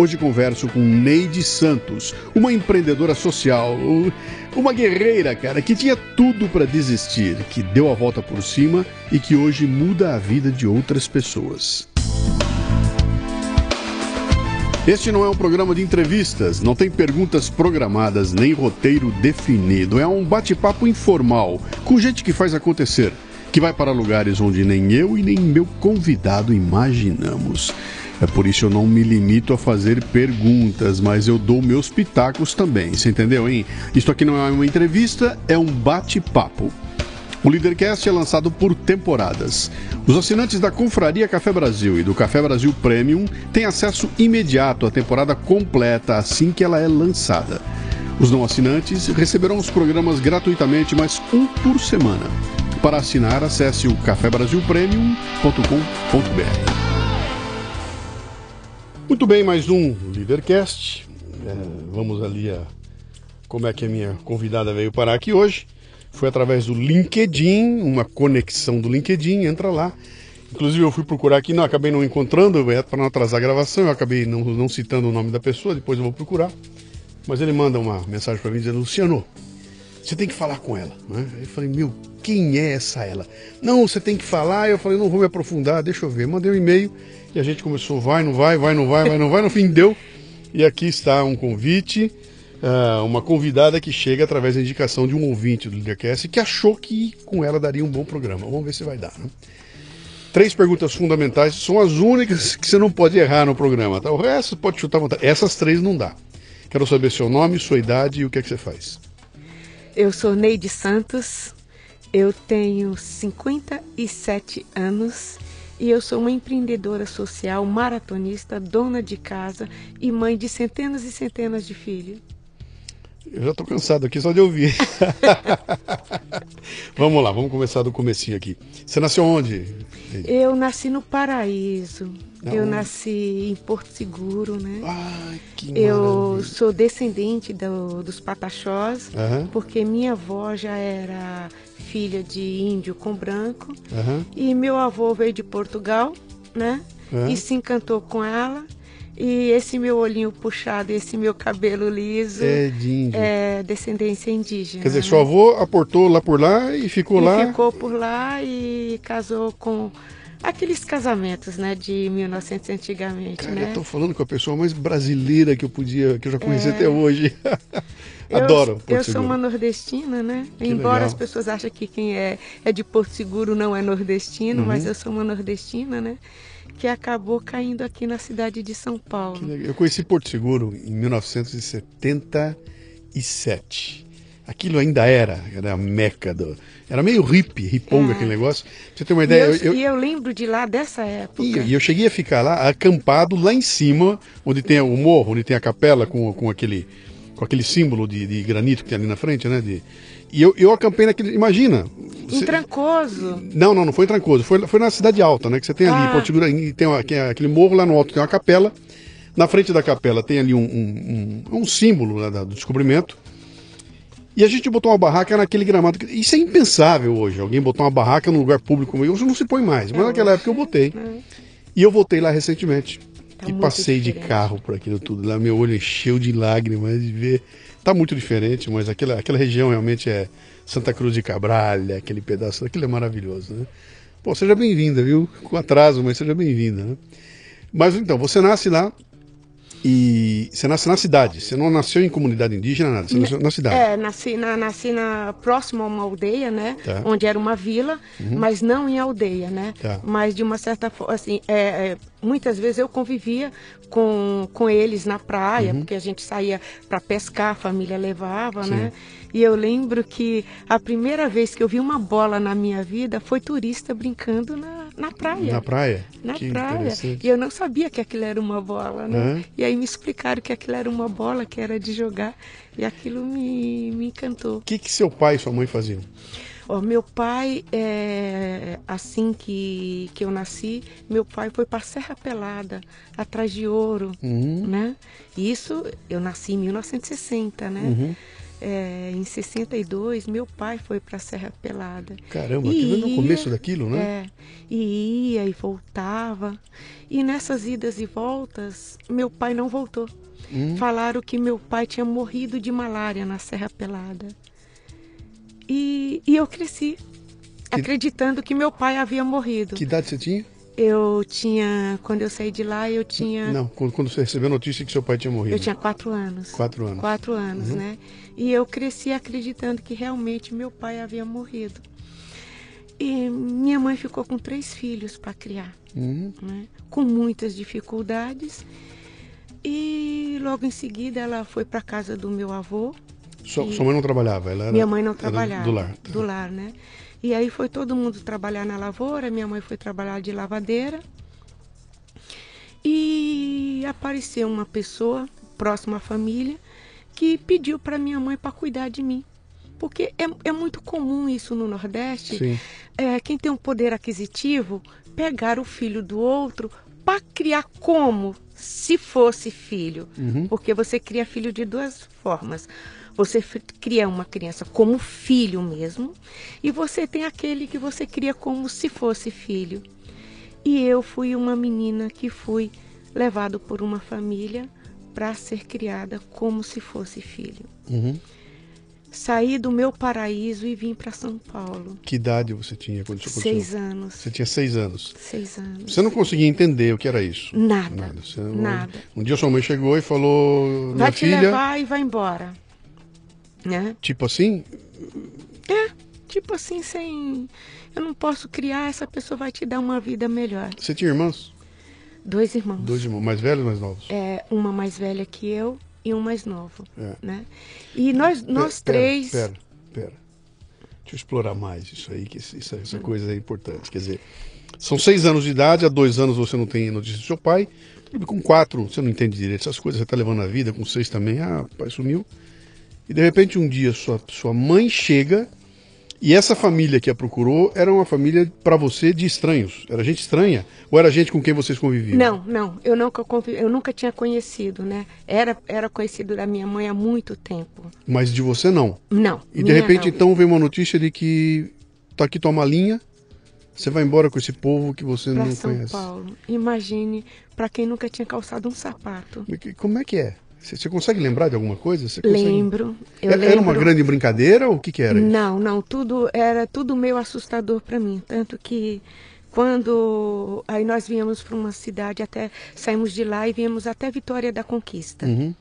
Hoje converso com Neide Santos, uma empreendedora social, uma guerreira, cara, que tinha tudo para desistir, que deu a volta por cima e que hoje muda a vida de outras pessoas. Este não é um programa de entrevistas, não tem perguntas programadas nem roteiro definido. É um bate-papo informal com gente que faz acontecer, que vai para lugares onde nem eu e nem meu convidado imaginamos. É por isso eu não me limito a fazer perguntas, mas eu dou meus pitacos também. Você entendeu, hein? Isso aqui não é uma entrevista, é um bate-papo. O Leadercast é lançado por temporadas. Os assinantes da Confraria Café Brasil e do Café Brasil Premium têm acesso imediato à temporada completa assim que ela é lançada. Os não assinantes receberão os programas gratuitamente, mas um por semana. Para assinar, acesse o cafebrasilpremium.com.br. Muito bem, mais um Leadercast. É, vamos ali a como é que a minha convidada veio parar aqui hoje. Foi através do LinkedIn, uma conexão do LinkedIn, entra lá. Inclusive eu fui procurar aqui, não, acabei não encontrando, é, para não atrasar a gravação, eu acabei não, não citando o nome da pessoa, depois eu vou procurar. Mas ele manda uma mensagem para mim dizendo, Luciano, você tem que falar com ela. Né? Eu falei, meu, quem é essa ela? Não, você tem que falar. Eu falei, não vou me aprofundar, deixa eu ver. Mandei um e-mail e a gente começou, vai, não vai, vai, não vai, vai, não vai, no fim deu. E aqui está um convite, uh, uma convidada que chega através da indicação de um ouvinte do Leadercast que achou que com ela daria um bom programa. Vamos ver se vai dar, né? Três perguntas fundamentais são as únicas que você não pode errar no programa, tá? O resto pode chutar vontade. Essas três não dá. Quero saber seu nome, sua idade e o que é que você faz. Eu sou Neide Santos, eu tenho 57 anos e eu sou uma empreendedora social, maratonista, dona de casa e mãe de centenas e centenas de filhos. Eu já estou cansado aqui só de ouvir. vamos lá, vamos começar do comecinho aqui. Você nasceu onde? Eu nasci no Paraíso. Não. Eu nasci em Porto Seguro, né? Ai, que Eu sou descendente do, dos Pataxós, Aham. porque minha avó já era filha de índio com branco. Aham. E meu avô veio de Portugal, né? Aham. E se encantou com ela. E esse meu olhinho puxado, esse meu cabelo liso, É de índio. é descendência indígena. Quer dizer, né? seu avô aportou lá por lá e ficou E lá. ficou por lá e casou com aqueles casamentos, né, de 1900 antigamente, Cara, né? eu tô falando com a pessoa mais brasileira que eu podia, que eu já conheci É. até hoje. Eu- Adoro Porto Eu, sou uma nordestina, né? Que Embora legal. as pessoas achem que quem é, é de Porto Seguro não é nordestino, Uhum. mas eu sou uma nordestina, né? Que acabou caindo aqui na cidade de São Paulo. Eu conheci Porto Seguro em 1977. Aquilo ainda era, era a meca do. Era meio hippie, riponga É. aquele negócio. Pra você ter uma E ideia, eu, eu, eu- e eu lembro de lá dessa época. E e eu cheguei a ficar lá, acampado lá em cima, onde tem o morro, onde tem a capela com, com, aquele, com aquele símbolo de, de granito que tem ali na frente, né? De, e eu, eu acampei naquele. Imagina. Em Trancoso. Não, não, não foi em Trancoso. Foi, foi na Cidade Alta, né? Que você tem ali, Ah. Porto Seguro, e tem aquele morro lá no alto, tem uma capela. Na frente da capela tem ali um, um, um- um símbolo né, do descobrimento. E a gente botou uma barraca naquele gramado. Isso é impensável hoje. Alguém botar uma barraca num lugar público. Hoje não se põe mais. Mas naquela época eu botei. E eu voltei lá recentemente. Tá e passei de diferente. carro por aquilo tudo. Lá meu olho encheu de lágrimas de ver. Tá muito diferente, mas aquela, aquela região realmente é Santa Cruz de Cabralha, aquele pedaço, aquilo é maravilhoso, né? Pô, seja bem-vinda, viu? Com atraso, mas seja bem-vinda, né? Mas então, você nasce lá e você nasce na cidade. Você não nasceu em comunidade indígena, nada. Você nasceu na cidade. É, nasci na, nasci na próximo a uma aldeia, né? Tá. Uhum. Onde era uma vila, mas não em aldeia, né? Tá. Mas de uma certa forma, assim, é, é, muitas vezes eu convivia com, com eles na praia, Uhum. porque a gente saía para pescar, a família levava, Sim. né? E eu lembro que a primeira vez que eu vi uma bola na minha vida foi turista brincando na, na praia. Na praia? Na que praia. E eu não sabia que aquilo era uma bola, né? Aham. E aí me explicaram que aquilo era uma bola, que era de jogar. E aquilo me, me encantou. O que, que seu pai e sua mãe faziam? Ó, meu pai, é, assim que, que eu nasci, meu pai foi para Serra Pelada, atrás de ouro, Uhum. né? E Isso, eu nasci em 1960, né? Uhum. É, em 62, meu pai foi para Serra Pelada. Caramba, E que no ia- começo daquilo, né? É, e ia e voltava. E nessas idas e voltas, meu pai não voltou. Hum. Falaram que meu pai tinha morrido de malária na Serra Pelada. E, e eu cresci acreditando que meu pai havia morrido. Que idade você tinha? Eu tinha, quando eu saí de lá, eu tinha, Não, quando, você recebeu a notícia que seu pai tinha morrido. eu tinha quatro anos. Quatro anos. Quatro anos, né? E eu cresci acreditando que realmente meu pai havia morrido. E minha mãe ficou com três filhos para criar, Uhum. né? com muitas dificuldades. E logo em seguida ela foi para casa do meu avô. Sua, sua mãe não trabalhava? Ela era, minha mãe não trabalhava. Do lar. Do lar, né? E aí foi todo mundo trabalhar na lavoura, minha mãe foi trabalhar de lavadeira. E apareceu uma pessoa próxima à família que pediu para minha mãe para cuidar de mim. Porque é, é muito comum isso no Nordeste. É, quem tem um poder aquisitivo pegar o filho do outro para criar como se fosse filho. Uhum. Porque você cria filho de duas formas. Você cria uma criança como filho mesmo, e você tem aquele que você cria como se fosse filho. E eu fui uma menina que fui levado por uma família para ser criada como se fosse filho. Uhum. Saí do meu paraíso e vim para São Paulo. Que idade você tinha quando isso aconteceu? Seis anos. Você tinha seis anos. Seis anos. Você não conseguia entender o que era isso? Nada. Você- Nada. Um dia sua mãe chegou e falou: Minha Vai te filha, levar e vai embora. Né? tipo assim, É, tipo assim, sem. Eu não posso criar, essa pessoa vai te dar uma vida melhor. você tinha irmãos? Dois irmãos. Dois irmãos, mais velhos ou mais novos? É, uma mais velha que eu e um mais novo. É. Né? E nós, nós Pe- pera, três. Pera, pera. Deixa eu explorar mais isso aí, que isso- essa Hum. coisa é importante. Quer dizer, são seis anos de idade, há dois anos você não tem notícia do seu pai. Com quatro, você não entende direito essas coisas, você está levando a vida, com seis também, ah, o pai sumiu. E de repente um dia sua, sua mãe chega e essa família que a procurou era uma família para você de estranhos. Era gente estranha? Ou era gente com quem vocês conviviam? Não, não, eu nunca, eu nunca tinha conhecido, né? Era, era conhecido da minha mãe há muito tempo. Mas de você não. Não. E de repente não. então vem uma notícia de que tá aqui tua malinha, você vai embora com esse povo que você Pra não São conhece. Paulo. Imagine, para quem nunca tinha calçado um sapato. Como é que é? Você, você consegue lembrar de alguma coisa? Você Lembro. Eu Era, era uma lembro- grande brincadeira ou o que que era? isso? Não, não, tudo era tudo meio assustador para mim, tanto que quando aí nós viemos para uma cidade até saímos de lá e viemos até Vitória da Conquista, Uhum.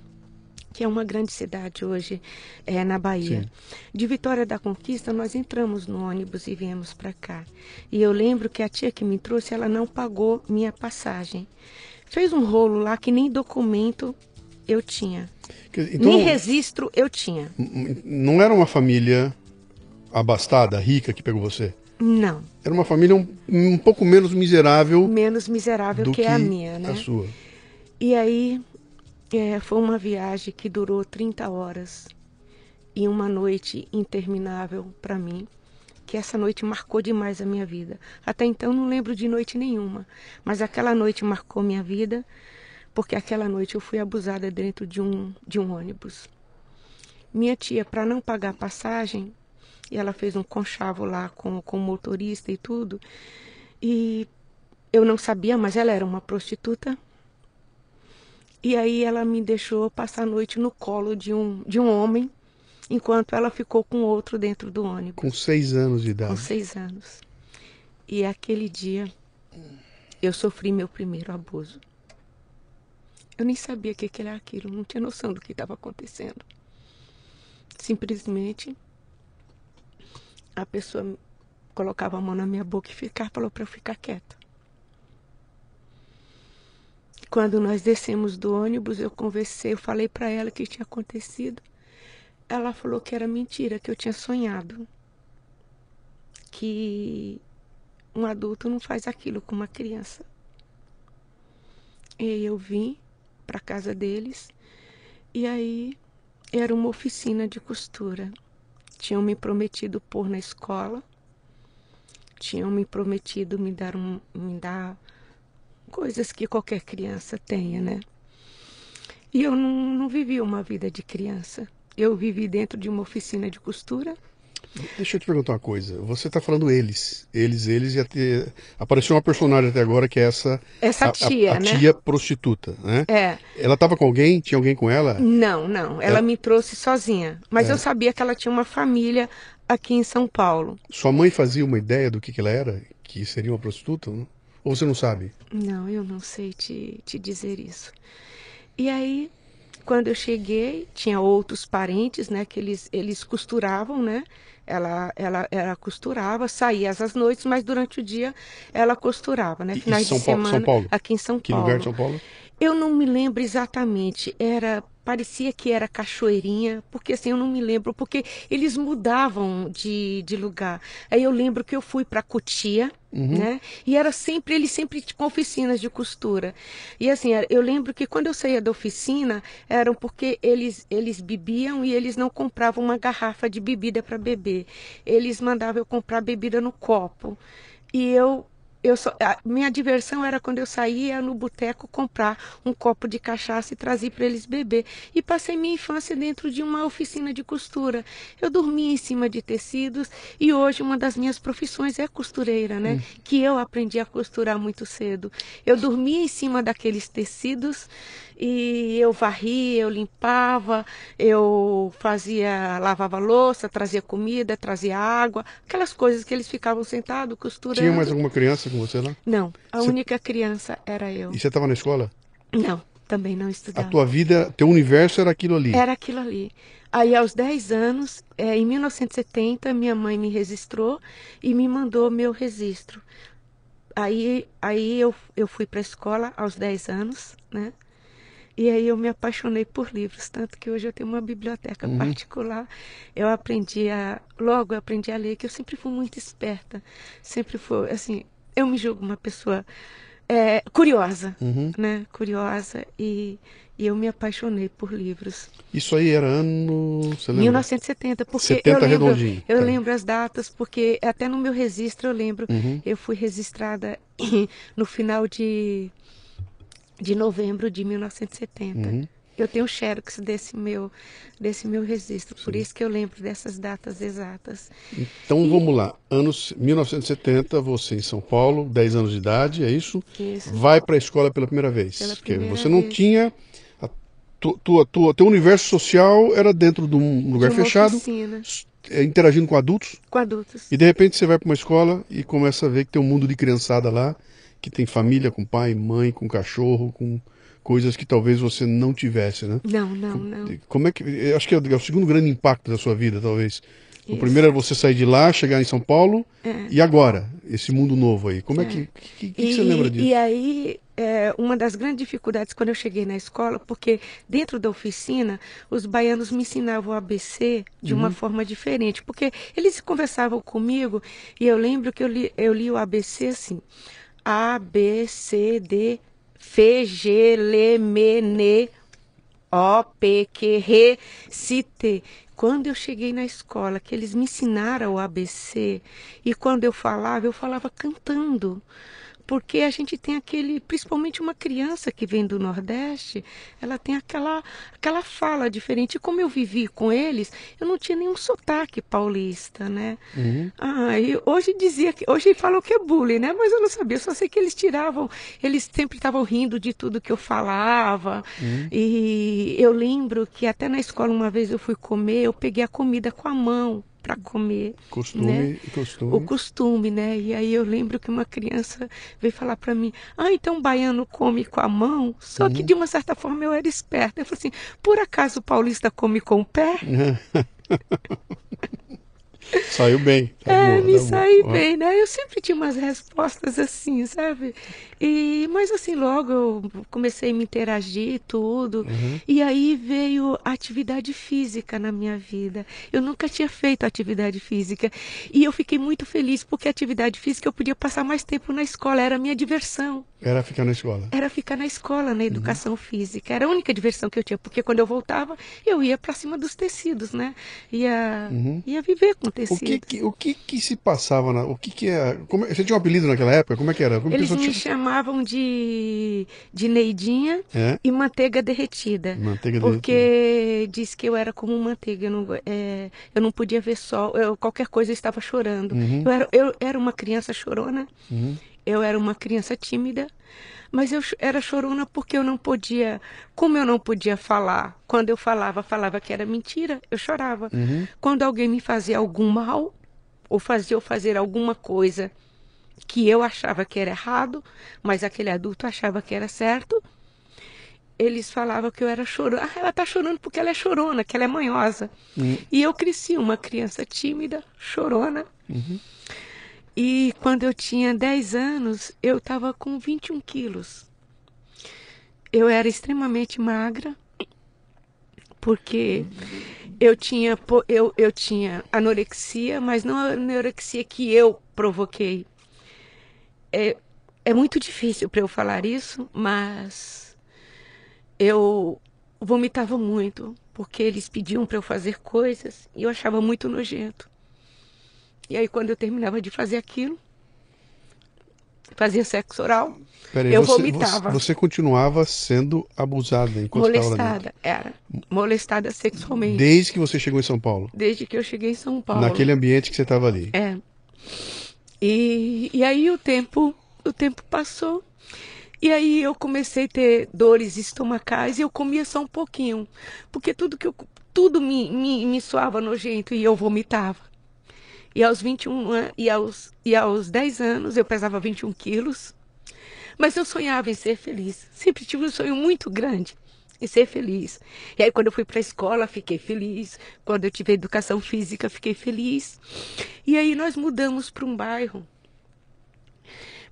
que é uma grande cidade hoje é, na Bahia. Sim. De Vitória da Conquista nós entramos no ônibus e viemos para cá. E eu lembro que a tia que me trouxe ela não pagou minha passagem. Fez um rolo lá que nem documento eu tinha, Então, nem registro eu tinha. não era uma família abastada, rica que pegou você. Não, Era uma família um, um pouco menos miserável menos miserável do que, que a minha, né? a sua. E aí é, foi uma viagem que durou 30 horas e uma noite interminável para mim, que essa noite marcou demais a minha vida. Até então não lembro de noite nenhuma, mas aquela noite marcou minha vida, porque aquela noite eu fui abusada dentro de um, de um ônibus. Minha tia, para não pagar passagem, e ela fez um conchavo lá com, com o motorista e tudo, e eu não sabia, mas ela era uma prostituta, e aí ela me deixou passar a noite no colo de um, de um homem, enquanto ela ficou com outro dentro do ônibus, Com seis anos de com idade. seis anos. E aquele dia eu sofri meu primeiro abuso. Eu nem sabia o que, que era aquilo, não tinha noção do que estava acontecendo. Simplesmente a pessoa colocava a mão na minha boca e ficava, falou para eu ficar quieta. Quando nós descemos do ônibus, eu conversei, eu falei para ela o que tinha acontecido. Ela falou que era mentira, que eu tinha sonhado. Que um adulto não faz aquilo com uma criança. E eu vim para casa deles e aí era uma oficina de costura. Tinham me prometido pôr na escola, tinham me prometido me dar um, me dar coisas que qualquer criança tenha, né? E eu não, não vivi uma vida de criança. Eu vivi dentro de uma oficina de costura Deixa eu te perguntar uma coisa. Você está falando eles, eles, eles, e até, apareceu uma personagem até agora que é essa. Essa tia, a, a, né? tia prostituta, né? É. Ela estava com alguém? Tinha alguém com ela? Não, não. Ela, ela... me trouxe sozinha. Mas é. eu sabia que ela tinha uma família aqui em São Paulo. Sua mãe fazia uma ideia do que, que ela era? Que seria uma prostituta? Não? Ou você não sabe? Não, eu não sei te, te dizer isso. E aí, quando eu cheguei, tinha outros parentes, né? Que eles, eles costuravam, né? Ela, ela, ela costurava, saía às noites, mas durante o dia ela costurava, né? Finais São de Paulo, semana. São Paulo. Aqui em São que Paulo. Que lugar de São Paulo? Eu não me lembro exatamente. Era parecia que era cachoeirinha, porque assim eu não me lembro, porque eles mudavam de, de lugar. Aí eu lembro que eu fui para Cotia, uhum. né? E era sempre, eles sempre com oficinas de costura. E assim, eu lembro que quando eu saía da oficina, eram porque eles, eles bebiam e eles não compravam uma garrafa de bebida para beber. Eles mandavam eu comprar bebida no copo. E eu eu só, a minha diversão era quando eu saía no boteco comprar um copo de cachaça e trazia para eles beber. E passei minha infância dentro de uma oficina de costura. Eu dormia em cima de tecidos e hoje uma das minhas profissões é costureira, né? Hum. Que eu aprendi a costurar muito cedo. Eu dormia em cima daqueles tecidos e eu varria, eu limpava, eu fazia, lavava louça, trazia comida, trazia água, aquelas coisas que eles ficavam sentados costurando. Tinha mais alguma criança com você lá? Não, a você... única criança era eu. E você estava na escola? Não, também não estudava. A tua vida, teu universo era aquilo ali? Era aquilo ali. Aí, aos 10 anos, é, em 1970, minha mãe me registrou e me mandou meu registro. Aí, aí eu, eu fui para a escola aos 10 anos, né? E aí eu me apaixonei por livros, tanto que hoje eu tenho uma biblioteca uhum. particular. Eu aprendi a, logo eu aprendi a ler, que eu sempre fui muito esperta, sempre fui, assim, eu me julgo uma pessoa é, curiosa, uhum. né? Curiosa e, e eu me apaixonei por livros. Isso aí era ano, você lembra? 1970, porque 70 eu lembro, redondinho. eu tá. lembro as datas, porque até no meu registro eu lembro, uhum. eu fui registrada no final de de novembro de 1970. Uhum. Eu tenho xerox desse meu, desse meu registro, Sim. por isso que eu lembro dessas datas exatas. Então e... vamos lá, anos 1970, você em São Paulo, 10 anos de idade, é isso? Isso. Vai para a escola pela primeira vez. Pela porque primeira você não vez. tinha a tua, tua, teu universo social era dentro de um lugar de fechado, oficina. É, interagindo com adultos. Com adultos. E de repente você vai para uma escola e começa a ver que tem um mundo de criançada lá que tem família com pai, mãe, com cachorro, com coisas que talvez você não tivesse, né? Não, não, não. Como é que, eu acho que é o segundo grande impacto da sua vida, talvez. Isso. O primeiro é você sair de lá, chegar em São Paulo, é. e agora, esse mundo novo aí. Como é, é que, que, que, e, você lembra disso? E aí, é, uma das grandes dificuldades quando eu cheguei na escola, porque dentro da oficina, os baianos me ensinavam o ABC de uhum. uma forma diferente, porque eles conversavam comigo, e eu lembro que eu li, eu li o ABC assim, a, B, C, D, F, G, L, M, N, O, P, Q, R, C, T. Quando eu cheguei na escola, que eles me ensinaram o ABC, e quando eu falava, eu falava cantando porque a gente tem aquele, principalmente uma criança que vem do Nordeste, ela tem aquela, aquela fala diferente. E como eu vivi com eles, eu não tinha nenhum sotaque paulista, né? Uhum. Ah, e hoje dizia que, hoje falam que é bullying, né? Mas eu não sabia, eu só sei que eles tiravam, eles sempre estavam rindo de tudo que eu falava. Uhum. E eu lembro que até na escola uma vez eu fui comer, eu peguei a comida com a mão para comer. Costume, né? costume. O costume, né? E aí eu lembro que uma criança veio falar para mim: ah, então o baiano come com a mão? Só uhum. que de uma certa forma eu era esperta. Eu falei assim: por acaso o paulista come com o pé? Saiu bem. Tá é, boa, me tá saí bem, né? Eu sempre tinha umas respostas assim, sabe? E, mas assim, logo eu comecei a me interagir e tudo. Uhum. E aí veio a atividade física na minha vida. Eu nunca tinha feito atividade física. E eu fiquei muito feliz porque atividade física eu podia passar mais tempo na escola, era a minha diversão. Era ficar na escola? Era ficar na escola, na educação uhum. física. Era a única diversão que eu tinha, porque quando eu voltava, eu ia para cima dos tecidos, né? Ia, uhum. ia viver com tecidos. O que, que, o que, que se passava? Na, o que, que é. Como, você tinha um apelido naquela época? Como é que era? Como Eles me chamavam de, de Neidinha é? e manteiga derretida. Manteiga porque derretida. disse que eu era como manteiga. Eu não, é, eu não podia ver sol. Eu, qualquer coisa eu estava chorando. Uhum. Eu, era, eu era uma criança chorona. Uhum. Eu era uma criança tímida, mas eu era chorona porque eu não podia, como eu não podia falar, quando eu falava, falava que era mentira, eu chorava. Uhum. Quando alguém me fazia algum mal, ou fazia eu fazer alguma coisa que eu achava que era errado, mas aquele adulto achava que era certo, eles falavam que eu era chorona. Ah, ela está chorando porque ela é chorona, que ela é manhosa. Uhum. E eu cresci uma criança tímida, chorona. Uhum. E quando eu tinha 10 anos, eu estava com 21 quilos. Eu era extremamente magra, porque eu tinha, eu, eu tinha anorexia, mas não a anorexia que eu provoquei. É, é muito difícil para eu falar isso, mas eu vomitava muito, porque eles pediam para eu fazer coisas e eu achava muito nojento. E aí, quando eu terminava de fazer aquilo, fazia sexo oral, Peraí, eu você, vomitava. Você, continuava sendo abusada enquanto Molestada, era. Molestada sexualmente. Desde que você chegou em São Paulo? Desde que eu cheguei em São Paulo. Naquele ambiente que você estava ali? É. E, e aí o tempo, o tempo passou. E aí eu comecei a ter dores estomacais e eu comia só um pouquinho. Porque tudo que eu, tudo me, me, me soava nojento e eu vomitava. E aos 21 e aos, e aos 10 anos eu pesava 21 quilos. Mas eu sonhava em ser feliz. Sempre tive um sonho muito grande em ser feliz. E aí, quando eu fui para a escola, fiquei feliz. Quando eu tive educação física, fiquei feliz. E aí, nós mudamos para um bairro.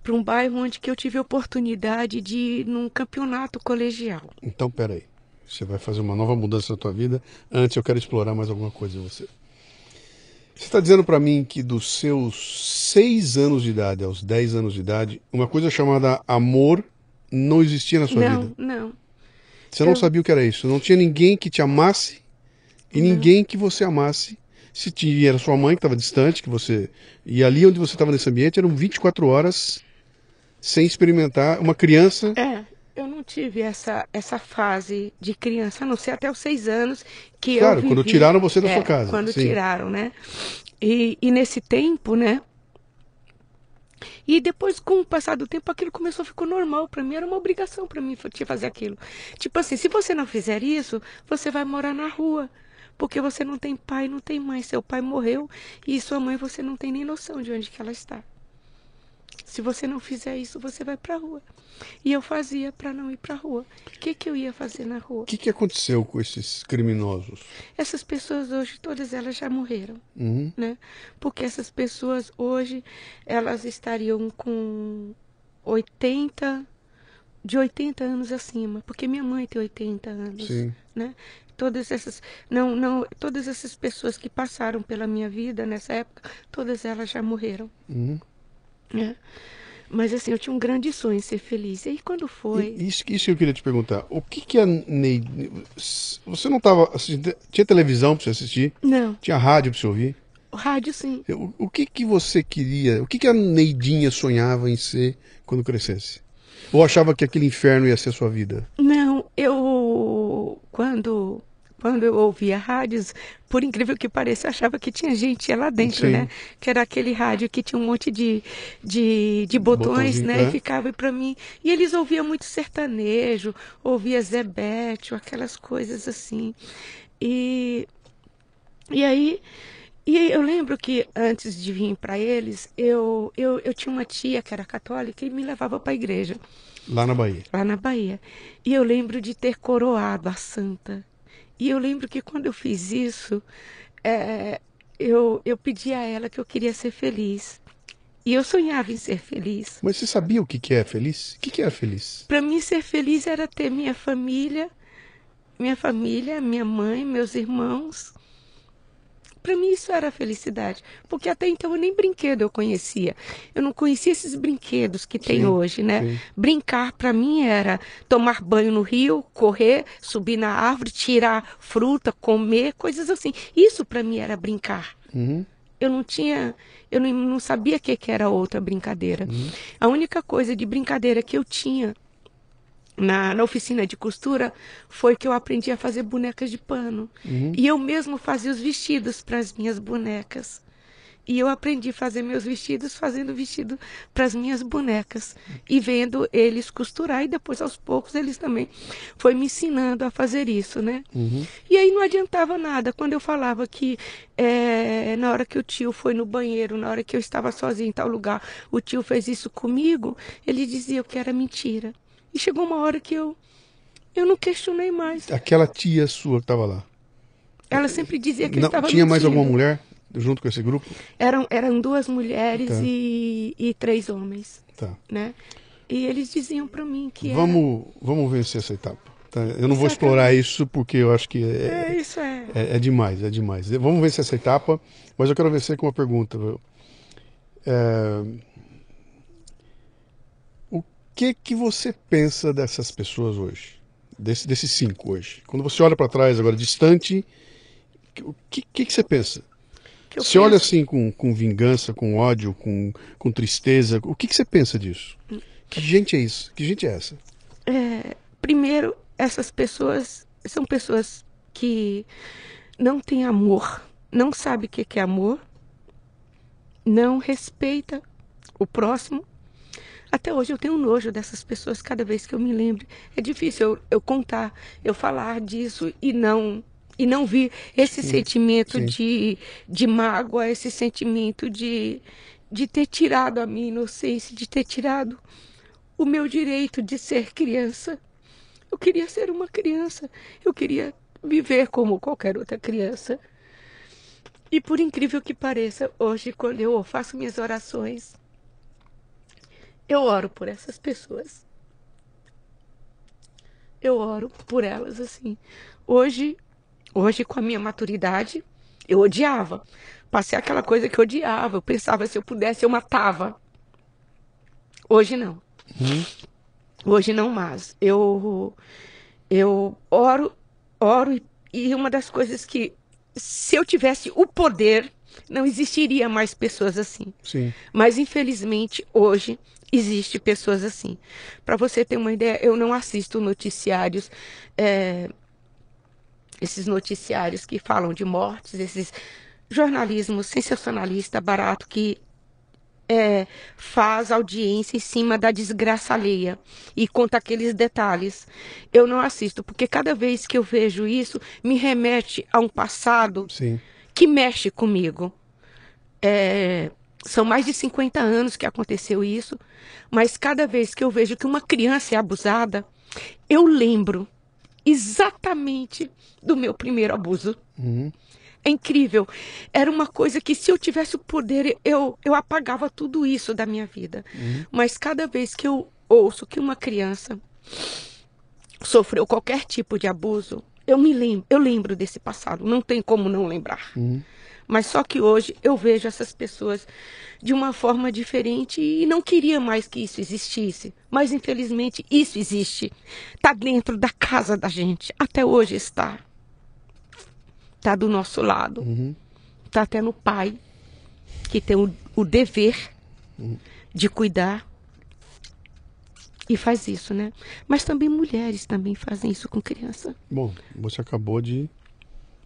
Para um bairro onde que eu tive a oportunidade de ir num campeonato colegial. Então, peraí. Você vai fazer uma nova mudança na tua vida. Antes, eu quero explorar mais alguma coisa em você. Você está dizendo para mim que dos seus seis anos de idade aos dez anos de idade, uma coisa chamada amor não existia na sua não, vida? Não, não. Você não sabia o que era isso? Não tinha ninguém que te amasse e não. ninguém que você amasse. Se tinha, era sua mãe que estava distante, que você. E ali onde você estava nesse ambiente eram 24 horas sem experimentar. Uma criança. É eu não tive essa, essa fase de criança, a não ser até os seis anos que claro, eu Claro, quando tiraram você da é, sua casa. Quando sim. tiraram, né? E, e nesse tempo, né? E depois, com o passar do tempo, aquilo começou a ficar normal para mim. Era uma obrigação para mim fazer aquilo. Tipo assim, se você não fizer isso, você vai morar na rua. Porque você não tem pai, não tem mãe. Seu pai morreu e sua mãe você não tem nem noção de onde que ela está. Se você não fizer isso, você vai para a rua. E eu fazia para não ir para a rua. O que, que eu ia fazer na rua? O que, que aconteceu com esses criminosos? Essas pessoas hoje, todas elas já morreram. Uhum. Né? Porque essas pessoas hoje, elas estariam com 80, de 80 anos acima. Porque minha mãe tem 80 anos. Sim. Né? todas essas não não todas essas pessoas que passaram pela minha vida nessa época todas elas já morreram uhum. É. Mas assim, eu tinha um grande sonho em ser feliz. E aí quando foi. E, isso, isso que eu queria te perguntar. O que que a Neide. Você não estava assistindo. Tinha televisão para você assistir? Não. Tinha rádio para você ouvir? O rádio, sim. O, o, que que você queria. O que que a Neidinha sonhava em ser quando crescesse? Ou achava que aquele inferno ia ser a sua vida? Não, eu. Quando quando eu ouvia rádios, por incrível que pareça, eu achava que tinha gente lá dentro, Sim. né? Que era aquele rádio que tinha um monte de, de, de botões, né? É. E ficava para mim. E eles ouviam muito sertanejo, ouvia Zé Bétio, aquelas coisas assim. E, e aí. E eu lembro que antes de vir para eles, eu, eu, eu tinha uma tia que era católica e me levava para a igreja. Lá na Bahia? Lá na Bahia. E eu lembro de ter coroado a santa. E eu lembro que quando eu fiz isso, é, eu, eu pedi a ela que eu queria ser feliz. E eu sonhava em ser feliz. Mas você sabia o que, que é feliz? O que, que é feliz? Para mim, ser feliz era ter minha família, minha família, minha mãe, meus irmãos. Para mim, isso era felicidade. Porque até então eu nem brinquedo eu conhecia. Eu não conhecia esses brinquedos que tem Sim, hoje, né? sim. Brincar para mim era tomar banho no rio, correr, subir na árvore, tirar fruta, comer, coisas assim. Isso para mim era brincar. Uhum. Eu não tinha, eu não, não sabia o que, que era outra brincadeira. Uhum. A única coisa de brincadeira que eu tinha na, na oficina de costura foi que eu aprendi a fazer bonecas de pano. Uhum. E eu mesmo fazia os vestidos para as minhas bonecas. E eu aprendi a fazer meus vestidos fazendo vestido para as minhas bonecas e vendo eles costurar e depois aos poucos eles também foi me ensinando a fazer isso, né? Uhum. E aí não adiantava nada quando eu falava que eh, na hora que o tio foi no banheiro, na hora que eu estava sozinha em tal lugar, o tio fez isso comigo, ele dizia que era mentira. E chegou uma hora que eu eu não questionei mais. Aquela tia sua que estava lá. Ela sempre dizia que ele Não, estava tinha mais mentindo. alguma mulher junto com esse grupo? Eram, eram duas mulheres Tá. e, e três homens, Tá. né? E eles diziam para mim que era- Vamos, vamos vencer essa etapa. tá? Eu não vou explorar isso porque eu acho que é, é, isso é. é, é demais, é demais. Vamos vencer essa etapa, mas eu quero vencer com uma pergunta. É, que que você pensa dessas pessoas hoje? Desse, desses cinco hoje? Quando você olha para trás agora, distante, o que, que, que você pensa? que Você olha penso. assim com, com vingança, com ódio, com, com tristeza. O que, que você pensa disso? Que gente é isso? Que gente é essa? É, primeiro, essas pessoas são pessoas que não têm amor, não sabem o que que é amor, não respeita o próximo. Até hoje eu tenho nojo dessas pessoas cada vez que eu me lembro. É difícil eu, eu contar, eu falar disso e não e não vir esse sentimento sim. de, de mágoa, esse sentimento de, de ter tirado a minha inocência, de ter tirado o meu direito de ser criança. Eu queria ser uma criança. Eu queria viver como qualquer outra criança. E por incrível que pareça, hoje, quando eu faço minhas orações, eu oro por essas pessoas. Eu oro por elas assim. Hoje, hoje com a minha maturidade, eu odiava. Passei aquela coisa que eu odiava. Eu pensava se eu pudesse eu matava. Hoje não. Hoje não mais. Eu eu oro, oro e- e uma das coisas que se eu tivesse o poder, não existiria mais pessoas assim. Sim. Mas infelizmente hoje existe pessoas assim. Para você ter uma ideia, eu não assisto noticiários, é, esses noticiários que falam de mortes, esses jornalismo sensacionalista barato que é, faz audiência em cima da desgraça alheia e conta aqueles detalhes. Eu não assisto, porque cada vez que eu vejo isso, me remete a um passado Sim. que mexe comigo. É, são mais de 50 anos que aconteceu isso, mas cada vez que eu vejo que uma criança é abusada, eu lembro exatamente do meu primeiro abuso. Uhum. É incrível. Era uma coisa que, se eu tivesse o poder, eu, eu apagava tudo isso da minha vida. Mas cada vez que eu ouço que uma criança sofreu qualquer tipo de abuso, eu me lembro, eu lembro desse passado. Não tem como não lembrar. Mas só que hoje eu vejo essas pessoas de uma forma diferente e não queria mais que isso existisse. Mas infelizmente isso existe. Está dentro da casa da gente. Até hoje está. Está do nosso lado. Está até no pai, que tem o, o dever de cuidar. E faz isso, né? Mas também mulheres também fazem isso com criança. Bom, você acabou de,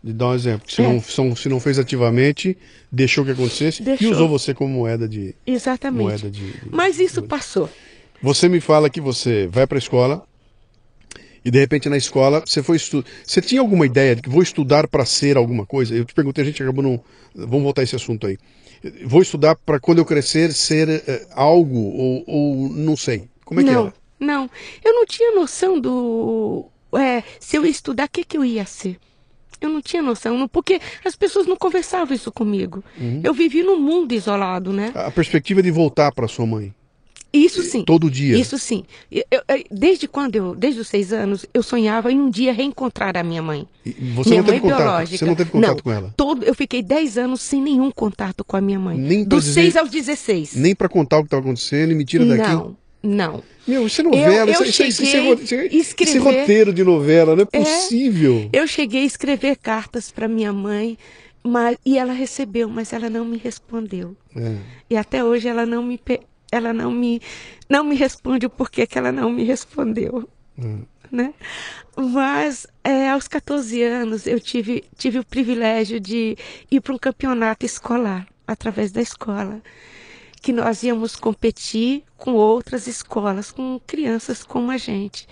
de dar um exemplo. Se, É. não, se não fez ativamente, deixou que acontecesse Deixou. e usou você como moeda de. Exatamente. Moeda de- de- Mas isso passou. Você me fala que você vai para a escola e de repente na escola você foi estudar. Você tinha alguma ideia de que vou estudar para ser alguma coisa? Eu te perguntei, a gente acabou não. Vamos voltar a esse assunto aí. Vou estudar para quando eu crescer ser eh, algo ou, ou não sei. Como é que não, era? não. Eu não tinha noção do. É, se eu ia estudar, o que, que eu ia ser? Eu não tinha noção, porque as pessoas não conversavam isso comigo. Uhum. Eu vivi num mundo isolado, né? A perspectiva de voltar para sua mãe. Isso sim. Todo dia. Isso sim. Eu- eu- desde quando eu, desde os seis anos, eu sonhava em um dia reencontrar a minha mãe. E Você minha não teve mãe contato. biológica. Você não teve contato Não, com ela. Todo, eu fiquei dez anos sem nenhum contato com a minha mãe. Nem Dos dizer- seis aos 16. Nem para contar o que estava acontecendo e me tira daqui. Não, não. Meu, isso é Eu- novela, eu isso, isso, isso, isso, é, isso, é, escrever- isso é roteiro de novela, não é É. possível. Eu cheguei a escrever cartas para minha mãe, mas, e ela recebeu, mas ela não me respondeu. É. E até hoje ela não me, ela não me, não me responde o porquê que ela não me respondeu. Hum. Né? Mas é, aos 14 anos eu tive, tive o privilégio de ir para um campeonato escolar, através da escola. Que nós íamos competir com outras escolas, com crianças como a gente.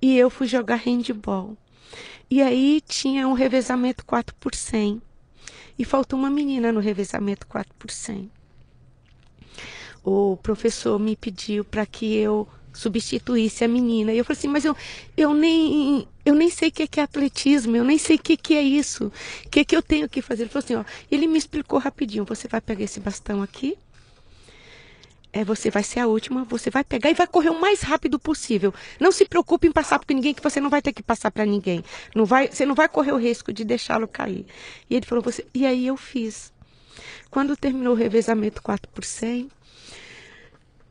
E eu fui jogar handball. E aí tinha um revezamento 4 por 100. E faltou uma menina no revezamento 4 por 100 o professor me pediu para que eu substituísse a menina. E eu falei assim, mas eu, eu, nem, eu nem sei o que é, que é atletismo, eu nem sei o que, que é isso. O que, que eu tenho que fazer? Ele falou assim, ó, ele me explicou rapidinho, você vai pegar esse bastão aqui, é, você vai ser a última, você vai pegar e vai correr o mais rápido possível. Não se preocupe em passar por ninguém, que você não vai ter que passar para ninguém. Não vai, você não vai correr o risco de deixá-lo cair. E ele falou, você, e aí eu fiz. Quando terminou o revezamento 4 por 100,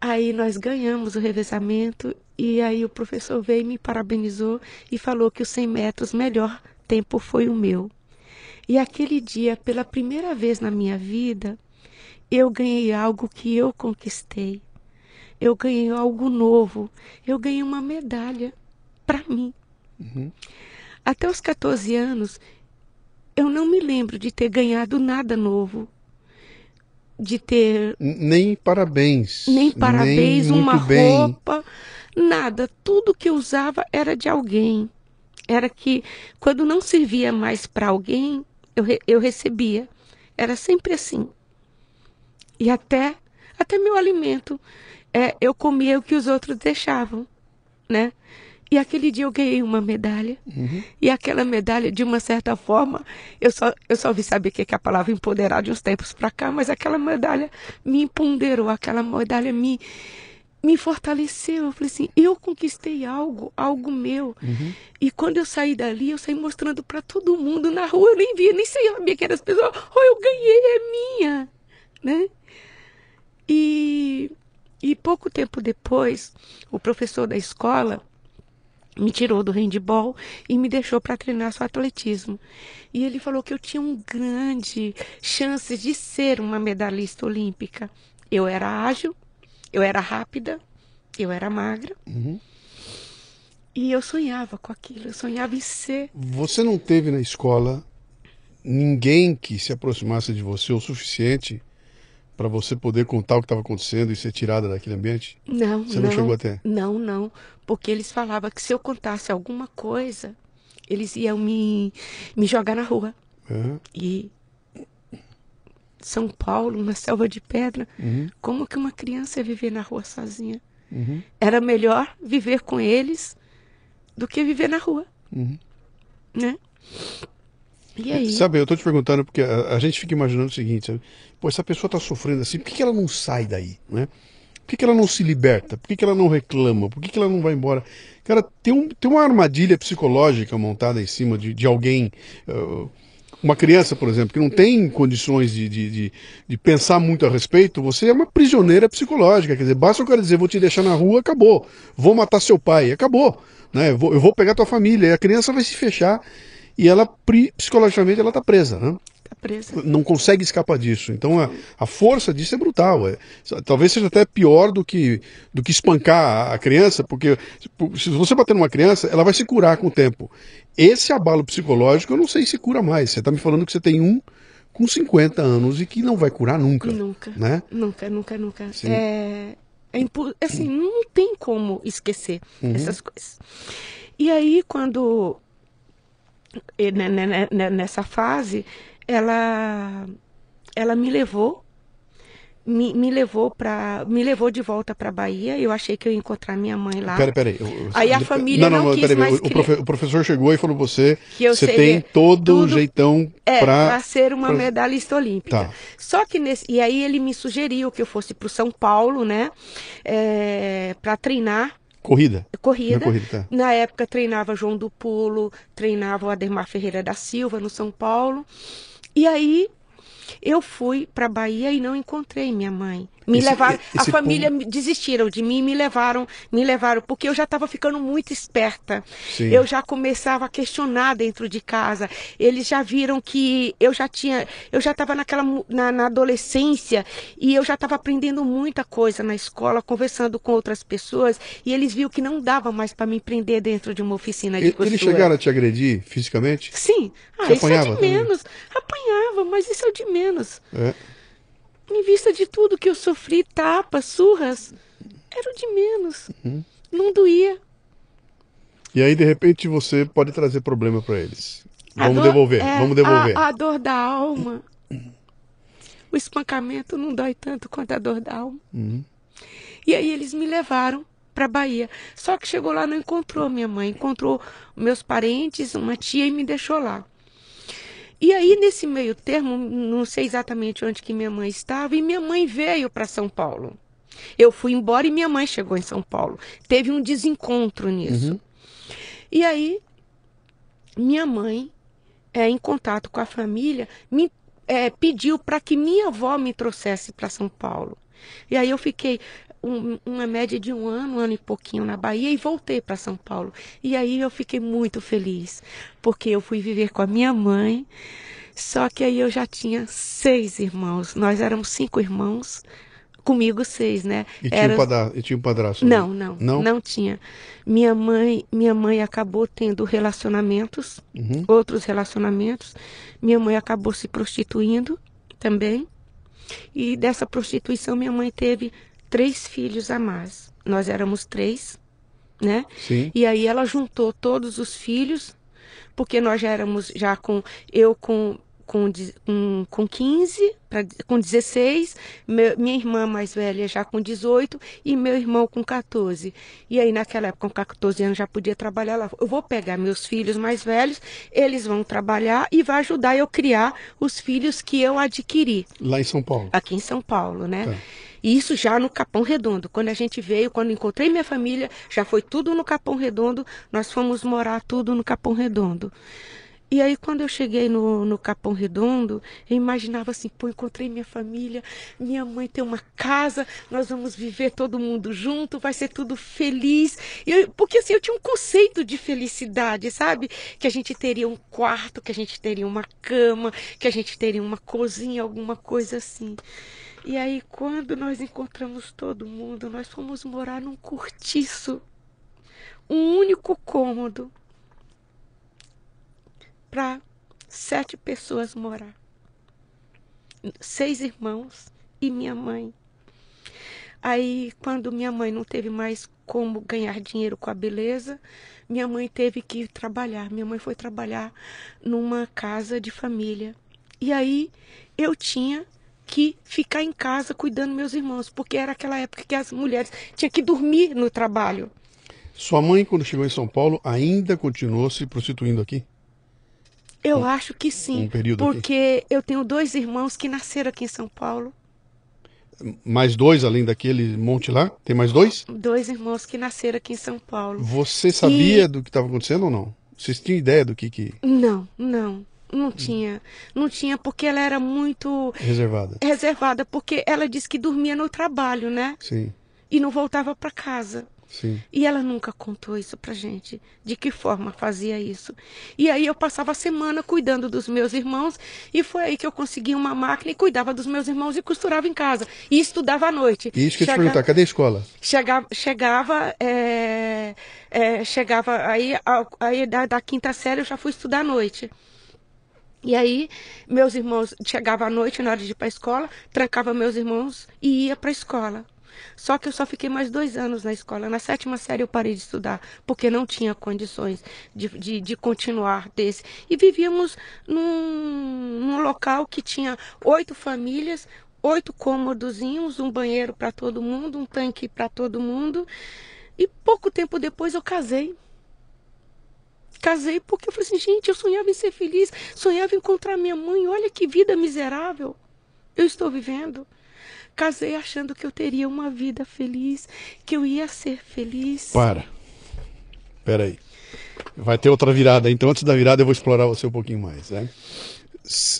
Aí nós ganhamos o revezamento e aí o professor veio e me parabenizou e falou que os 100 metros melhor tempo foi o meu. E aquele dia, pela primeira vez na minha vida, eu ganhei algo que eu conquistei. Eu ganhei algo novo. Eu ganhei uma medalha para mim. Até os 14 anos, eu não me lembro de ter ganhado nada novo. De ter Nem parabéns. nem parabéns, nem uma bem. roupa, nada. Tudo que eu usava era de alguém. Era que quando não servia mais para alguém, eu, re- eu recebia. Era sempre assim. E até até meu alimento, é, eu comia o que os outros deixavam, né? E aquele dia eu ganhei uma medalha. E aquela medalha, de uma certa forma, eu só, eu só vi saber o que que a palavra empoderar de uns tempos para cá, mas aquela medalha me empoderou, aquela medalha me, me fortaleceu. Eu falei assim, eu conquistei algo, algo meu. E quando eu saí dali, eu saí mostrando para todo mundo na rua, eu nem via, nem sabia que eram as pessoas, oh, eu ganhei, é minha, né? E, e pouco tempo depois, o professor da escola me tirou do handball e me deixou para treinar só atletismo. E ele falou que eu tinha um grande chance de ser uma medalhista olímpica. Eu era ágil, eu era rápida, eu era magra. E eu sonhava com aquilo, eu sonhava em ser. Você não teve na escola ninguém que se aproximasse de você o suficiente para você poder contar o que estava acontecendo e ser tirada daquele ambiente? Não, Você não chegou até? Não, não, porque eles falavam que se eu contasse alguma coisa, eles iam me, me jogar na rua. Aham. E São Paulo, na selva de pedra, Uhum. como que uma criança ia viver na rua sozinha? Uhum. Era melhor viver com eles do que viver na rua, Uhum. né? E aí? Sabe, eu tô te perguntando porque a, a gente fica imaginando o seguinte, sabe? Pô, essa pessoa tá sofrendo assim, por que, que ela não sai daí, né? Por que, que ela não se liberta? Por que, que ela não reclama? Por que, que ela não vai embora? Cara, tem, um, tem uma armadilha psicológica montada em cima de, de alguém. ah, uma criança, por exemplo, que não tem condições de, de, de, de pensar muito a respeito, você é uma prisioneira psicológica. Quer dizer, basta o cara dizer, vou te deixar na rua, acabou. Vou matar seu pai, acabou. Né? Eu, vou, eu vou pegar tua família. E a criança vai se fechar e ela, psicologicamente, ela tá presa, né? Tá presa. não consegue escapar disso. Então a, a força disso é brutal. É. Talvez seja até pior do que, do que espancar a, criança, porque se você bater numa criança, ela vai se curar com o tempo. Esse abalo psicológico eu não sei se cura mais. Você está me falando que você tem um com 50 anos e que não vai curar nunca. Nunca. Né? Nunca, nunca, nunca. Sim. É, é impo- assim, não tem como esquecer Uhum. essas coisas. E aí, quando nessa fase, ela ela me levou, me, me levou para me levou de volta para Bahia. Eu achei que eu ia encontrar minha mãe lá. Peraí, peraí. Aí a família não, não, quis peraí, mais o, profe, o, professor chegou e falou você que eu você tem todo o jeitão é, para ser uma pra... medalhista olímpica. Tá. Só que nesse e aí ele me sugeriu que eu fosse para o São Paulo, né, é, para treinar Corrida? Corrida. corrida tá. Na época treinava João do Pulo, treinava o Ademar Ferreira da Silva no São Paulo. E aí eu fui para Bahia e não encontrei minha mãe. Me esse, levaram, esse a família ponto... desistiram de mim, me levaram, me levaram porque eu já estava ficando muito esperta. Sim. Eu já começava a questionar dentro de casa. Eles já viram que eu já tinha, eu já estava naquela na, na, adolescência e eu já estava aprendendo muita coisa na escola, conversando com outras pessoas e eles viram que não dava mais para me prender dentro de uma oficina de costura. Eles chegaram a te agredir fisicamente? Sim. Ah, Você isso é de menos. Também? Apanhava, mas isso é o de menos. É. Em vista de tudo que eu sofri, tapas, surras, era o de menos. Uhum. Não doía. E aí, de repente, você pode trazer problema para eles. A vamos dor, devolver, é, vamos devolver. A, a, dor da alma. O espancamento não dói tanto quanto a dor da alma. Uhum. E aí eles me levaram para Bahia. Só que chegou lá não encontrou minha mãe, encontrou meus parentes, uma tia e me deixou lá. E aí, nesse meio termo, não sei exatamente onde que minha mãe estava, e minha mãe veio para São Paulo. Eu fui embora e minha mãe chegou em São Paulo. Teve um desencontro nisso. Uhum. E aí, minha mãe, é, em contato com a família, me é, pediu para que minha avó me trouxesse para São Paulo. E aí eu fiquei um, uma média de um ano, um ano e pouquinho na Bahia e voltei para São Paulo. E aí eu fiquei muito feliz, porque eu fui viver com a minha mãe. Só que aí eu já tinha seis irmãos. Nós éramos cinco irmãos, comigo seis, né? E tinha, Era... um, padra... e tinha um padrasto? Não, não, não, não tinha. Minha mãe, minha mãe acabou tendo relacionamentos, uhum. outros relacionamentos. Minha mãe acabou se prostituindo também. E dessa prostituição minha mãe teve três filhos a mais. Nós éramos três, né? Sim. E aí ela juntou todos os filhos, porque nós já éramos já com eu com com, com, com 15, pra, com 16, meu, minha irmã mais velha já com 18 e meu irmão com 14. E aí, naquela época, com 14 anos, já podia trabalhar lá. Eu vou pegar meus filhos mais velhos, eles vão trabalhar e vai ajudar eu criar os filhos que eu adquiri. Lá em São Paulo? Aqui em São Paulo, né? Tá. E isso já no Capão Redondo. Quando a gente veio, quando encontrei minha família, já foi tudo no Capão Redondo. Nós fomos morar tudo no Capão Redondo. E aí, quando eu cheguei no, no Capão Redondo, eu imaginava assim: pô, encontrei minha família, minha mãe tem uma casa, nós vamos viver todo mundo junto, vai ser tudo feliz. Eu, porque assim, eu tinha um conceito de felicidade, sabe? Que a gente teria um quarto, que a gente teria uma cama, que a gente teria uma cozinha, alguma coisa assim. E aí, quando nós encontramos todo mundo, nós fomos morar num cortiço. Um único cômodo para sete pessoas morar. Seis irmãos e minha mãe. Aí, quando minha mãe não teve mais como ganhar dinheiro com a beleza, minha mãe teve que trabalhar. Minha mãe foi trabalhar numa casa de família. E aí eu tinha que ficar em casa cuidando meus irmãos, porque era aquela época que as mulheres tinham que dormir no trabalho. Sua mãe, quando chegou em São Paulo, ainda continuou se prostituindo aqui? Eu um, acho que sim. Um porque aqui. eu tenho dois irmãos que nasceram aqui em São Paulo. Mais dois além daquele monte lá? Tem mais dois? Dois irmãos que nasceram aqui em São Paulo. Você sabia e... do que estava acontecendo ou não? Vocês tinham ideia do que que. Não, não. Não tinha. Não tinha, porque ela era muito. Reservada. Reservada, porque ela disse que dormia no trabalho, né? Sim. E não voltava para casa. Sim. E ela nunca contou isso pra gente, de que forma fazia isso. E aí eu passava a semana cuidando dos meus irmãos, e foi aí que eu consegui uma máquina e cuidava dos meus irmãos e costurava em casa. E estudava à noite. E isso que eu te perguntar, cadê a escola? Chegava, chegava, é, é, chegava aí, aí da, da quinta série eu já fui estudar à noite. E aí, meus irmãos chegavam à noite na hora de ir para a escola, trancava meus irmãos e ia para a escola. Só que eu só fiquei mais dois anos na escola. Na sétima série eu parei de estudar, porque não tinha condições de, de, de continuar desse. E vivíamos num, num local que tinha oito famílias, oito cômodozinhos, um banheiro para todo mundo, um tanque para todo mundo. E pouco tempo depois eu casei. Casei porque eu falei assim, gente, eu sonhava em ser feliz, sonhava em encontrar minha mãe, olha que vida miserável eu estou vivendo. Casei achando que eu teria uma vida feliz, que eu ia ser feliz. Para. Espera aí. Vai ter outra virada, então antes da virada eu vou explorar você um pouquinho mais, né?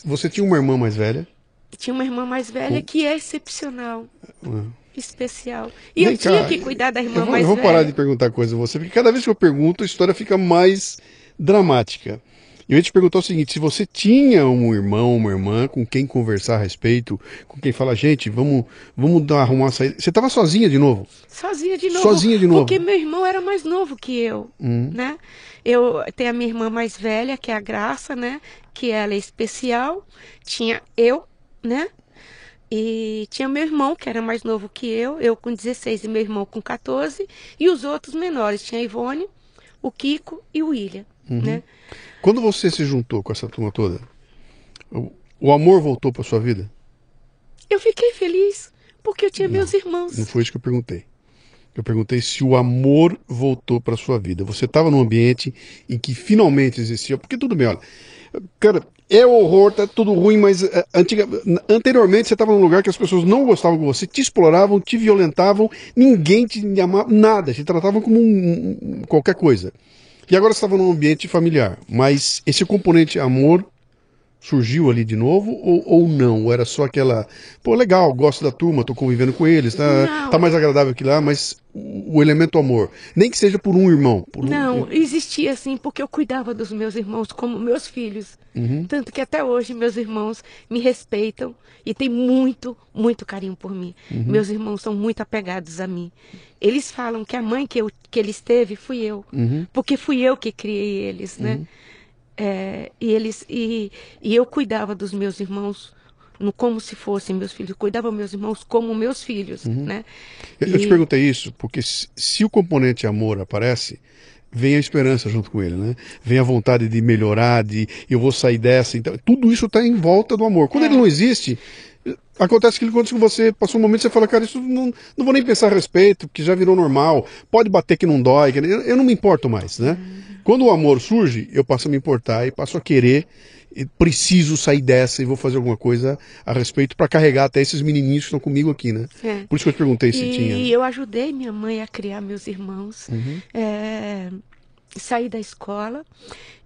Você tinha uma irmã mais velha? Tinha uma irmã mais velha que é excepcional. Uhum. Especial. E Vem eu cá, tinha que cuidar da irmã eu vou, mais. Eu vou velha. parar de perguntar coisa a você, porque cada vez que eu pergunto, a história fica mais dramática. Eu ia te perguntar o seguinte: se você tinha um irmão, uma irmã com quem conversar a respeito, com quem fala, gente, vamos, vamos dar, arrumar uma saída. Você estava sozinha de novo? Sozinha de novo. Sozinha de novo. Porque meu irmão era mais novo que eu, hum. né? Eu tenho a minha irmã mais velha, que é a Graça, né? Que ela é especial. Tinha eu, né? E tinha meu irmão, que era mais novo que eu, eu com 16 e meu irmão com 14, e os outros menores. Tinha a Ivone, o Kiko e o William, uhum. né? Quando você se juntou com essa turma toda, o, amor voltou para sua vida? Eu fiquei feliz, porque eu tinha não, meus irmãos. Não foi isso que eu perguntei. Eu perguntei se o amor voltou para sua vida. Você estava num ambiente em que finalmente existia. Porque tudo bem, olha. Cara, é horror, tá tudo ruim, mas uh, antiga, anteriormente você estava num lugar que as pessoas não gostavam de você, te exploravam, te violentavam, ninguém te amava, nada, te tratavam como um, qualquer coisa. E agora você estava num ambiente familiar, mas esse componente amor surgiu ali de novo ou, ou não? Ou era só aquela, pô, legal, gosto da turma, tô convivendo com eles, tá, tá mais agradável que lá, mas o, o elemento amor, nem que seja por um irmão. Por não, um... existia assim, porque eu cuidava dos meus irmãos como meus filhos. Uhum. Tanto que até hoje meus irmãos me respeitam e têm muito, muito carinho por mim. Uhum. Meus irmãos são muito apegados a mim. Eles falam que a mãe que, eu, que eles teve fui eu. Uhum. Porque fui eu que criei eles, né? É, e, eles, e, e eu cuidava dos meus irmãos no, como se fossem meus filhos. Cuidava meus irmãos como meus filhos, uhum. né? Eu, e... eu, te perguntei isso porque se, se, o componente amor aparece, vem a esperança junto com ele, né? Vem a vontade de melhorar, de eu vou sair dessa. Então, tudo isso está em volta do amor. Quando é. ele não existe, Acontece aquilo quando você passou um momento você fala, cara, isso não, não vou nem pensar a respeito, que já virou normal, pode bater que não dói, eu, eu não me importo mais, né? Uhum. Quando o amor surge, eu passo a me importar e passo a querer, preciso sair dessa e vou fazer alguma coisa a respeito para carregar até esses menininhos que estão comigo aqui, né? É. Por isso que eu te perguntei se e tinha. E eu ajudei minha mãe a criar meus irmãos. Uhum. É saí da escola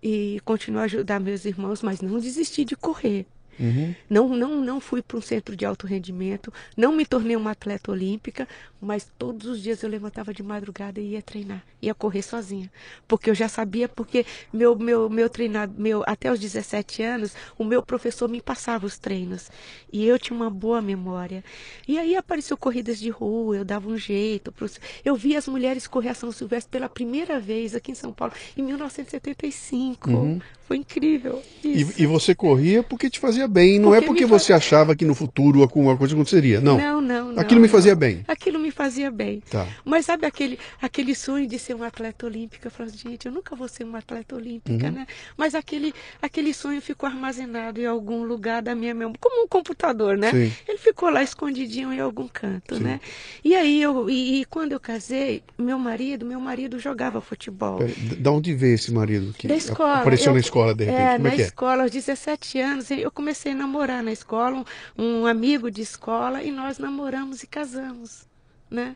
e continuar a ajudar meus irmãos, mas não desisti de correr. Uhum. Não, não, não fui para um centro de alto rendimento, não me tornei uma atleta olímpica, mas todos os dias eu levantava de madrugada e ia treinar, ia correr sozinha, porque eu já sabia, porque meu meu meu treinado, meu até os 17 anos, o meu professor me passava os treinos e eu tinha uma boa memória. E aí apareceu corridas de rua, eu dava um jeito, pros... eu vi as mulheres correr a São Silvestre pela primeira vez aqui em São Paulo em 1975. Uhum. Foi incrível. E, e, você corria porque te fazia bem, não é porque é porque você achava que no futuro alguma coisa aconteceria. Não. Não, não, não Aquilo me fazia não. bem. Aquilo me fazia bem. Tá. Mas sabe aquele, aquele sonho de ser um atleta olímpico? Eu falo, gente, eu nunca vou ser uma atleta olímpica, uhum. né? Mas aquele, aquele sonho ficou armazenado em algum lugar da minha memória, como um computador, né? Sim. Ele ficou lá escondidinho em algum canto, Sim. né? E aí eu, e, e, quando eu casei, meu marido, meu marido jogava futebol. Pera, da onde veio esse marido que da escola. apareceu eu, na escola de repente? É, Como é na é? escola, aos 17 anos, eu comecei a namorar na escola, um, um amigo de escola, e nós namoramos e casamos, né?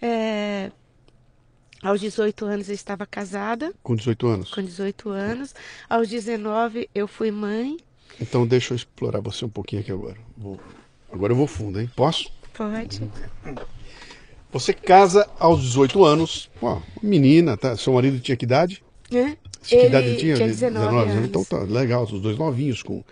É, aos 18 anos eu estava casada. Com 18 anos? Com 18 anos. Aos 19 eu fui mãe. Então deixa eu explorar você um pouquinho aqui agora. Vou... Agora eu vou fundo, hein? Posso? Pode. Você casa aos 18 anos. Ó, menina, tá? Seu marido tinha que idade? É? Que ele idade tinha? tinha 19, 19 anos. Então tá legal, os dois novinhos com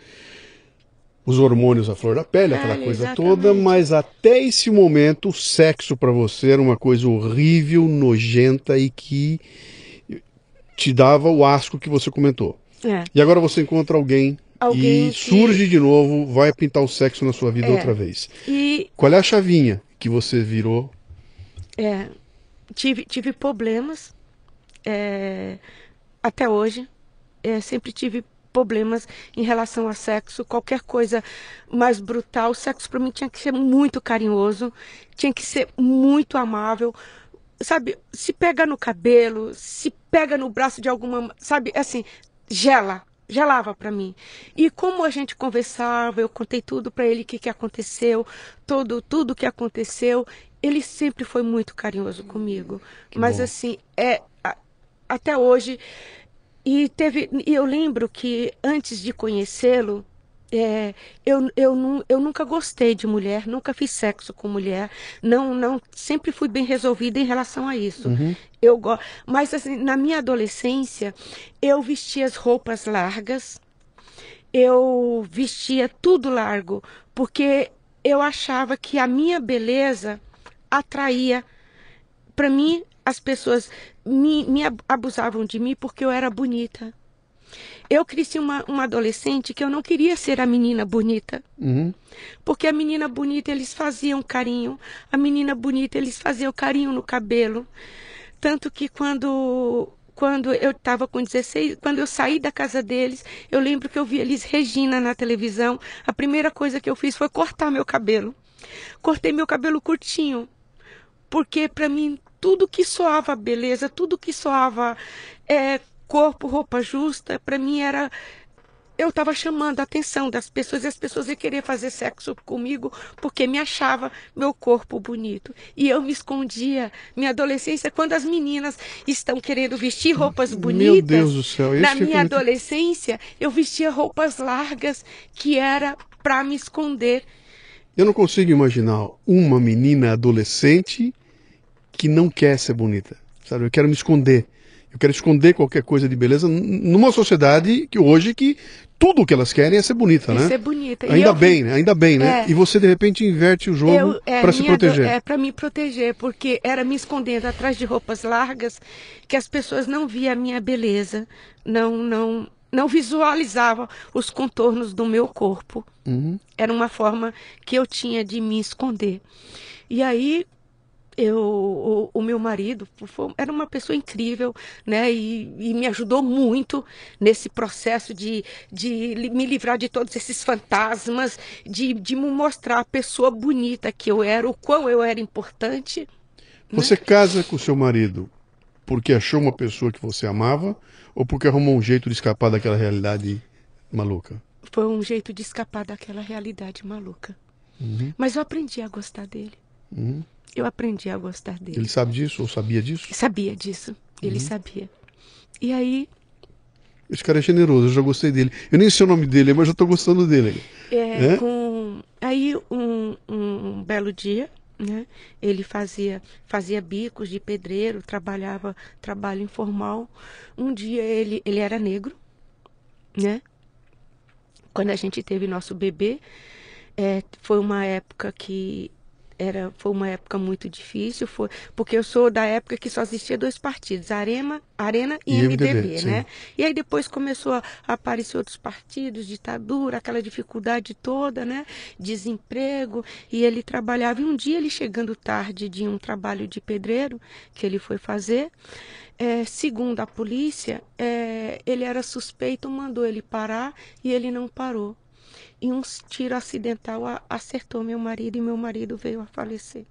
os hormônios à flor da pele, aquela ah, coisa exatamente. toda, mas até esse momento o sexo para você era uma coisa horrível, nojenta e que te dava o asco que você comentou. É. E agora você encontra alguém, alguém e que... surge de novo, vai pintar o sexo na sua vida é. outra vez. E... Qual é a chavinha que você virou? É, tive, tive problemas é, até hoje. É, sempre tive problemas em relação a sexo, qualquer coisa mais brutal. O sexo para mim tinha que ser muito carinhoso, tinha que ser muito amável. Sabe, se pega no cabelo, se pega no braço de alguma, sabe, assim, gela, gelava para mim. E como a gente conversava, eu contei tudo para ele o que, que aconteceu, todo tudo que aconteceu. Ele sempre foi muito carinhoso comigo. Que Mas bom. assim, é até hoje e teve, e eu lembro que antes de conhecê-lo, é, eu, eu, eu nunca gostei de mulher, nunca fiz sexo com mulher, não, não, sempre fui bem resolvida em relação a isso. Eu go... Mas assim, na minha adolescência, eu vestia as roupas largas, eu vestia tudo largo, porque eu achava que a minha beleza atraía. Para mim, as pessoas me, me ab- abusavam de mim porque eu era bonita. Eu cresci uma, uma adolescente que eu não queria ser a menina bonita. Uhum. Porque a menina bonita eles faziam carinho, a menina bonita eles faziam carinho no cabelo. Tanto que quando quando eu estava com 16, quando eu saí da casa deles, eu lembro que eu vi eles Regina na televisão. A primeira coisa que eu fiz foi cortar meu cabelo. Cortei meu cabelo curtinho, porque para mim tudo que soava beleza, tudo que soava é, corpo, roupa justa, para mim era eu estava chamando a atenção das pessoas e as pessoas iam querer fazer sexo comigo porque me achava meu corpo bonito. E eu me escondia. Minha adolescência, quando as meninas estão querendo vestir roupas bonitas. Meu Deus do céu, Na é minha muito- adolescência, eu vestia roupas largas que era para me esconder. Eu não consigo imaginar uma menina adolescente que não quer ser bonita. Sabe? Eu quero me esconder. Eu quero esconder qualquer coisa de beleza numa sociedade que hoje que tudo que elas querem é ser bonita, e né? ser bonita. Ainda eu- bem, né? Ainda bem, né? É. E você de repente inverte o jogo é, para se proteger. É, para me proteger, porque era me escondendo atrás de roupas largas que as pessoas não viam a minha beleza, não, não, não visualizavam os contornos do meu corpo. Uhum. Era uma forma que eu tinha de me esconder. E aí eu, o, o meu marido foi- era uma pessoa incrível, né? E, e me ajudou muito nesse processo de, de me livrar de todos esses fantasmas, de, de me mostrar a pessoa bonita que eu era, o quão eu era importante. Você casa com o seu marido porque achou uma pessoa que você amava ou porque arrumou um jeito de escapar daquela realidade maluca? Foi um jeito de escapar daquela realidade maluca. Mas eu aprendi a gostar dele. Uhum. Eu aprendi a gostar dele. Ele sabe disso ou sabia disso? sabia disso. Ele sabia. E aí Esse cara é generoso, eu já gostei dele. Eu nem sei o nome dele, mas já tô gostando dele. É, É? com aí um, um belo dia, né? Ele fazia fazia bicos de pedreiro, trabalhava trabalho informal. Um dia ele ele era negro, né? Quando a gente teve nosso bebê, é, foi uma época que era foi uma época muito difícil, foi porque eu sou da época que só existia dois partidos, Arena, Arena e, E MDB, MDB, né? E aí depois começou a aparecer outros partidos, ditadura, aquela dificuldade toda, né? Desemprego. E ele trabalhava. E um dia ele chegando tarde de um trabalho de pedreiro que ele foi fazer, é, segundo a polícia, é, ele era suspeito, mandou ele parar e ele não parou. E um tiro acidental a- acertou meu marido e meu marido veio a falecer.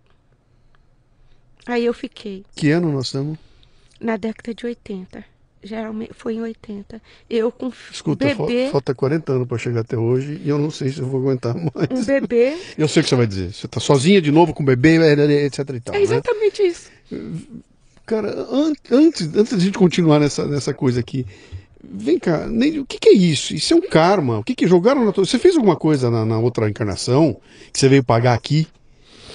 Aí eu fiquei Que ano nós estamos? na década de 80. Geralmente foi em 80. Eu com Escuta, bebê, falta 40 anos para chegar até hoje e eu não sei se eu vou aguentar um mais. bebê. Eu sei o que você vai dizer. Você tá sozinha de novo com o bebê, etc e tal, É né? exatamente isso. Cara, an- antes, antes da gente continuar nessa, nessa coisa aqui, vem cá, Neide, o que, que é isso? Isso é um karma. O que, que jogaram na tua. Você fez alguma coisa na, na outra encarnação que você veio pagar aqui?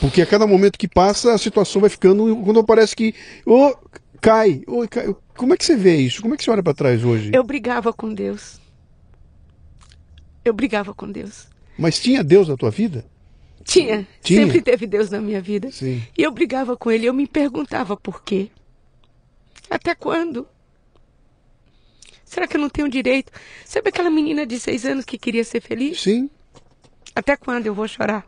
Porque a cada momento que passa, a situação vai ficando. Quando parece que. Ô, cai, ô, cai. Como é que você vê isso? Como é que você olha para trás hoje? Eu brigava com Deus. Eu brigava com Deus. Mas tinha Deus na tua vida? Tinha, Tinha? sempre teve Deus na minha vida. Sim. E eu brigava com ele, eu me perguntava por quê. Até quando? Será que eu não tenho direito? Sabe aquela menina de seis anos que queria ser feliz? Sim. Até quando eu vou chorar?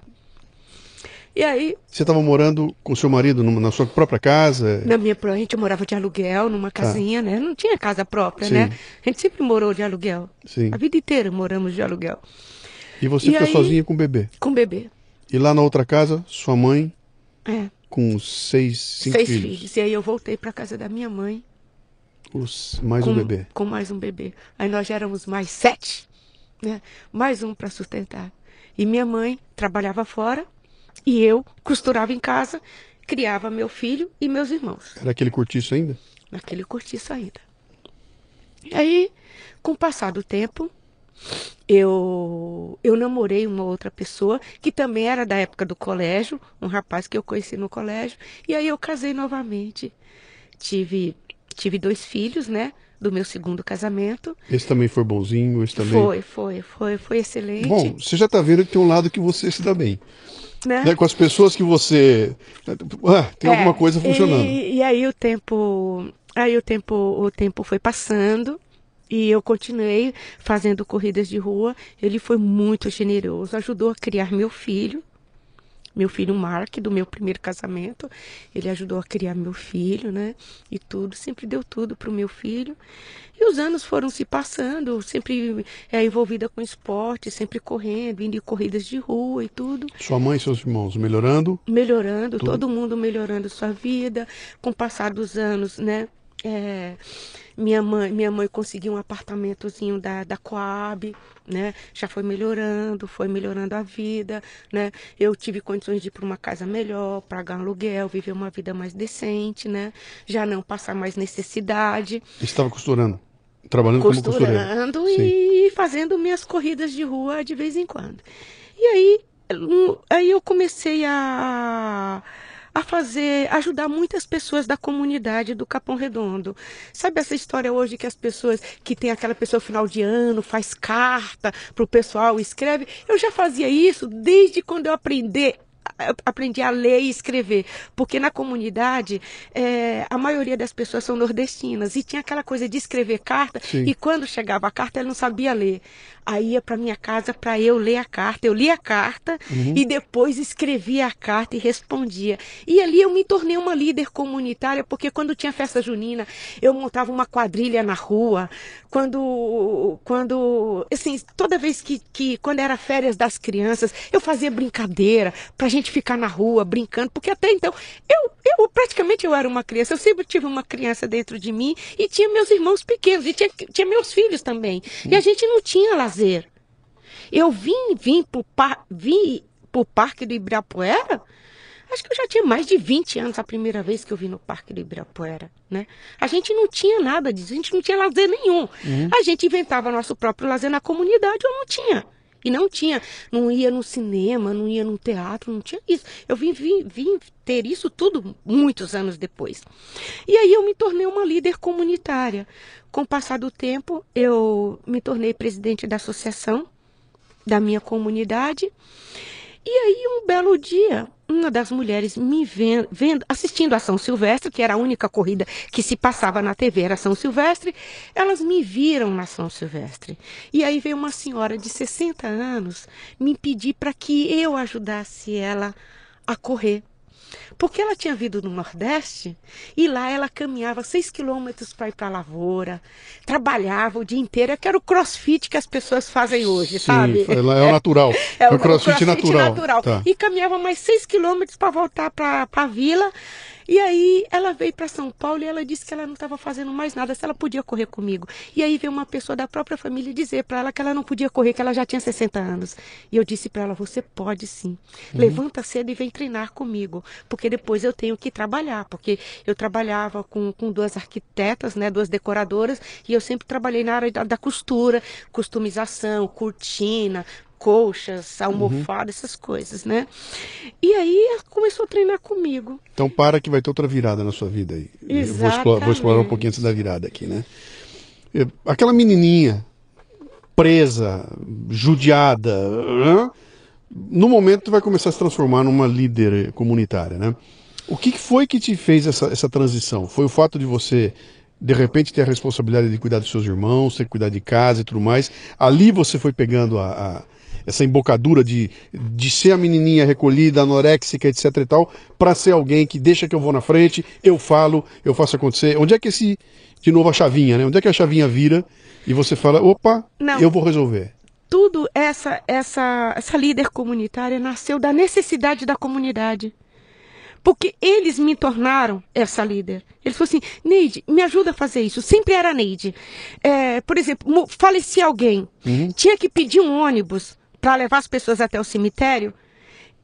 E aí, Você estava morando com o seu marido numa- na sua própria casa? na minha pro- a gente morava de aluguel numa casinha, né? Não tinha casa própria, Sim. né? A gente sempre morou de aluguel. Sim. A vida inteira moramos de aluguel. E você E ficou aí- sozinha com o bebê. Com bebê. E lá na outra casa, sua mãe É. com seis, cinco seis filhos. filhos. E aí eu voltei para casa da minha mãe. Os- mais com, um bebê. Com mais um bebê. Aí nós já éramos mais sete, né? Mais um para sustentar. E minha mãe trabalhava fora e eu costurava em casa, criava meu filho e meus irmãos. Era aquele cortiço ainda? naquele cortiço ainda. E aí, com o passar do tempo, eu, eu namorei uma outra pessoa que também era da época do colégio, um rapaz que eu conheci no colégio, e aí eu casei novamente. Tive, tive dois filhos, né? Do meu segundo casamento. Esse também foi bonzinho, esse também. Foi, foi, foi, foi excelente. Bom, você já está vendo que tem um lado que você se dá bem. né? Né? Com as pessoas que você. Ah, tem É, alguma coisa funcionando. E, e aí o tempo, aí o tempo, o tempo foi passando e eu continuei fazendo corridas de rua. Ele foi muito generoso, ajudou a criar meu filho, meu filho Mark do meu primeiro casamento. Ele ajudou a criar meu filho, né? E tudo, sempre deu tudo para o meu filho. E os anos foram se passando, sempre é, envolvida com esporte, sempre correndo, indo em corridas de rua e tudo Sua mãe e seus irmãos melhorando. melhorando, Tudo. todo mundo melhorando sua vida. Com o passar dos anos, né? é, minha mãe, minha mãe conseguiu um apartamentozinho da, da Coab, né? Já foi melhorando, foi melhorando a vida, né? Eu tive condições de ir para uma casa melhor, pagar um aluguel, viver uma vida mais decente, né? Já não passar mais necessidade estava costurando. Trabalhando como costureira. costurando Sim. e fazendo minhas corridas de rua de vez em quando. E aí, aí eu comecei a a fazer, ajudar muitas pessoas da comunidade do Capão Redondo. Sabe essa história hoje que as pessoas, que tem aquela pessoa final de ano, faz carta pro pessoal, escreve? Eu já fazia isso desde quando eu aprendi aprendi a ler e escrever, porque na comunidade eh, a maioria das pessoas são nordestinas e tinha aquela coisa de escrever carta Sim. e quando chegava a carta ela não sabia ler. Aí ia para minha casa para eu ler a carta. Eu lia a carta e depois escrevia a carta e respondia. E ali eu me tornei uma líder comunitária, porque quando tinha festa junina, eu montava uma quadrilha na rua. Quando, quando, assim, toda vez que, que quando era férias das crianças, eu fazia brincadeira pra gente ficar na rua brincando, porque até então eu, eu praticamente eu era uma criança. Eu sempre tive uma criança dentro de mim e tinha meus irmãos pequenos e tinha, tinha meus filhos também. E a gente não tinha lazer. Eu vim, vim pro, par, vim pro Parque do Ibirapuera. Acho que eu já tinha mais de 20 anos a primeira vez que eu vim no Parque do Ibirapuera, né? A gente não tinha nada disso, a gente não tinha lazer nenhum. A gente inventava nosso próprio lazer na comunidade ou não tinha. E não tinha, não ia no cinema, não ia no teatro, não tinha isso. Eu vim, vim, vim ter isso tudo muitos anos depois. E aí eu me tornei uma líder comunitária. Com o passar do tempo, eu me tornei presidente da associação da minha comunidade. E aí, um belo dia, uma das mulheres me vendo, vendo, assistindo a São Silvestre, que era a única corrida que se passava na TV, era São Silvestre, elas me viram na São Silvestre. E aí veio uma senhora de 60 anos me pedir para que eu ajudasse ela a correr. Porque ela tinha vindo no Nordeste e lá ela caminhava seis quilômetros para ir para a lavoura, trabalhava o dia inteiro, que era o crossfit que as pessoas fazem hoje, sabe? Sim, ela é o natural. É, o crossfit, natural. Tá. E caminhava mais seis quilômetros para voltar para a vila. E aí ela veio para São Paulo e ela disse que ela não estava fazendo mais nada, se ela podia correr comigo. E aí veio uma pessoa da própria família dizer para ela que ela não podia correr, que ela já tinha 60 anos. E eu disse para ela: você pode sim. Uhum. Levanta cedo e vem treinar comigo, porque depois eu tenho que trabalhar, porque eu trabalhava com, com duas arquitetas, né, duas decoradoras, e eu sempre trabalhei na área da, da costura, customização, cortina, colchas, almofada, essas coisas, né? E aí começou a treinar comigo. Então para que vai ter outra virada na sua vida aí. Eu Vou explorar, vou explorar um pouquinho antes da virada aqui, né? Eu- Aquela menininha presa, judiada, hã? no momento vai começar a se transformar numa líder comunitária, né? O que que foi que te fez essa, essa transição? Foi o fato de você de repente ter a responsabilidade de cuidar dos seus irmãos, ter que cuidar de casa e tudo mais. Ali você foi pegando a, a- essa embocadura de, de ser a menininha recolhida, anoréxica, etc e tal, para ser alguém que deixa que eu vou na frente, eu falo, eu faço acontecer. Onde é que esse, de novo a chavinha, né? Onde é que a chavinha vira e você fala, opa, Não. eu vou resolver. tudo essa essa essa líder comunitária nasceu da necessidade da comunidade. Porque eles me tornaram essa líder. Eles falaram assim, Neide, me ajuda a fazer isso. Sempre era Neide. É, por exemplo, falecia alguém, tinha que pedir um ônibus para levar as pessoas até o cemitério.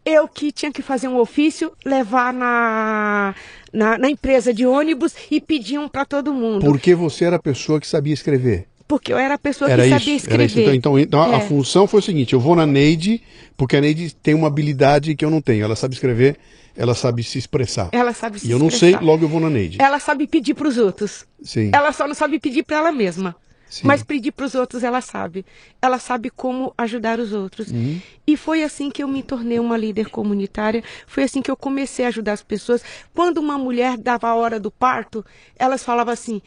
Eu que tinha que fazer um ofício, levar na, na, na empresa de ônibus e pedir um para todo mundo. Porque você era a pessoa que sabia escrever. Porque eu era a pessoa Era que isso, sabia era isso. escrever. Então, então, então a É. função foi o seguinte: eu vou na Neide, porque a Neide tem uma habilidade que eu não tenho. Ela sabe escrever, ela sabe se expressar. Ela sabe se E eu não sei, expressar. logo eu vou na Neide. Ela sabe pedir para os outros. Sim. Ela só não sabe pedir para ela mesma. Sim. Mas pedir para os outros ela sabe. Ela sabe como ajudar os outros. Uhum. E foi assim que eu me tornei uma líder comunitária. Foi assim que eu comecei a ajudar as pessoas. Quando uma mulher dava a hora do parto, elas falavam assim,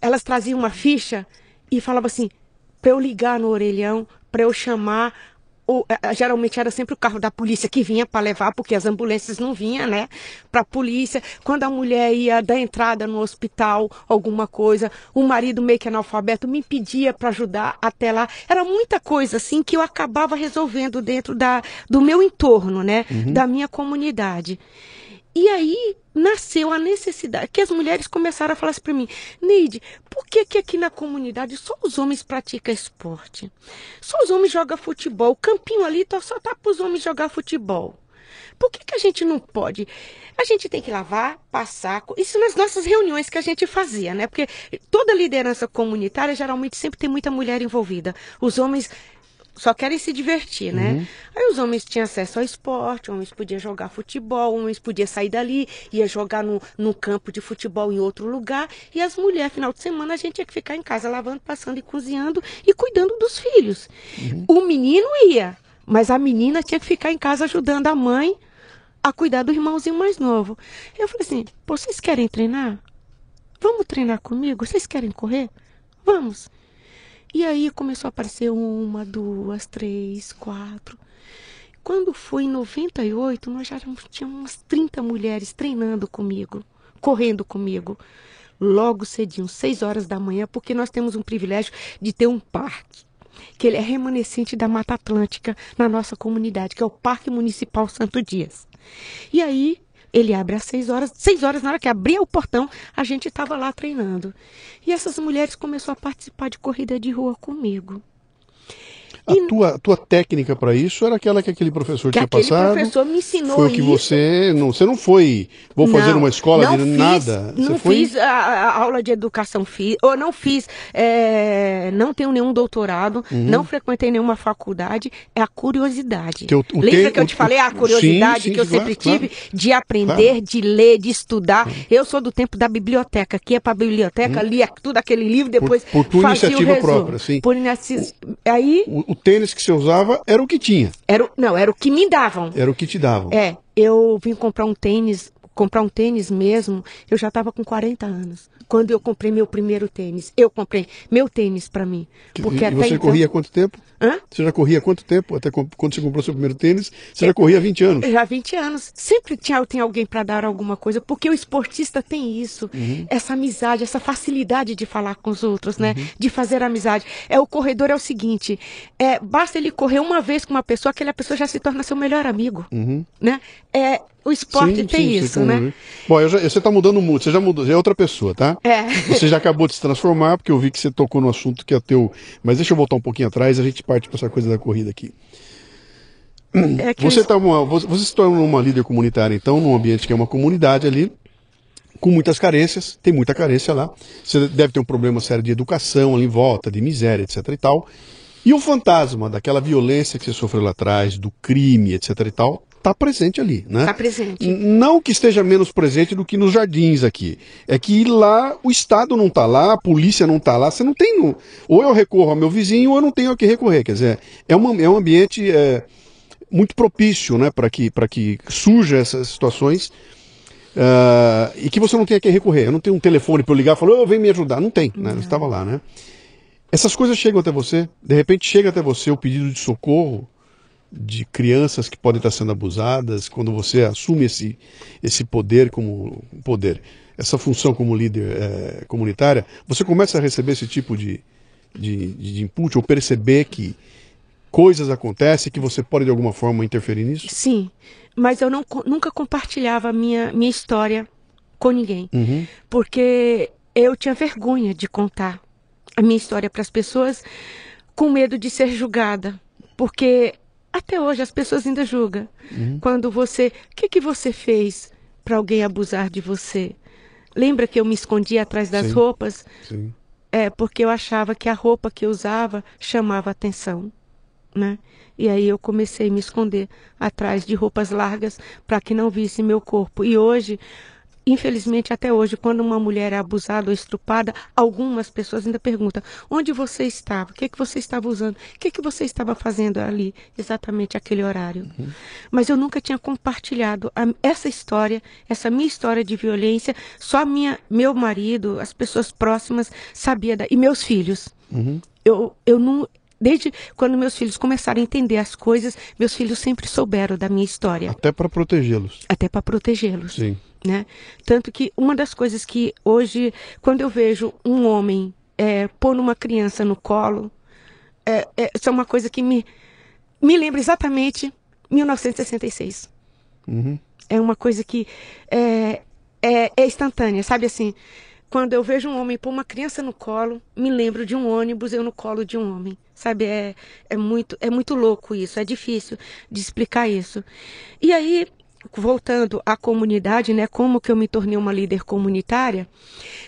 elas traziam uma ficha e falavam assim, para eu ligar no orelhão, para eu chamar o- eh, geralmente era sempre o carro da polícia que vinha para levar, porque as ambulâncias não vinham, né? Para a polícia. Quando a mulher ia dar entrada no hospital, alguma coisa, o marido meio que analfabeto me pedia para ajudar até lá. Era muita coisa assim que eu acabava resolvendo dentro da, do meu entorno, né? Da minha comunidade. E aí nasceu a necessidade, que as mulheres começaram a falar assim para mim, Neide, por que, que aqui na comunidade só os homens praticam esporte? Só os homens jogam futebol, o campinho ali tá- só tá para os homens jogar futebol. Por que, que a gente não pode? A gente tem que lavar, passar. Isso nas nossas reuniões que a gente fazia, né? Porque toda liderança comunitária geralmente sempre tem muita mulher envolvida. Os homens só querem se divertir, né? Aí os homens tinham acesso ao esporte, homens podiam jogar futebol, homens podiam sair dali, ia jogar no, no campo de futebol em outro lugar, e as mulheres, final de semana, a gente tinha que ficar em casa lavando, passando e cozinhando e cuidando dos filhos. O menino ia, mas a menina tinha que ficar em casa ajudando a mãe a cuidar do irmãozinho mais novo. Eu falei assim: "Pô, vocês querem treinar? Vamos treinar comigo? Vocês querem correr? Vamos. E aí começou a aparecer uma, duas, três, quatro. Quando foi em 98, nós já tínhamos umas 30 mulheres treinando comigo, correndo comigo. Logo cedinho, 6 horas da manhã, porque nós temos um privilégio de ter um parque, que ele é remanescente da Mata Atlântica na nossa comunidade, que é o Parque Municipal Santo Dias. E aí ele abre às 6 horas. 6 horas, na hora que abria o portão, a gente estava lá treinando. E essas mulheres começaram a participar de corrida de rua comigo. A tua, a tua técnica para isso era aquela que aquele professor Que tinha aquele passado. professor me ensinou Foi o que isso. você. Não, você não foi. Vou fazer Não, uma escola de fiz, nada. Você Não foi. fiz a, a aula de educação, fiz, ou não fiz, é, não tenho nenhum doutorado, não frequentei nenhuma faculdade, é a curiosidade. Teu- Lembra te- que eu te falei a sim, curiosidade sim, que eu claro, sempre claro. tive de aprender, de ler, de estudar? Eu sou do tempo da biblioteca, que ia para a biblioteca, lia tudo aquele livro, depois Por- por tua fazia iniciativa o resumo. própria, sim. Por inici- Aí, O, o tênis que você usava era o que tinha. era, o- não, era o que me davam. Era o que te davam. É, eu vim comprar um tênis, comprar um tênis mesmo, eu já estava com 40 anos. Quando eu comprei meu primeiro tênis, eu comprei meu tênis para mim. Que- Porque e você então... corria há quanto tempo? Hã? Você já corria há quanto tempo? Até quando você comprou seu primeiro tênis, você já corria há 20 anos. Já há 20 anos. Sempre tinha, tem alguém para dar alguma coisa, porque o esportista tem isso. Essa amizade, essa facilidade de falar com os outros, né? De fazer amizade. É O corredor é o seguinte: é, basta ele correr uma vez com uma pessoa, aquela pessoa já se torna seu melhor amigo. Né? É, o esporte Sim, tem sim, isso, né? Bom, eu já- você está mudando muito, você já mudou, já é outra pessoa, tá? É. Você já acabou de se transformar, porque eu vi que você tocou no assunto que é teu. Mas deixa eu voltar um pouquinho atrás a gente parte para essa coisa da corrida aqui. É que Você, o- tá uma, você você se torna uma líder comunitária, então, num ambiente que é uma comunidade ali, com muitas carências, tem muita carência lá. Você deve ter um problema sério de educação ali em volta, de miséria, etc e tal. E o fantasma daquela violência que você sofreu lá atrás, do crime, etc e tal, está presente ali, né? Tá presente. Não que esteja menos presente do que nos jardins aqui. É que lá o Estado não está lá, a polícia não está lá, você não tem. Ou eu recorro ao meu vizinho ou eu não tenho a que recorrer. Quer dizer, é, uma, é um ambiente é, muito propício né, para que, pra que surjam essas situações ah, e que você não tenha a que recorrer. Eu não tenho um telefone para eu ligar e falar, oh, vem me ajudar. Não tem, né? Não estava lá, né? Essas coisas chegam até você, de repente chega até você o pedido de socorro de crianças que podem estar sendo abusadas, quando você assume esse, esse poder como poder, essa função como líder é, comunitária, você começa a receber esse tipo de, de, de input ou perceber que coisas acontecem que você pode de alguma forma interferir nisso? Sim, mas eu não, nunca compartilhava minha minha história com ninguém, uhum. porque eu tinha vergonha de contar a minha história para as pessoas, com medo de ser julgada, porque até hoje as pessoas ainda julgam. Uhum. Quando você, o que que você fez para alguém abusar de você? Lembra que eu me escondia atrás das Sim. roupas? Sim. É, porque eu achava que a roupa que eu usava chamava atenção, né? E aí eu comecei a me esconder atrás de roupas largas para que não visse meu corpo. E hoje Infelizmente, até hoje, quando uma mulher é abusada ou estrupada, algumas pessoas ainda perguntam: onde você estava? O que, que você estava usando? O que, que você estava fazendo ali, exatamente aquele horário? Uhum. Mas eu nunca tinha compartilhado a, essa história, essa minha história de violência. Só minha, meu marido, as pessoas próximas sabia da, e meus filhos. Uhum. Eu, eu não, desde quando meus filhos começaram a entender as coisas, meus filhos sempre souberam da minha história. Até para protegê-los. Até para protegê-los. Sim. Né? Tanto que uma das coisas que hoje, quando eu vejo um homem é, pôr uma criança no colo, é, é, isso é uma coisa que me, me lembra exatamente 1966. Uhum. É uma coisa que é, é, é instantânea, sabe assim? Quando eu vejo um homem pôr uma criança no colo, me lembro de um ônibus, eu no colo de um homem. Sabe, é, é, muito, é muito louco isso, é difícil de explicar isso. E aí, voltando à comunidade, né, como que eu me tornei uma líder comunitária,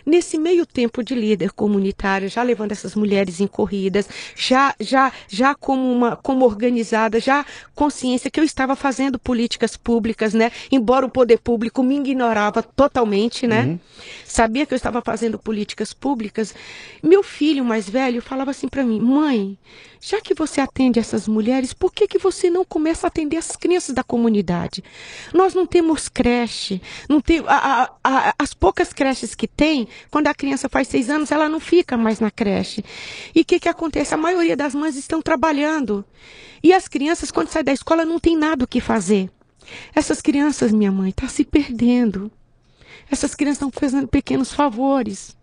nesse meio tempo de líder comunitária, já levando essas mulheres em corridas, já já já como uma como organizada, já consciência que eu estava fazendo políticas públicas, né, embora o poder público me ignorava totalmente, né? Uhum. Sabia que eu estava fazendo políticas públicas. Meu filho mais velho falava assim para mim: "Mãe, já que você atende essas mulheres, por que que você não começa a atender as crianças da comunidade?" Nós não temos creche, não tem, a, a, a, as poucas creches que tem, quando a criança faz seis anos, ela não fica mais na creche. E o que, que acontece? A maioria das mães estão trabalhando. E as crianças, quando saem da escola, não tem nada o que fazer. Essas crianças, minha mãe, estão tá se perdendo. Essas crianças estão fazendo pequenos favores.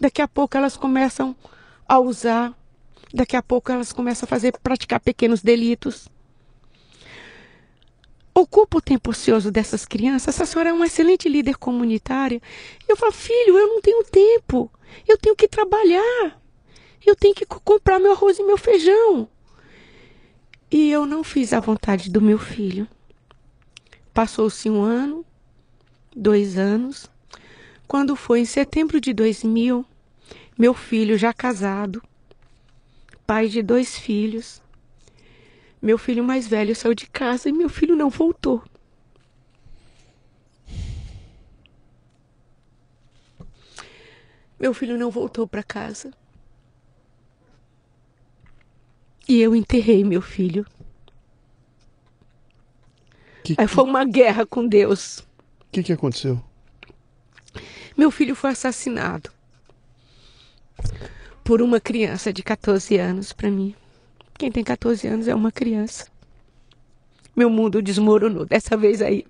Daqui a pouco elas começam a usar. Daqui a pouco elas começam a fazer, praticar pequenos delitos ocupa o tempo ocioso dessas crianças. Essa senhora é uma excelente líder comunitária. Eu falo, filho, eu não tenho tempo. Eu tenho que trabalhar. Eu tenho que comprar meu arroz e meu feijão. E eu não fiz a vontade do meu filho. Passou-se um ano, dois anos. Quando foi em setembro de 2000, meu filho já casado, pai de dois filhos, meu filho mais velho saiu de casa e meu filho não voltou. Meu filho não voltou para casa. E eu enterrei meu filho. Que, Aí foi uma guerra com Deus. O que, que aconteceu? Meu filho foi assassinado por uma criança de 14 anos para mim. Quem tem 14 anos é uma criança. Meu mundo desmoronou dessa vez aí.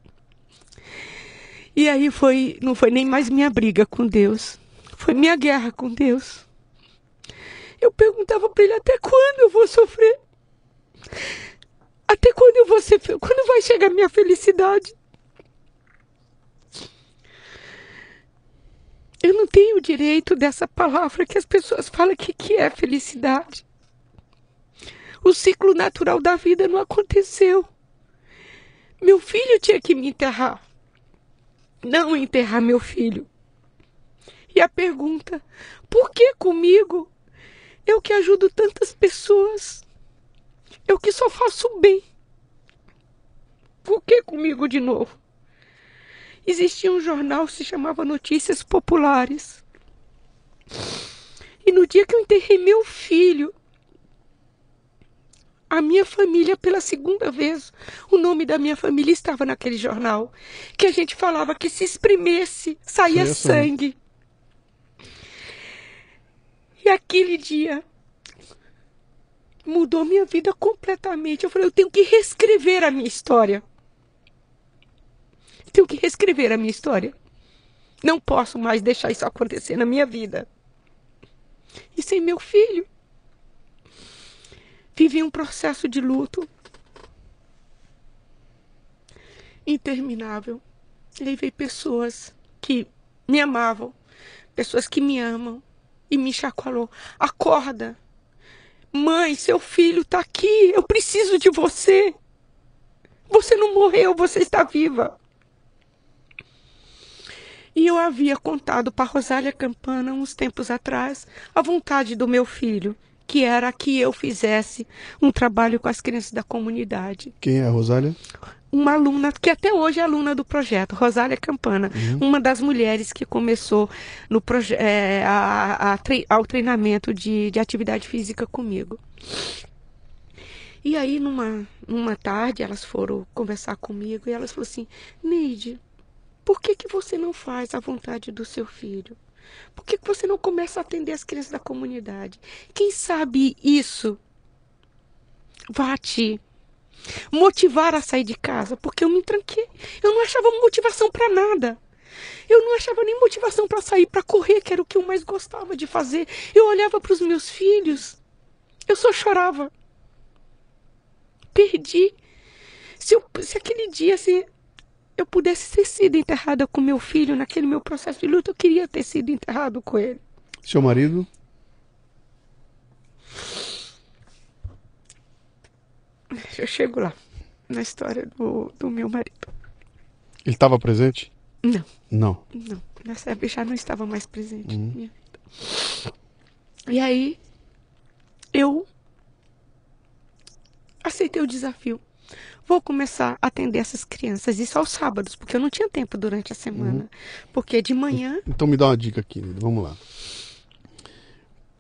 E aí foi, não foi nem mais minha briga com Deus, foi minha guerra com Deus. Eu perguntava para ele até quando eu vou sofrer? Até quando eu vou ser, quando vai chegar minha felicidade? Eu não tenho o direito dessa palavra que as pessoas falam que, que é felicidade. O ciclo natural da vida não aconteceu. Meu filho tinha que me enterrar. Não enterrar meu filho. E a pergunta: por que comigo? Eu que ajudo tantas pessoas. Eu que só faço bem. Por que comigo de novo? Existia um jornal que se chamava Notícias Populares. E no dia que eu enterrei meu filho, a minha família pela segunda vez. O nome da minha família estava naquele jornal. Que a gente falava que se espremesse, saía sangue. E aquele dia, mudou minha vida completamente. Eu falei, eu tenho que reescrever a minha história. Tenho que reescrever a minha história. Não posso mais deixar isso acontecer na minha vida. E sem meu filho. Vivi um processo de luto interminável. Levei pessoas que me amavam, pessoas que me amam, e me chacoalhou. Acorda. Mãe, seu filho está aqui. Eu preciso de você. Você não morreu, você está viva. E eu havia contado para Rosália Campana, uns tempos atrás, a vontade do meu filho, que era que eu fizesse um trabalho com as crianças da comunidade. Quem é a Rosália? uma aluna, que até hoje é aluna do projeto, Rosália Campana, uhum. uma das mulheres que começou no é, a, a, ao treinamento de, de atividade física comigo. E aí, numa, numa tarde, elas foram conversar comigo e elas falaram assim: Neide, por que, que você não faz a vontade do seu filho? Por que, você não começa a atender as crianças da comunidade? Quem sabe isso vá te motivar a sair de casa, porque eu me tranquei. Eu não achava motivação para nada. Eu não achava nem motivação para sair, para correr, que era o que eu mais gostava de fazer. Eu olhava para os meus filhos, eu só chorava. Perdi. Se, eu, se aquele dia se eu pudesse ter sido enterrada com meu filho naquele meu processo de luta, eu queria ter sido enterrado com ele. Seu marido? Eu chego lá, na história do, do meu marido. Ele estava presente? Não. Não. Não. Nessa época já não estava mais presente uhum. minha vida. E aí, eu aceitei o desafio. Vou começar a atender essas crianças, isso aos sábados, porque eu não tinha tempo durante a semana. Uhum. Porque de manhã. Então me dá uma dica aqui, vamos lá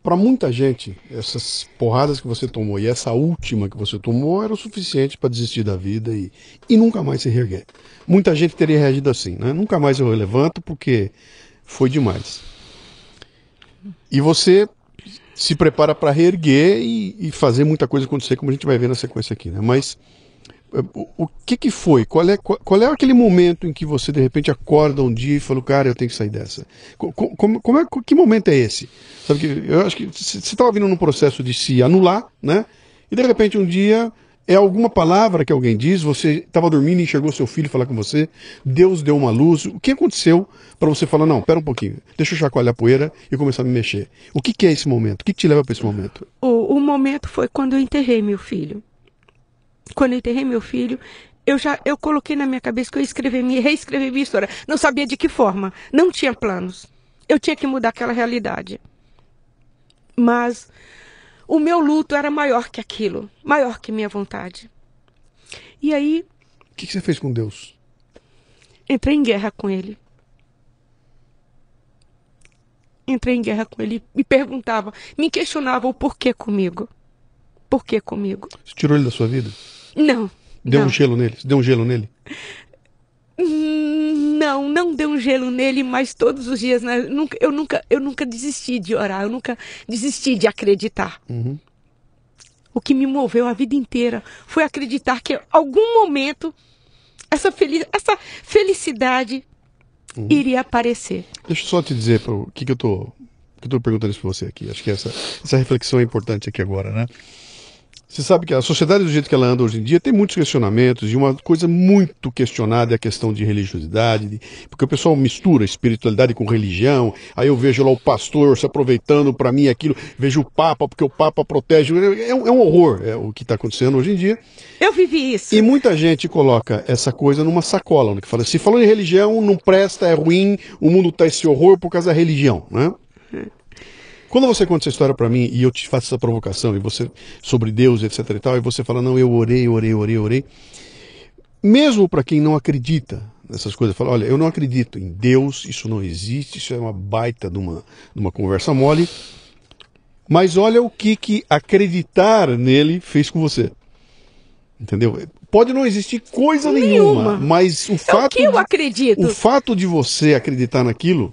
para muita gente, essas porradas que você tomou e essa última que você tomou era o suficiente para desistir da vida e, e nunca mais se reerguer. Muita gente teria reagido assim, né? Nunca mais eu levanto porque foi demais. E você se prepara para reerguer e, e, fazer muita coisa acontecer, como a gente vai ver na sequência aqui, né? Mas o, que que foi? Qual é, qual, qual, é aquele momento em que você de repente acorda um dia e fala, cara, eu tenho que sair dessa? Como, como é, que momento é esse? Sabe que eu acho que você estava vindo num processo de se anular, né? E de repente um dia é alguma palavra que alguém diz, você estava dormindo e enxergou seu filho falar com você, Deus deu uma luz. O que aconteceu para você falar, não, pera um pouquinho, deixa eu chacoalhar a poeira e começar a me mexer? O que, que é esse momento? O que, que te leva para esse momento? O, o momento foi quando eu enterrei meu filho quando eu enterrei meu filho, eu já eu coloquei na minha cabeça que eu ia escrever, reescrever minha história. Não sabia de que forma, não tinha planos. Eu tinha que mudar aquela realidade. Mas o meu luto era maior que aquilo, maior que minha vontade. E aí. O que, que você fez com Deus? Entrei em guerra com ele. Entrei em guerra com ele. Me perguntava, me questionava o porquê comigo. Por que comigo? Você tirou ele da sua vida? Não. Deu não. um gelo nele? Deu um gelo nele? Não, não deu um gelo nele, mas todos os dias, né? nunca, eu, nunca, eu nunca desisti de orar, eu nunca desisti de acreditar. Uhum. O que me moveu a vida inteira foi acreditar que em algum momento essa, essa felicidade uhum. iria aparecer. Deixa eu só te dizer o que, que eu tô, que eu tô perguntando isso para você aqui. Acho que essa, essa reflexão é importante aqui agora, né? Você sabe que a sociedade do jeito que ela anda hoje em dia tem muitos questionamentos e uma coisa muito questionada é a questão de religiosidade, porque o pessoal mistura espiritualidade com religião. Aí eu vejo lá o pastor se aproveitando para mim aquilo, vejo o Papa porque o Papa protege. É, um, é um horror é, o que está acontecendo hoje em dia. Eu vivi isso. E muita gente coloca essa coisa numa sacola, né, que fala: se falou em religião, não presta, é ruim, o mundo está esse horror por causa da religião, né? Quando você conta essa história para mim e eu te faço essa provocação e você sobre Deus, etc e tal, e você fala não, eu orei, orei, orei, orei, mesmo para quem não acredita nessas coisas, fala, olha, eu não acredito em Deus, isso não existe, isso é uma baita de uma, de uma conversa mole. Mas olha o que, que acreditar nele fez com você. Entendeu? Pode não existir coisa nenhuma, nenhuma mas o fato. É o que eu acredito. o fato de você acreditar naquilo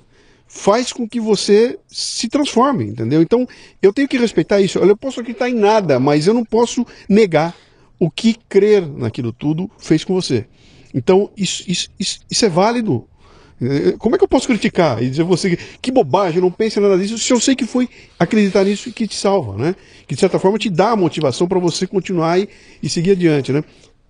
faz com que você se transforme, entendeu? Então, eu tenho que respeitar isso. Eu posso acreditar em nada, mas eu não posso negar o que crer naquilo tudo fez com você. Então, isso, isso, isso, isso é válido. Como é que eu posso criticar e dizer você que bobagem, não pense nada disso, se eu sei que foi acreditar nisso que te salva, né? Que de certa forma te dá a motivação para você continuar e, e, seguir adiante, né?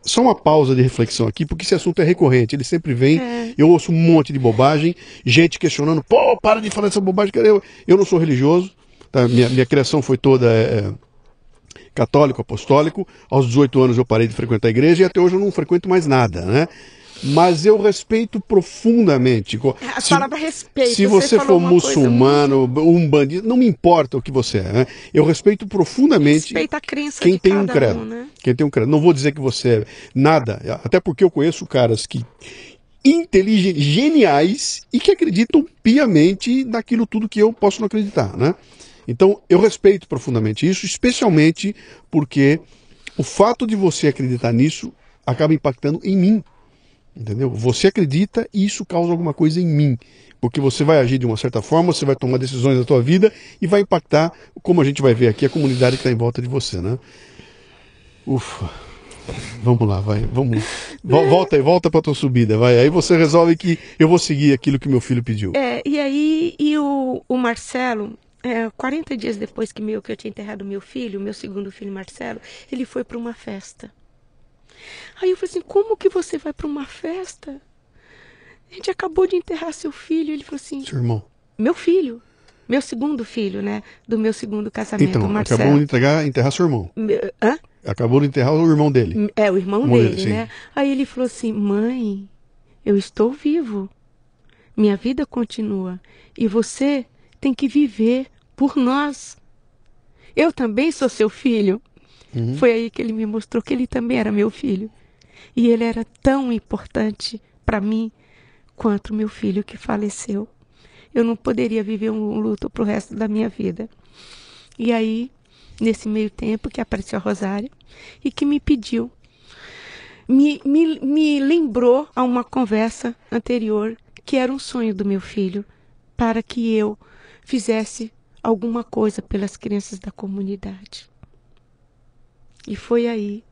Só uma pausa de reflexão aqui, porque esse assunto é recorrente, ele sempre vem, é. eu ouço um monte de bobagem, gente questionando, pô, para de falar essa bobagem, eu, eu não sou religioso, tá? minha, minha criação foi toda é, católico, apostólico, aos 18 anos eu parei de frequentar a igreja e até hoje eu não frequento mais nada, né? Mas eu respeito profundamente. A se, palavra respeito. Se você, você for muçulmano, um bandido, não me importa o que você é. Né? Eu respeito profundamente Respeita a crença quem tem um credo. Um, né? Quem tem um credo. Não vou dizer que você é nada, até porque eu conheço caras que inteligentes, geniais e que acreditam piamente naquilo tudo que eu posso não acreditar, né? Então, eu respeito profundamente isso, especialmente porque o fato de você acreditar nisso acaba impactando em mim. Entendeu? Você acredita e isso causa alguma coisa em mim. Porque você vai agir de uma certa forma, você vai tomar decisões da tua vida e vai impactar, como a gente vai ver aqui, a comunidade que está em volta de você, né? Ufa. Vamos lá, vai. Vamos. Volta aí, volta para tua subida, vai. Aí você resolve que eu vou seguir aquilo que meu filho pediu. É, e aí, e o, o Marcelo, é, 40 dias depois que, meu, que eu tinha enterrado meu filho, meu segundo filho Marcelo, ele foi para uma festa. Aí eu falei assim: como que você vai para uma festa? A gente acabou de enterrar seu filho. Ele falou assim: Seu irmão. Meu filho. Meu segundo filho, né? Do meu segundo casamento, então, Marcelo. acabou de entregar, enterrar seu irmão. Hã? Acabou de enterrar o irmão dele. É, o irmão, dele, dele né? Aí ele falou assim: Mãe, eu estou vivo. Minha vida continua. E você tem que viver por nós. Eu também sou seu filho. Uhum. Foi aí que ele me mostrou que ele também era meu filho. E ele era tão importante para mim quanto meu filho que faleceu. Eu não poderia viver um luto pro resto da minha vida. E aí, nesse meio tempo, que apareceu a Rosária e que me pediu, me, me, me lembrou a uma conversa anterior que era um sonho do meu filho para que eu fizesse alguma coisa pelas crianças da comunidade. E foi aí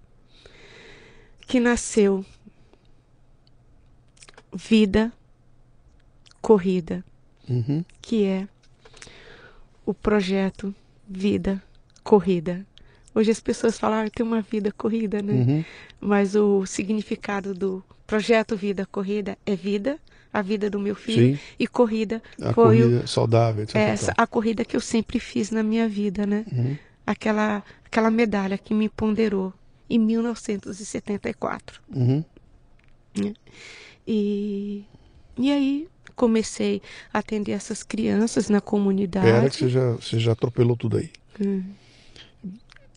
que nasceu Vida Corrida, uhum. que é o projeto Vida Corrida. Hoje as pessoas falam, ah, tem uma vida corrida, né? Uhum. Mas o significado do projeto Vida Corrida é vida, a vida do meu filho, Sim. e corrida a foi corrida o, saudável. Essa, a corrida que eu sempre fiz na minha vida, né? Uhum. Aquela, aquela medalha que me ponderou em 1974. Uhum. Né? E, e aí comecei a atender essas crianças na comunidade. Pera que você já, você já atropelou tudo aí. Hum.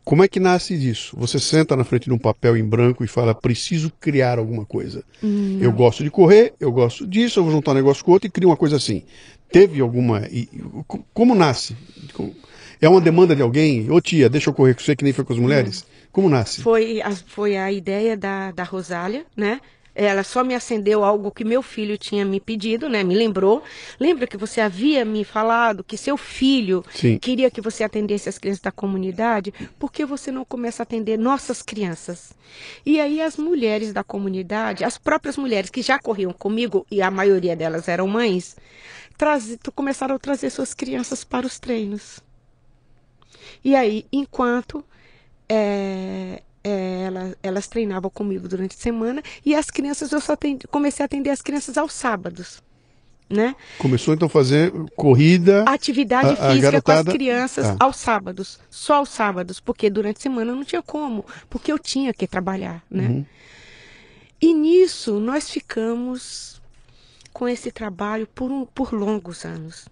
Como é que nasce disso? Você senta na frente de um papel em branco e fala, preciso criar alguma coisa. Hum, eu gosto de correr, eu gosto disso, eu vou juntar um negócio com outro e crio uma coisa assim. Teve alguma. Como nasce? É uma demanda de alguém? Ô tia, deixa eu correr com você que nem foi com as mulheres? Hum. Como nasce? Foi a, foi a ideia da, da Rosália, né? Ela só me acendeu algo que meu filho tinha me pedido, né? Me lembrou. Lembra que você havia me falado que seu filho Sim. queria que você atendesse as crianças da comunidade? Por que você não começa a atender nossas crianças? E aí as mulheres da comunidade, as próprias mulheres que já corriam comigo, e a maioria delas eram mães, traz, começaram a trazer suas crianças para os treinos. E aí, enquanto é, é, elas, elas treinavam comigo durante a semana e as crianças eu só atendi, comecei a atender as crianças aos sábados. Né? Começou então a fazer corrida. Atividade a, física a garotada... com as crianças ah. aos sábados. Só aos sábados, porque durante a semana não tinha como, porque eu tinha que trabalhar. Né? Uhum. E nisso nós ficamos com esse trabalho por, um, por longos anos.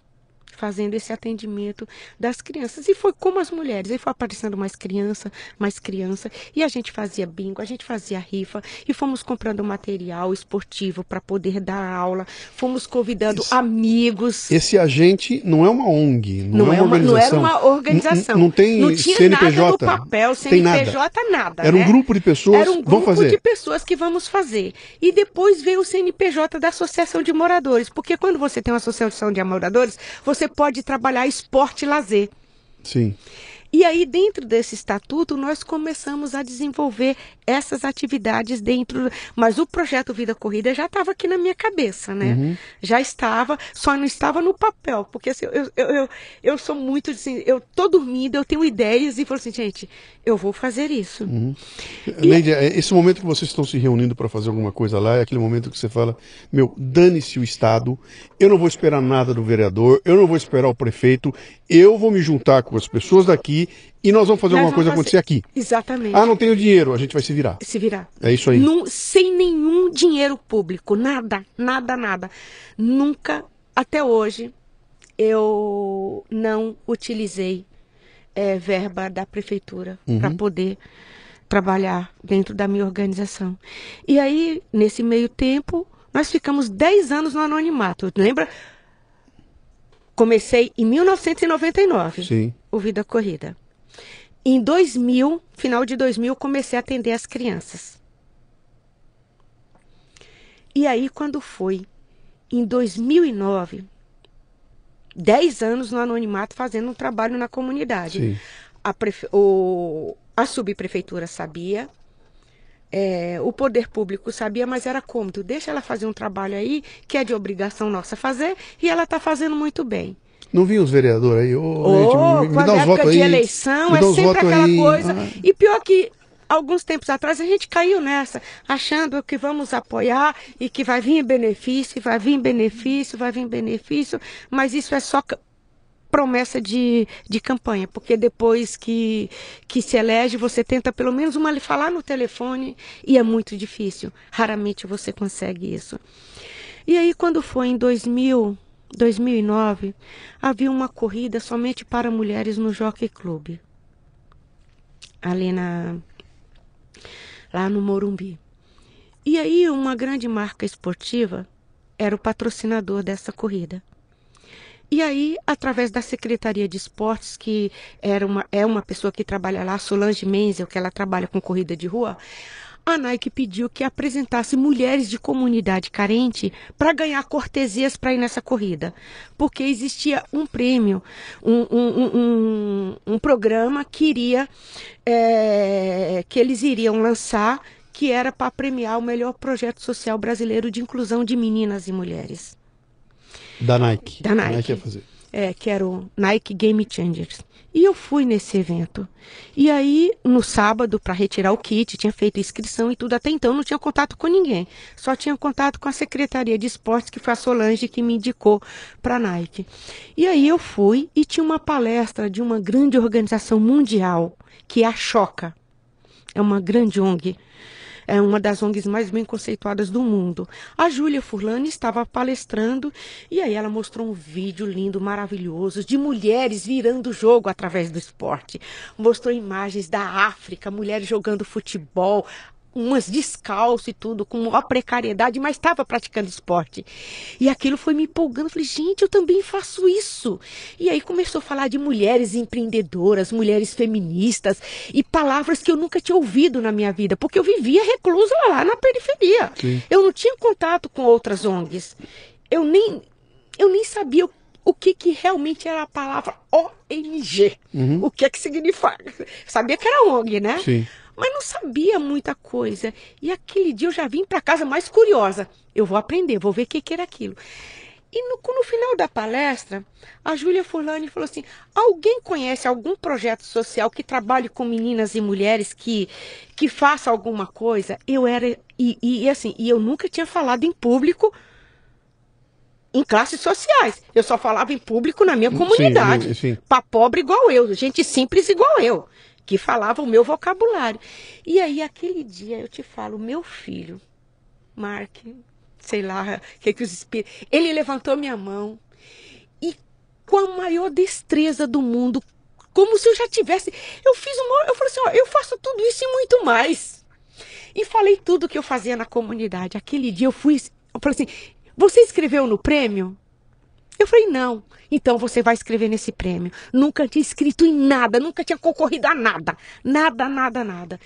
Fazendo esse atendimento das crianças. E foi como as mulheres. Aí foi aparecendo mais criança, mais criança. E a gente fazia bingo, a gente fazia rifa. E fomos comprando material esportivo para poder dar aula. Fomos convidando amigos. Esse agente não é uma ONG, não, Não, é é uma uma, não organização. era uma organização. N- Não tem não tinha CNPJ. nada no papel, Tem nada. CNPJ, nada. Era um né? grupo de pessoas Era um grupo fazer. de pessoas que vamos fazer. E depois veio o CNPJ da Associação de Moradores. Porque quando você tem uma associação de moradores, você pode trabalhar esporte e lazer. Sim. E aí, dentro desse estatuto, nós começamos a desenvolver essas atividades dentro. Mas o projeto Vida Corrida já estava aqui na minha cabeça, né? Uhum. Já estava, só não estava no papel. Porque assim, eu, eu, eu, eu sou muito assim, eu tô dormindo, eu tenho ideias e falo assim, gente, eu vou fazer isso. Uhum. Neide, é, esse momento que vocês estão se reunindo para fazer alguma coisa lá é aquele momento que você fala: meu, dane-se o Estado, eu não vou esperar nada do vereador, eu não vou esperar o prefeito, eu vou me juntar com as pessoas daqui e nós vamos fazer Nós alguma coisa vamos acontecer aqui. Exatamente. Ah, não tenho dinheiro, a gente vai se virar. Se virar. É isso aí. Num- sem nenhum dinheiro público, nada, nada, nada. Nunca, até hoje, eu não utilizei eh, verba da prefeitura para poder trabalhar dentro da minha organização. E aí, nesse meio tempo, nós ficamos 10 anos no anonimato. Lembra? Comecei em 1999 Sim. o Vida Corrida. Em 2000, final de 2000, comecei a atender as crianças. E aí, quando foi em 2009, 10 anos no anonimato fazendo um trabalho na comunidade. Sim. A, prefe- o- a subprefeitura sabia, é, o poder público sabia, mas era cômodo. Deixa ela fazer um trabalho aí, que é de obrigação nossa fazer, e ela está fazendo muito bem. Não vinha os vereadores aí? Ô, Ô, Neide, me, me dá época votos de aí. eleição, me é sempre aquela aí. coisa. Ah, E pior que alguns tempos atrás a gente caiu nessa, achando que vamos apoiar e que vai vir benefício, vai vir benefício, vai vir benefício, mas isso é só promessa de, de campanha, porque depois que, que se elege, você tenta pelo menos uma falar no telefone e é muito difícil. Raramente você consegue isso. E aí, quando foi em 2000, 2009, havia uma corrida somente para mulheres no Jockey Club. Ali na. lá no Morumbi. E aí, uma grande marca esportiva era o patrocinador dessa corrida. E aí, através da Secretaria de Esportes, que era uma, é uma pessoa que trabalha lá, Solange Menzel, que ela trabalha com corrida de rua, a Nike pediu que apresentasse mulheres de comunidade carente para ganhar cortesias para ir nessa corrida. Porque existia um prêmio, um, um, um, um, programa que iria, é, que eles iriam lançar, que era para premiar o melhor projeto social brasileiro de inclusão de meninas e mulheres. Da Nike. Da Nike. A Nike ia fazer. É, que era o Nike Game Changers. E eu fui nesse evento. E aí, no sábado, para retirar o kit, tinha feito inscrição e tudo. Até então, não tinha contato com ninguém. Só tinha contato com a Secretaria de Esportes, que foi a Solange que me indicou para a Nike. E aí eu fui e tinha uma palestra de uma grande organização mundial, que é a Choca. É uma grande ONG. É uma das ONGs mais bem conceituadas do mundo. A Júlia Furlani estava palestrando e aí ela mostrou um vídeo lindo, maravilhoso, de mulheres virando o jogo através do esporte. Mostrou imagens da África, mulheres jogando futebol, umas descalço e tudo, com maior precariedade, mas estava praticando esporte. E aquilo foi me empolgando. Falei, gente, eu também faço isso. E aí começou a falar de mulheres empreendedoras, mulheres feministas e palavras que eu nunca tinha ouvido na minha vida, porque eu vivia reclusa lá na periferia. Sim. Eu não tinha contato com outras ONGs. Eu nem, eu nem sabia o, o que, que realmente era a palavra ONG. O que é que significa. Sabia que era ONG, né? Sim. Mas não sabia muita coisa. E aquele dia eu já vim para casa mais curiosa. Eu vou aprender, vou ver o que, que era aquilo. E no, no final da palestra, a Júlia Furlani falou assim: alguém conhece algum projeto social que trabalhe com meninas e mulheres que, que faça alguma coisa? Eu era. E, e assim, e eu nunca tinha falado em público em classes sociais. Eu só falava em público na minha comunidade. Para pobre igual eu, gente simples igual eu, que falava o meu vocabulário. E aí, aquele dia, eu te falo, meu filho, Mark, sei lá, que, que os espíritos. Ele levantou minha mão e com a maior destreza do mundo, como se eu já tivesse. Eu fiz uma. Eu falei assim: ó, eu faço tudo isso e muito mais. E falei tudo que eu fazia na comunidade. Aquele dia eu fui. Eu falei assim: você escreveu no prêmio? Eu falei: não. Então você vai escrever nesse prêmio. Nunca tinha escrito em nada, nunca tinha concorrido a nada. Nada, nada, nada.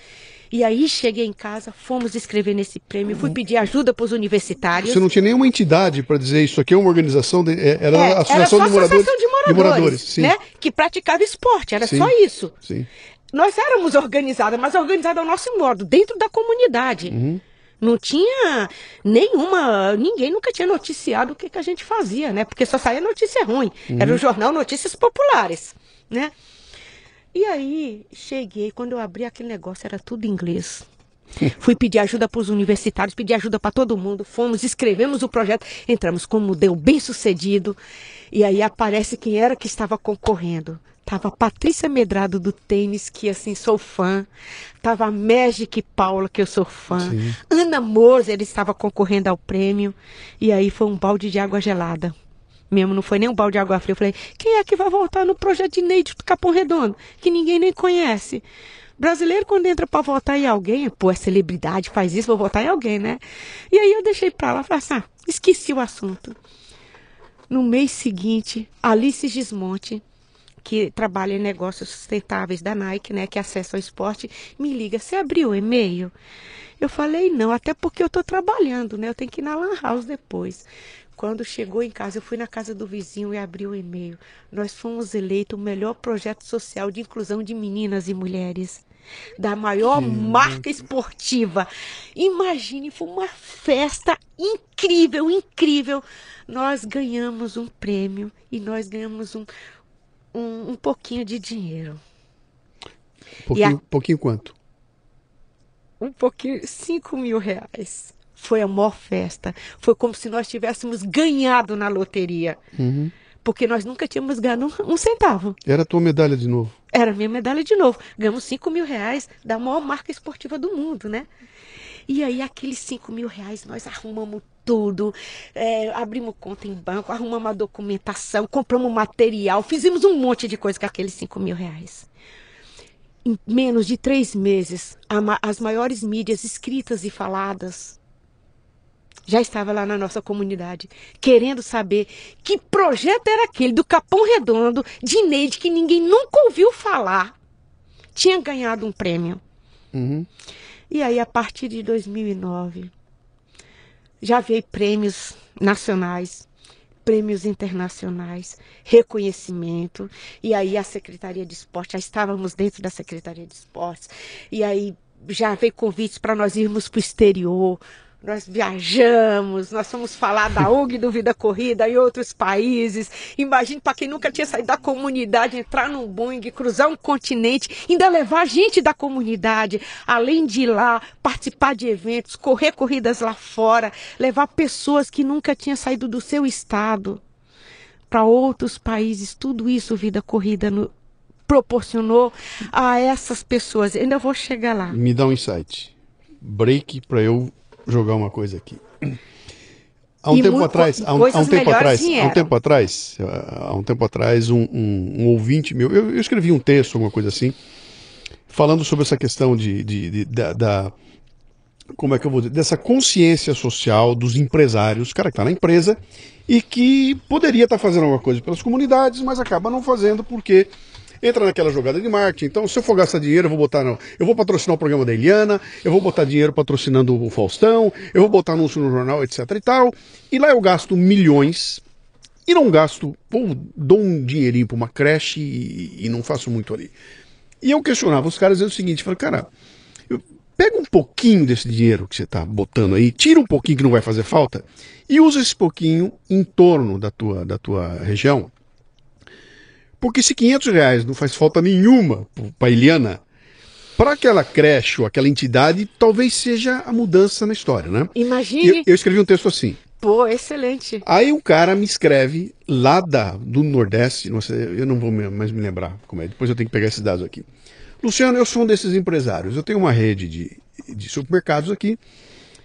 E aí cheguei em casa, fomos escrever nesse prêmio, fui pedir ajuda para os universitários. Você não tinha nenhuma entidade para dizer isso aqui é uma organização, de, é, era É, a Associação, era de, moradores, Associação de Moradores, de moradores, sim. né? Que praticava esporte, era Sim. só isso. Sim. Nós éramos organizadas, mas organizadas ao nosso modo, dentro da comunidade. Uhum. Não tinha nenhuma. Ninguém nunca tinha noticiado o que, que a gente fazia, né? Porque só saía notícia ruim. Era o jornal Notícias Populares, né? E aí, cheguei, quando eu abri aquele negócio, era tudo inglês. Fui pedir ajuda para os universitários, pedi ajuda para todo mundo. Fomos, escrevemos o projeto, entramos como deu bem sucedido. E aí aparece quem era que estava concorrendo. Tava a Patrícia Medrado do tênis, que assim sou fã. Tava a Magic Paula, que eu sou fã. Sim. Ana Moser estava concorrendo ao prêmio. E aí foi um balde de água gelada. Mesmo não foi nem um balde de água fria. Eu falei, quem é que vai voltar no projeto de Neide do Capão Redondo? Que ninguém nem conhece. Brasileiro, quando entra para votar em alguém, pô, é celebridade, faz isso, vou votar em alguém, né? E aí eu deixei pra lá, falei assim, ah, esqueci o assunto. No mês seguinte, Alice Gismonte, que trabalha em negócios sustentáveis da Nike, né, que acessa ao esporte, me liga, você abriu o e-mail? Eu falei, não, até porque eu estou trabalhando, né, eu tenho que ir na Lan House depois. Quando chegou em casa, eu fui na casa do vizinho e abri o e-mail. Nós fomos eleitos o melhor projeto social de inclusão de meninas e mulheres. Da maior marca esportiva. Imagine, foi uma festa incrível, incrível. Nós ganhamos um prêmio e nós ganhamos um, um, um pouquinho de dinheiro. Pouquinho, a- pouquinho quanto? Um pouquinho, 5 mil reais. Foi a maior festa. Foi como se nós tivéssemos ganhado na loteria. Uhum. Porque nós nunca tínhamos ganho um, um centavo. Era a tua medalha de novo. Era a minha medalha de novo. Ganhamos 5 mil reais da maior marca esportiva do mundo, né? E aí, aqueles 5 mil reais, nós arrumamos tudo, é, abrimos conta em banco, arrumamos a documentação, compramos material, fizemos um monte de coisa com aqueles 5 mil reais. Em menos de três meses, a as maiores mídias escritas e faladas já estava lá na nossa comunidade, querendo saber que projeto era aquele do Capão Redondo, de Neide, que ninguém nunca ouviu falar, tinha ganhado um prêmio. Uhum. E aí, a partir de 2009, já veio prêmios nacionais, prêmios internacionais, reconhecimento. E aí, a Secretaria de Esporte, já estávamos dentro da Secretaria de Esportes. E aí, já veio convites para nós irmos para o exterior. Nós viajamos, nós fomos falar da ONG do Vida Corrida em outros países. Imagine para quem nunca tinha saído da comunidade, entrar num Boeing, cruzar um continente, ainda levar gente da comunidade, além de ir lá, participar de eventos, correr corridas lá fora, levar pessoas que nunca tinham saído do seu estado para outros países. Tudo isso Vida Corrida no- proporcionou a essas pessoas. Ainda vou chegar lá. Me dá um insight. Break para eu jogar uma coisa aqui. Há um E tempo atrás, há um, há um tempo atrás, há um tempo atrás, há um tempo atrás, um, um- um ouvinte meu, eu, eu escrevi um texto, alguma coisa assim, falando sobre essa questão de, de- de- da, da- como é que eu vou dizer, dessa consciência social dos empresários, cara que está na empresa e que poderia estar fazendo alguma coisa pelas comunidades, mas acaba não fazendo porque entra naquela jogada de marketing. Então, se eu for gastar dinheiro, eu vou botar no, eu vou patrocinar o programa da Eliana, eu vou botar dinheiro patrocinando o Faustão, eu vou botar anúncio no jornal, etc e tal. E lá eu gasto milhões e não gasto, ou dou um dinheirinho para uma creche e, e não faço muito ali. E eu questionava os caras, é o seguinte, falei, cara, pega um pouquinho desse dinheiro que você está botando aí, tira um pouquinho que não vai fazer falta e usa esse pouquinho em torno da tua, da tua região. Porque se 500 reais não faz falta nenhuma para Eliana, para aquela creche ou aquela entidade, talvez seja a mudança na história, né? Imagine. Eu, eu escrevi um texto assim. Pô, excelente. Aí um cara me escreve lá da, do Nordeste, não sei, eu não vou mais me lembrar como é, depois eu tenho que pegar esses dados aqui. Luciano, eu sou um desses empresários. Eu tenho uma rede de, de supermercados aqui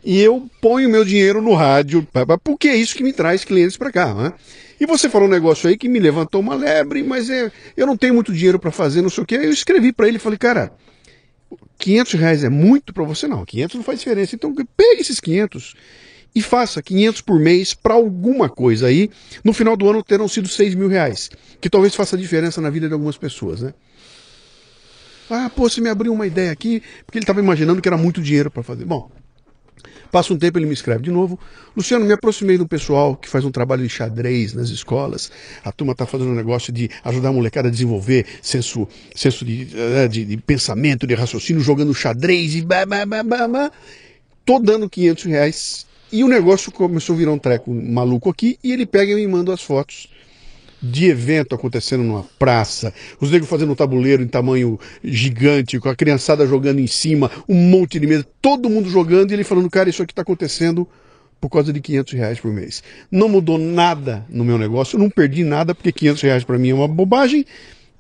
e eu ponho meu dinheiro no rádio, porque é isso que me traz clientes para cá. Né? E você falou um negócio aí que me levantou uma lebre, mas é, eu não tenho muito dinheiro para fazer, não sei o quê. Eu escrevi para ele e falei, cara, 500 reais é muito para você? Não, 500 não faz diferença. Então pegue esses 500 e faça 500 por mês para alguma coisa aí. No final do ano terão sido 6 mil reais, que talvez faça diferença na vida de algumas pessoas, né? Ah, pô, você me abriu uma ideia aqui, porque ele estava imaginando que era muito dinheiro para fazer. Bom, Passa um tempo, ele me escreve de novo. Luciano, me aproximei do pessoal que faz um trabalho de xadrez nas escolas. A turma está fazendo um negócio de ajudar a molecada a desenvolver senso, senso de, eh, de, de pensamento, de raciocínio, jogando xadrez e bah, bah, bah, bah. Tô dando 500 reais. E o negócio começou a virar um treco maluco aqui. E ele pega e me manda as fotos de evento acontecendo numa praça, os negros fazendo um tabuleiro em tamanho gigante, com a criançada jogando em cima, um monte de mesa, todo mundo jogando e ele falando, cara, isso aqui está acontecendo por causa de 500 reais por mês. Não mudou nada no meu negócio, não perdi nada, porque 500 reais para mim é uma bobagem,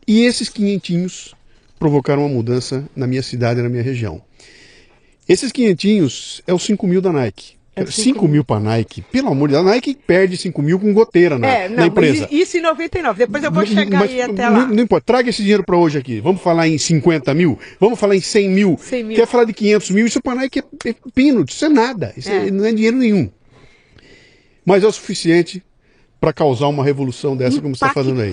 e esses quinhentinhos provocaram uma mudança na minha cidade e na minha região. Esses quinhentinhos é os 5 mil da Nike. É 5 mil para Nike. Pelo amor de Deus, a Nike perde 5 mil com goteira na, é, não, na empresa. Isso em 99. Depois eu vou chegar mas, aí até lá. Não, não importa. Traga esse dinheiro para hoje aqui. Vamos falar em 50 mil? Vamos falar em 100 mil? 100 mil. Quer falar de 500 mil? Isso para Nike é, é pino. Isso é nada. Isso é. É, não é dinheiro nenhum. Mas é o suficiente para causar uma revolução dessa como você está fazendo aí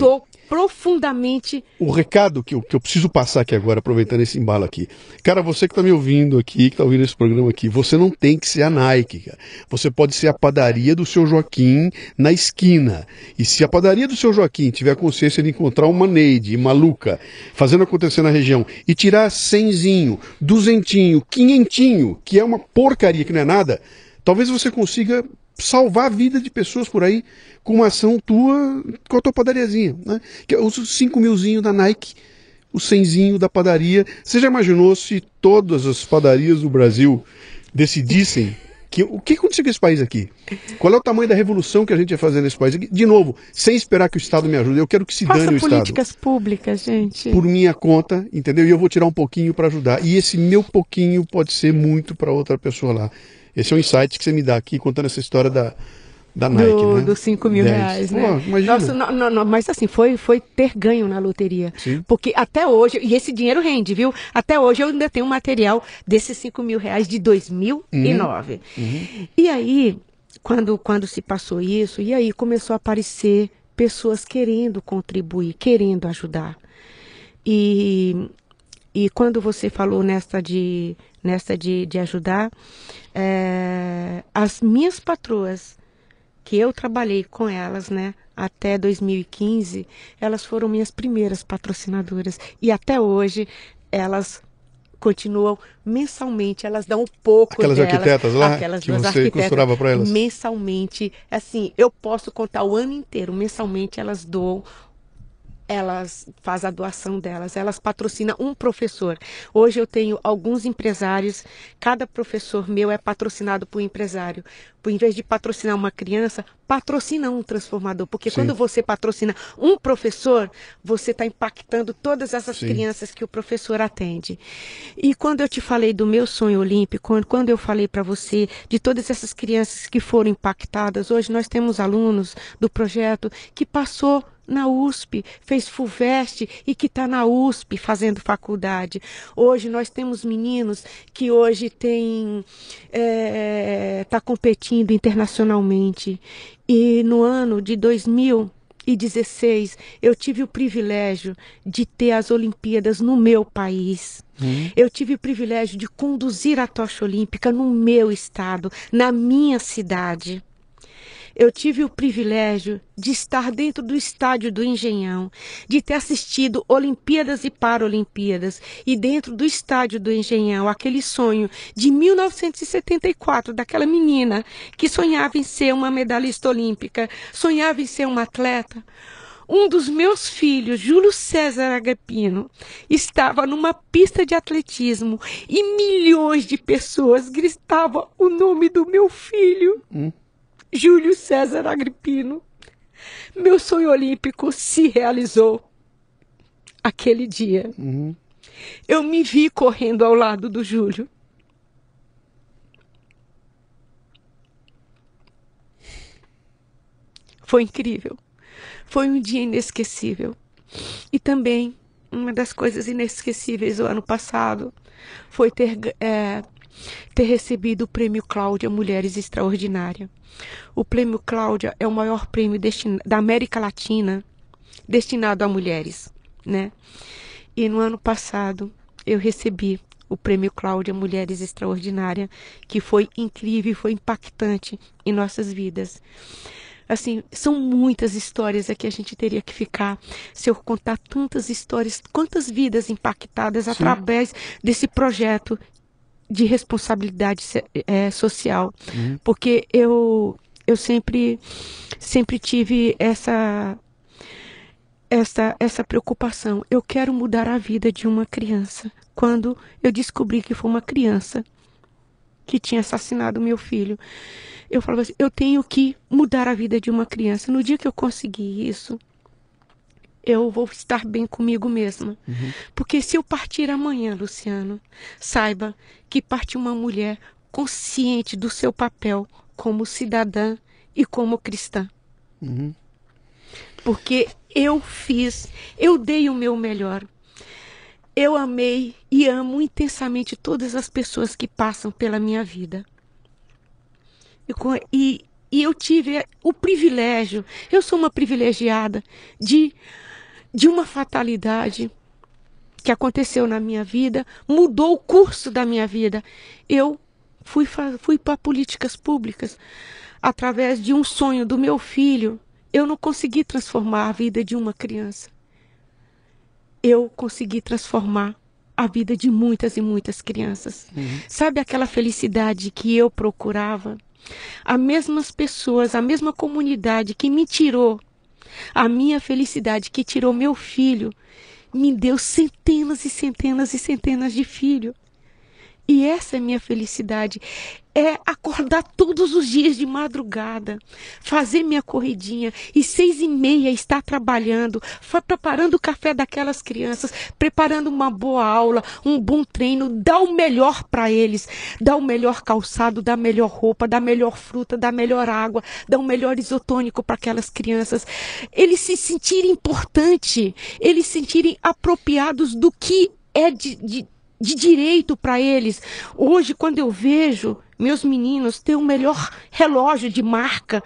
profundamente. O recado que eu, que eu preciso passar aqui agora, aproveitando esse embalo aqui. Cara, você que está me ouvindo aqui, que está ouvindo esse programa aqui, você não tem que ser a Nike, cara. Você pode ser a padaria do seu Joaquim na esquina. E se a padaria do seu Joaquim tiver consciência de encontrar uma Neide maluca fazendo acontecer na região e tirar cenzinho, duzentinho, quinhentinho, que é uma porcaria que não é nada, talvez você consiga salvar a vida de pessoas por aí com uma ação tua com a tua padariazinha. Né? Que é os 5 milzinho da Nike, o 100 da padaria. Você já imaginou se todas as padarias do Brasil decidissem que, o que aconteceu com esse país aqui? Qual é o tamanho da revolução que a gente ia fazer nesse país? De novo, sem esperar que o Estado me ajude. Eu quero que se Faça dane o Estado. políticas públicas, gente. Por minha conta, entendeu? E eu vou tirar um pouquinho para ajudar. E esse meu pouquinho pode ser muito para outra pessoa lá. Esse é um insight que você me dá aqui contando essa história da, da Nike, do, né? Dos 5 mil 10. reais, né? Pô, Nossa, não, não, não, mas assim, foi, foi ter ganho na loteria. Sim. Porque até hoje, e esse dinheiro rende, viu? Até hoje eu ainda tenho material desses 5 mil reais de 2009. Uhum. Uhum. E aí, quando, quando se passou isso, e aí começou a aparecer pessoas querendo contribuir, querendo ajudar. E, e quando você falou nesta de, nesta de, de ajudar, é, as minhas patroas que eu trabalhei com elas, né, até 2015, elas foram minhas primeiras patrocinadoras. E até hoje elas continuam mensalmente, elas dão um pouco Aquelas delas, arquitetas lá aquelas que você arquitetas, costurava para elas? Mensalmente, assim, eu posso contar o ano inteiro, mensalmente elas doam elas fazem a doação delas, elas patrocinam um professor. Hoje eu tenho alguns empresários, cada professor meu é patrocinado por um empresário. Por em vez de patrocinar uma criança, patrocina um transformador, porque Sim. quando você patrocina um professor, você está impactando todas essas Sim. crianças que o professor atende. E quando eu te falei do meu sonho olímpico, quando eu falei para você de todas essas crianças que foram impactadas, hoje nós temos alunos do projeto que passou na USP, fez FUVEST e que está na USP fazendo faculdade. Hoje nós temos meninos que hoje têm está é, tá competindo internacionalmente. E no ano de 2016 eu tive o privilégio de ter as Olimpíadas no meu país. Uhum. Eu tive o privilégio de conduzir a tocha olímpica no meu estado, na minha cidade eu tive o privilégio de estar dentro do estádio do Engenhão, de ter assistido Olimpíadas e Paralimpíadas, e dentro do estádio do Engenhão, aquele sonho de 1974 daquela menina que sonhava em ser uma medalhista olímpica, sonhava em ser uma atleta. Um dos meus filhos, Júlio César Agapino, estava numa pista de atletismo e milhões de pessoas gritavam o nome do meu filho. Hum. Júlio César Agripino. Meu sonho olímpico se realizou aquele dia. Uhum. Eu me vi correndo ao lado do Júlio. Foi incrível. Foi um dia inesquecível. E também, uma das coisas inesquecíveis do ano passado foi ter, é, ter recebido o Prêmio Cláudia Mulheres Extraordinárias. O Prêmio Cláudia é o maior prêmio da América Latina destinado a mulheres, né? E no ano passado eu recebi o Prêmio Cláudia Mulheres Extraordinárias, que foi incrível foi impactante em nossas vidas. Assim, são muitas histórias aqui a gente teria que ficar se eu contar tantas histórias, quantas vidas impactadas Sim. através desse projeto de responsabilidade é, social, uhum. porque eu eu sempre sempre tive essa essa essa preocupação. Eu quero mudar a vida de uma criança. Quando eu descobri que foi uma criança que tinha assassinado meu filho, eu falava assim: eu tenho que mudar a vida de uma criança. No dia que eu conseguir isso, eu vou estar bem comigo mesma. Uhum. Porque se eu partir amanhã, Luciano, saiba que parte uma mulher consciente do seu papel como cidadã e como cristã. Uhum. Porque eu fiz, eu dei o meu melhor. Eu amei e amo intensamente todas as pessoas que passam pela minha vida. E, e eu tive o privilégio, eu sou uma privilegiada de de uma fatalidade que aconteceu na minha vida, mudou o curso da minha vida. Eu fui, fui para políticas públicas através de um sonho do meu filho. Eu não consegui transformar a vida de uma criança. Eu consegui transformar a vida de muitas e muitas crianças. Uhum. Sabe aquela felicidade que eu procurava? As mesmas pessoas, a mesma comunidade que me tirou a minha felicidade que tirou meu filho me deu centenas e centenas e centenas de filhos. E essa é minha felicidade é acordar todos os dias de madrugada, fazer minha corridinha e seis e meia estar trabalhando, preparando o café daquelas crianças, preparando uma boa aula, um bom treino, dar o melhor para eles, dar o melhor calçado, dar a melhor roupa, dar a melhor fruta, dar a melhor água, dar o melhor isotônico para aquelas crianças, eles se sentirem importante, eles se sentirem apropriados do que é de, de de direito para eles. Hoje, quando eu vejo meus meninos ter o melhor relógio de marca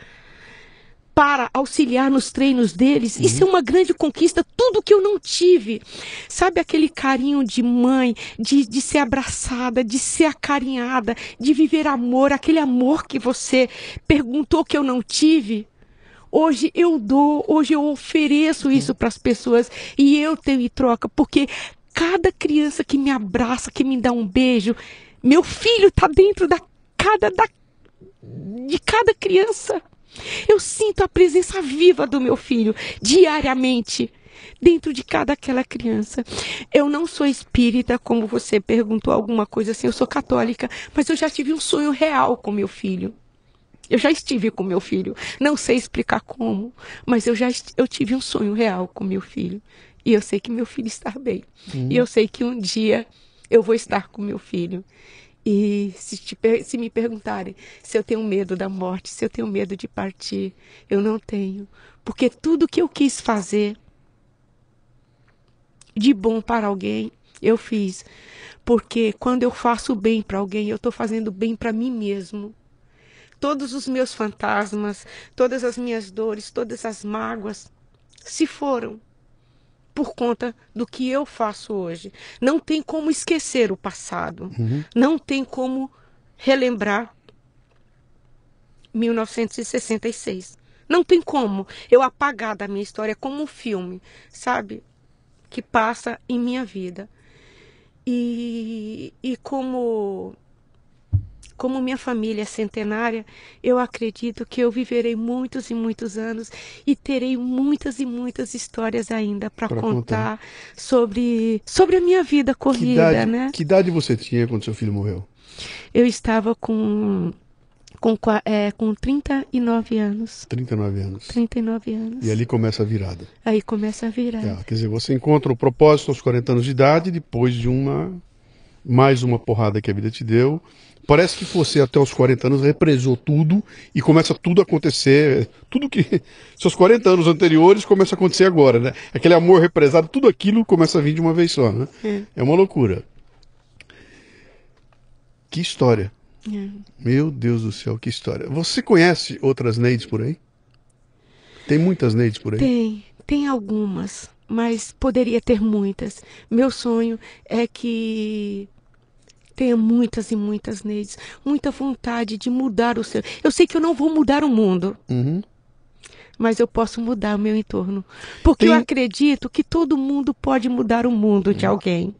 para auxiliar nos treinos deles, uhum. isso é uma grande conquista, tudo que eu não tive. Sabe aquele carinho de mãe, de, de ser abraçada, de ser acarinhada, de viver amor, aquele amor que você perguntou que eu não tive? Hoje eu dou, hoje eu ofereço isso para as pessoas e eu tenho em troca, porque cada criança que me abraça, que me dá um beijo, meu filho está dentro da cada da, de cada criança. Eu sinto a presença viva do meu filho diariamente dentro de cada aquela criança. Eu não sou espírita, como você perguntou alguma coisa assim, eu sou católica, mas eu já tive um sonho real com meu filho. Eu já estive com meu filho. Não sei explicar como, mas eu já eu tive um sonho real com meu filho. E eu sei que meu filho está bem. Uhum. E eu sei que um dia eu vou estar com meu filho. E se, te, se, me perguntarem se eu tenho medo da morte, se eu tenho medo de partir, eu não tenho. Porque tudo que eu quis fazer de bom para alguém, eu fiz. Porque quando eu faço bem para alguém, eu estou fazendo bem para mim mesmo. Todos os meus fantasmas, todas as minhas dores, todas as mágoas se foram por conta do que eu faço hoje. Não tem como esquecer o passado. Uhum. Não tem como relembrar 1966. Não tem como eu apagar da minha história como um filme, sabe? Que passa em minha vida. E, e como como minha família é centenária, eu acredito que eu viverei muitos e muitos anos e terei muitas e muitas histórias ainda para contar, contar, sobre sobre a minha vida corrida, que idade, né? Que idade você tinha quando seu filho morreu? Eu estava com com, é, com 39 anos. 39 anos. 39 anos. E ali começa a virada. Aí começa a virada. É, quer dizer, você encontra o propósito aos 40 anos de idade depois de uma mais uma porrada que a vida te deu. Parece que você até os 40 anos represou tudo e começa tudo a acontecer, tudo que seus 40 anos anteriores começa a acontecer agora, né? Aquele amor represado, tudo aquilo começa a vir de uma vez só, né? É. É uma loucura. Que história. É. Meu Deus do céu, que história. Você conhece outras Neides por aí? Tem muitas Neides por aí? Tem, tem algumas, mas poderia ter muitas. Meu sonho é que tenha muitas e muitas Neides, muita vontade de mudar o seu. Eu sei que eu não vou mudar o mundo, Uhum. mas eu posso mudar o meu entorno. Porque Tem- eu acredito que todo mundo pode mudar o mundo de alguém.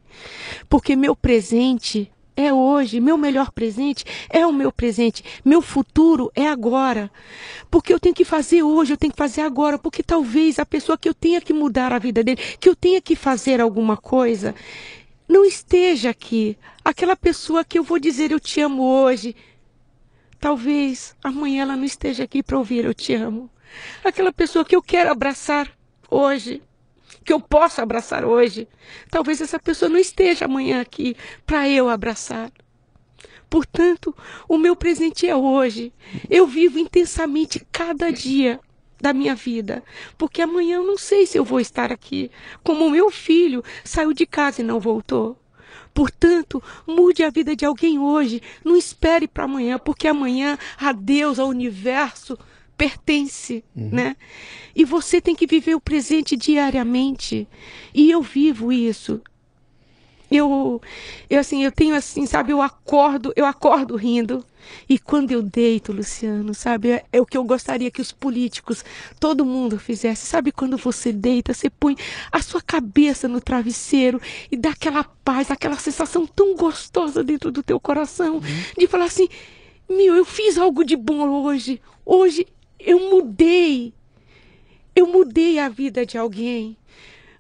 Porque meu presente é hoje, meu melhor presente é o meu presente, meu futuro é agora. Porque eu tenho que fazer hoje, eu tenho que fazer agora, porque talvez a pessoa que eu tenha que mudar a vida dele, que eu tenha que fazer alguma coisa, não esteja aqui. Aquela pessoa que eu vou dizer eu te amo hoje, Talvez amanhã ela não esteja aqui para ouvir eu te amo. Aquela pessoa que eu quero abraçar hoje, que eu posso abraçar hoje, talvez essa pessoa não esteja amanhã aqui para eu abraçar. Portanto, o meu presente é hoje. Eu vivo intensamente cada dia da minha vida, porque amanhã eu não sei se eu vou estar aqui, como o meu filho saiu de casa e não voltou. Portanto, mude a vida de alguém hoje. Não espere para amanhã, porque amanhã a Deus, ao universo, pertence, né? E você tem que viver o presente diariamente. E eu vivo isso. Eu, eu assim, eu tenho assim, sabe, eu acordo, eu acordo rindo. E quando eu deito, Luciano, sabe, é, é o que eu gostaria que os políticos, todo mundo fizesse. Sabe quando você deita, você põe a sua cabeça no travesseiro e dá aquela paz, aquela sensação tão gostosa dentro do teu coração, de falar assim: "Meu, eu fiz algo de bom hoje. Hoje eu mudei. Eu mudei a vida de alguém."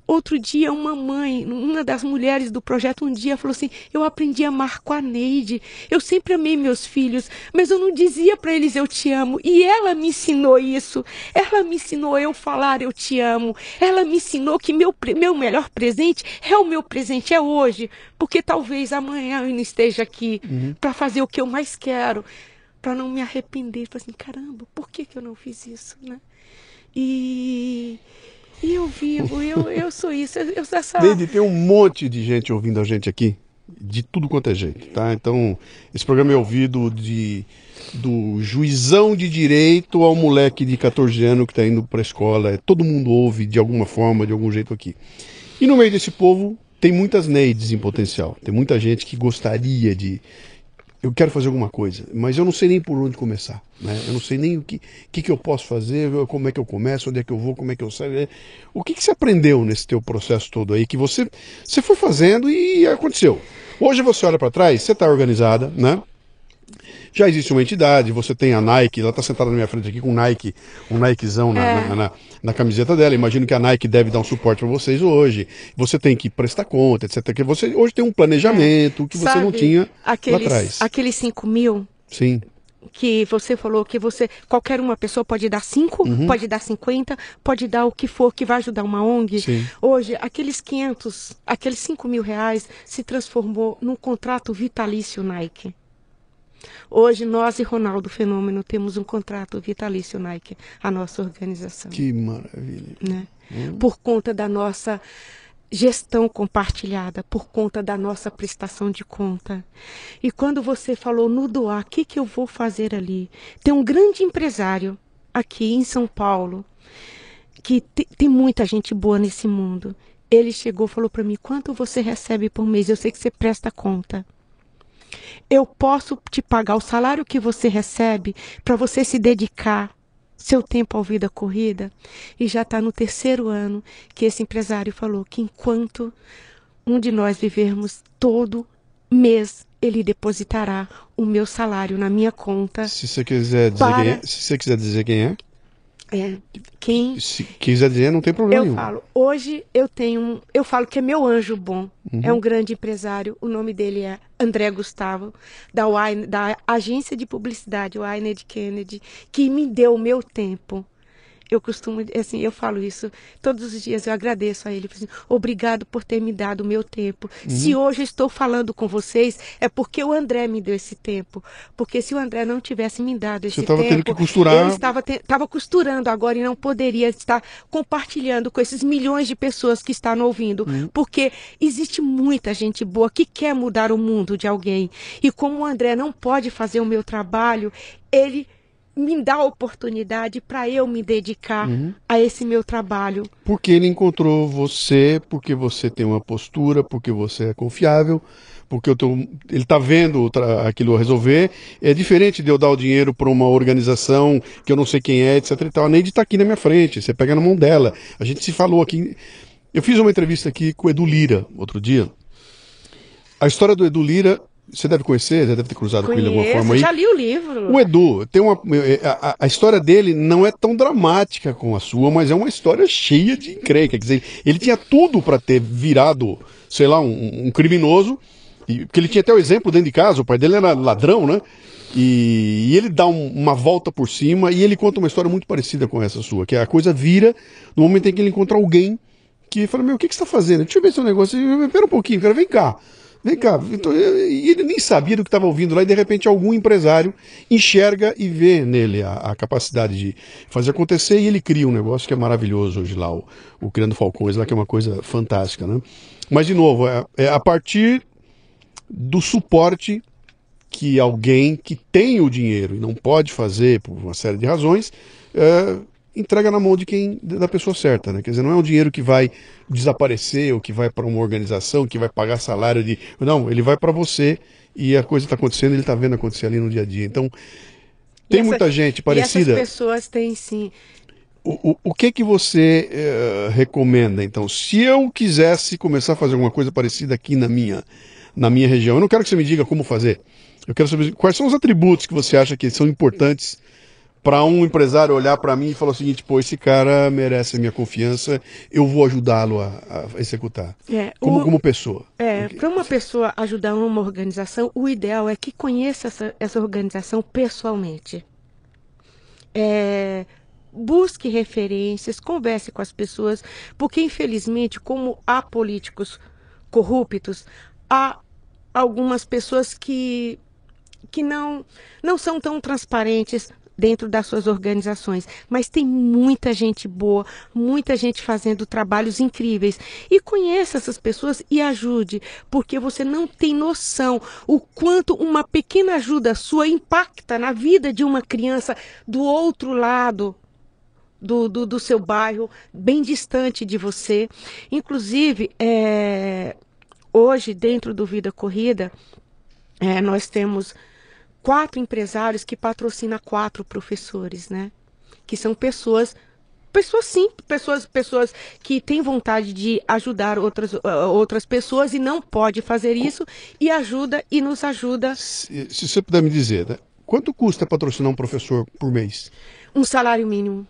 Outro dia, uma mãe, uma das mulheres do projeto, um dia falou assim: Eu aprendi a amar com a Neide. Eu sempre amei meus filhos, mas eu não dizia para eles eu te amo. E ela me ensinou isso. Ela me ensinou eu falar eu te amo. Ela me ensinou que meu, meu melhor presente é o meu presente, é hoje. Porque talvez amanhã eu não esteja aqui para fazer o que eu mais quero, para não me arrepender. Falei assim: caramba, por que, que eu não fiz isso? Né? E. Eu vivo, eu, eu sou isso. Eu, sou essa. Neide, tem um monte de gente ouvindo a gente aqui, de tudo quanto é jeito, tá? Então, esse programa é ouvido de, do juizão de direito ao moleque de 14 anos que está indo para a escola. É, Todo mundo ouve de alguma forma, de algum jeito aqui. E no meio desse povo, tem muitas Neides em potencial. Tem muita gente que gostaria de. Eu quero fazer alguma coisa, mas eu não sei nem por onde começar. Né? Eu não sei nem o que, que, que eu posso fazer, como é que eu começo, onde é que eu vou, como é que eu saio. É, O que, que você aprendeu nesse teu processo todo aí que você, você foi fazendo e aconteceu? Hoje você olha para trás, você está organizada, né? Já existe uma entidade, você tem a Nike, ela está sentada na minha frente aqui com um Nike, um Nikezão na, É. na, na- na camiseta dela. Imagino que a Nike deve dar um suporte para vocês hoje. Você tem que prestar conta, etc. Que você hoje tem um planejamento que você não Sabe, tinha aqueles, lá atrás. Aqueles 5 mil Sim. que você falou que você. Qualquer uma pessoa pode dar 5, Uhum. pode dar 50, pode dar o que for que vai ajudar uma ONG. Sim. Hoje, aqueles 500, aqueles 5 mil reais se transformou num contrato vitalício Nike. Hoje, nós e Ronaldo Fenômeno temos um contrato vitalício Nike, a nossa organização. Que maravilha. né? Hum. Por conta da nossa gestão compartilhada, por conta da nossa prestação de conta. E quando você falou no doar, o que, que eu vou fazer ali? Tem um grande empresário aqui em São Paulo, que te- tem muita gente boa nesse mundo. Ele chegou falou para mim: quanto você recebe por mês? Eu sei que você presta conta. Eu posso te pagar o salário que você recebe para você se dedicar seu tempo ao vida corrida. E já está no terceiro ano que esse empresário falou que enquanto um de nós vivermos todo mês, ele depositará o meu salário na minha conta. Se você quiser dizer Para. quem é, se você quiser dizer quem é, É, quem se quiser dizer, não tem problema eu nenhum. falo, hoje eu tenho um, eu falo que é meu anjo bom. Uhum. É um grande empresário, o nome dele é André Gustavo, da, Wine, da agência de publicidade Wyned Kennedy, que me deu o meu tempo. Eu costumo, assim, eu falo isso todos os dias, eu agradeço a ele. Assim, Obrigado por ter me dado o meu tempo. Uhum. Se hoje estou falando com vocês, é porque o André me deu esse tempo. Porque se o André não tivesse me dado esse Você tempo. Tendo que costurar... Eu estava, te, estava costurando agora e não poderia estar compartilhando com esses milhões de pessoas que estão ouvindo. Uhum. Porque existe muita gente boa que quer mudar o mundo de alguém. E como o André não pode fazer o meu trabalho, ele me dá a oportunidade para eu me dedicar uhum. a esse meu trabalho. Porque ele encontrou você, porque você tem uma postura, porque você é confiável, porque tô, ele está vendo aquilo resolver. É diferente de eu dar o dinheiro para uma organização que eu não sei quem é, etc. E tal. A Neide está aqui na minha frente, você pega na mão dela. A gente se falou aqui. Eu fiz uma entrevista aqui com o Edu Lira outro dia. A história do Edu Lira você deve conhecer, já deve ter cruzado Conheço, com ele de alguma forma aí. Já li o livro. O Edu, tem uma, a, a, história dele não é tão dramática como a sua, mas é uma história cheia de encrenca. Quer dizer, ele tinha tudo para ter virado, sei lá, um, um criminoso, e, porque ele tinha até o exemplo dentro de casa, o pai dele era ladrão, né? E, e ele dá um, uma volta por cima e ele conta uma história muito parecida com essa sua, que a coisa vira no momento em que ele encontra alguém que fala, meu, o que, que você está fazendo? Deixa eu ver seu negócio. Espera um pouquinho, cara, vem cá. Vem cá, então, ele nem sabia do que estava ouvindo lá, e de repente algum empresário enxerga e vê nele a, a, capacidade de fazer acontecer, e ele cria um negócio que é maravilhoso hoje lá, o, o Criando Falcões, lá que é uma coisa fantástica, né? Mas, de novo, é, é a partir do suporte que alguém que tem o dinheiro e não pode fazer por uma série de razões, é, entrega na mão de quem da pessoa certa, né? Quer dizer, não é um dinheiro que vai desaparecer ou que vai para uma organização que vai pagar salário de, não, ele vai para você e a coisa está acontecendo, ele está vendo acontecer ali no dia a dia. Então, tem essa, muita gente parecida. essas pessoas têm sim. O, o, o que que você uh, recomenda, então? Se eu quisesse começar a fazer alguma coisa parecida aqui na minha, na minha região, eu não quero que você me diga como fazer. Eu quero saber quais são os atributos que você acha que são importantes para um empresário olhar para mim e falar o seguinte: pô, esse cara merece a minha confiança, eu vou ajudá-lo a, a, executar. É, como, o, como pessoa. É, para uma pessoa ajudar uma organização, o ideal é que conheça essa, essa organização pessoalmente. É, busque referências, converse com as pessoas, porque infelizmente, como há políticos corruptos, há algumas pessoas que que não não são tão transparentes dentro das suas organizações, mas tem muita gente boa, muita gente fazendo trabalhos incríveis. E conheça essas pessoas e ajude, porque você não tem noção o quanto uma pequena ajuda sua impacta na vida de uma criança do outro lado do, do, do, seu bairro, bem distante de você. Inclusive, é, hoje, dentro do Vida Corrida, é, nós temos quatro empresários que patrocinam quatro professores, né? Que são pessoas pessoas sim, pessoas, pessoas que têm vontade de ajudar outras, uh, outras pessoas e não pode fazer isso e ajuda e nos ajuda. Se, se você puder me dizer, né? quanto custa patrocinar um professor por mês? Um salário mínimo.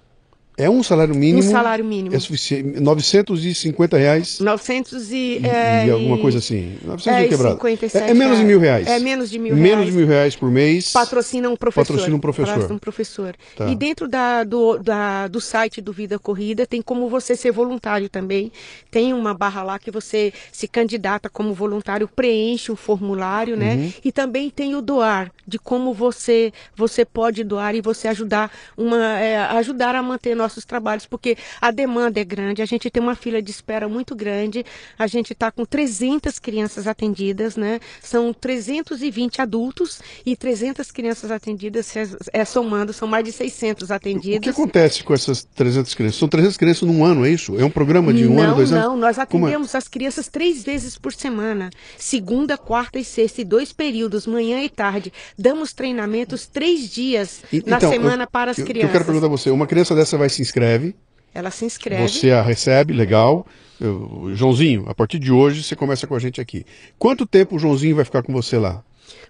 É um salário mínimo. Um salário mínimo. É suficiente. 950 reais. 900 e. E, é, e alguma coisa assim. 900 é, e quebrado. É, é, menos de mil reais. É menos de mil menos reais. Menos de mil reais por mês. Patrocina um professor. Patrocina um professor. Patrocina um professor. Tá. E dentro da, do, da, do site do Vida Corrida tem como você ser voluntário também. Tem uma barra lá que você se candidata como voluntário, preenche um formulário, né? Uhum. E também tem o doar, de como você, você pode doar e você ajudar, uma, é, ajudar a manter nossos trabalhos. Porque a demanda é grande, a gente tem uma fila de espera muito grande, a gente está com 300 crianças atendidas, né? São 320 adultos e 300 crianças atendidas, é, somando, são mais de 600 atendidas. O que acontece com essas 300 crianças? São 300 crianças num ano, é isso? É um programa de um não, ano, dois não, anos? Não, nós é? atendemos é? as crianças três vezes por semana, segunda, quarta e sexta, e dois períodos, manhã e tarde. Damos treinamentos três dias na então, semana eu, para as eu, crianças. Eu quero perguntar a você, uma criança dessa vai se inscreve, ela se inscreve. Você a recebe, legal. Eu, Joãozinho, a partir de hoje você começa com a gente aqui. Quanto tempo o Joãozinho vai ficar com você lá?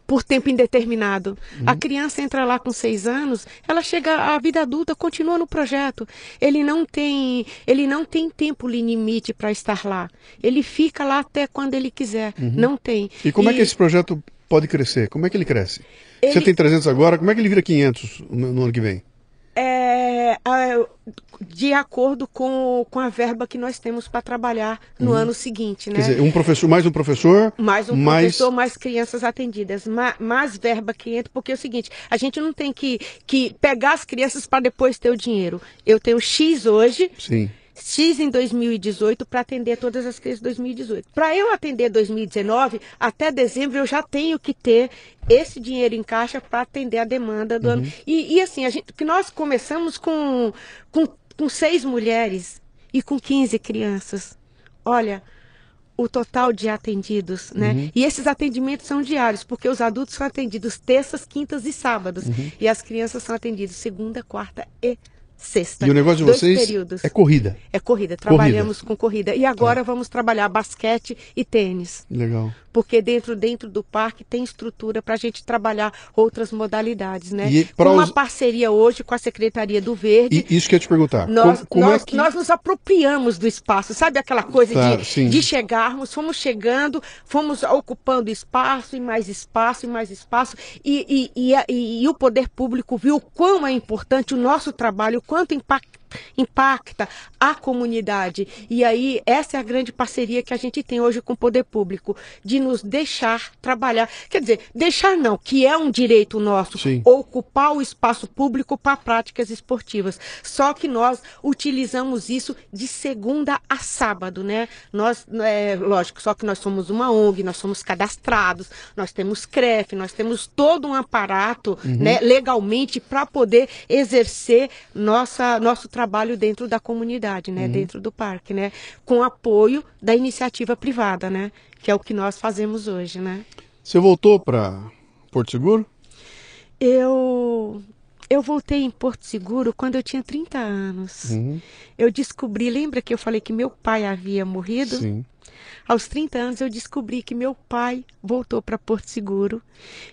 Por tempo indeterminado. Uhum. A criança entra lá com seis anos, ela chega à vida adulta, continua no projeto. Ele não tem, ele não tem tempo limite para estar lá. Ele fica lá até quando ele quiser. Uhum. Não tem. E como e... é que esse projeto pode crescer? Como é que ele cresce? Ele... Você tem 300 agora, como é que ele vira 500 no ano que vem? É, ah, de acordo com, com a verba que nós temos para trabalhar no ano seguinte, né? Quer dizer, um professor, mais um professor, mais um mais- professor, mais crianças atendidas, ma- mais verba que entra, porque é o seguinte, a gente não tem que, que pegar as crianças para depois ter o dinheiro. Eu tenho X hoje, sim. X em 2018 para atender todas as crianças de 2018. Para eu atender 2019, até dezembro eu já tenho que ter esse dinheiro em caixa para atender a demanda do ano. E, e assim, a gente, que nós começamos com, com, com seis mulheres e com 15 crianças. Olha, o total de atendidos, né? E esses atendimentos são diários, porque os adultos são atendidos terças, quintas e sábados. E as crianças são atendidas segunda, quarta e sexta. E o negócio de Dois vocês períodos. é corrida. É corrida, trabalhamos com corrida. E agora vamos trabalhar basquete e tênis. Legal. Porque dentro, dentro do parque tem estrutura para a gente trabalhar outras modalidades, né? E Uma os- parceria hoje com a Secretaria do Verde. E isso que eu ia te perguntar. Nós, como, como nós, é que... nós nos apropriamos do espaço, sabe aquela coisa Tá, de, de chegarmos, fomos chegando, fomos ocupando espaço e mais espaço e mais espaço, e, e, e, e- e o poder público viu o quão é importante o nosso trabalho, o quanto impacta, impacta a comunidade. E aí, essa é a grande parceria que a gente tem hoje com o poder público, de nos deixar trabalhar. Quer dizer, deixar não, que é um direito nosso, Sim. ocupar o espaço público para práticas esportivas. Só que nós utilizamos isso de segunda a sábado, né? Nós, é, lógico, só que nós somos uma ONG, nós somos cadastrados, nós temos CREF, nós temos todo um aparato, né, legalmente para poder exercer nossa, nosso trabalho dentro da comunidade, né, dentro do parque, né, com apoio da iniciativa privada, né, que é o que nós fazemos hoje, né. Você voltou para Porto Seguro? Eu eu voltei em Porto Seguro quando eu tinha 30 anos. Uhum. Eu descobri, lembra que eu falei que meu pai havia morrido? Sim. Aos 30 anos eu descobri que meu pai voltou para Porto Seguro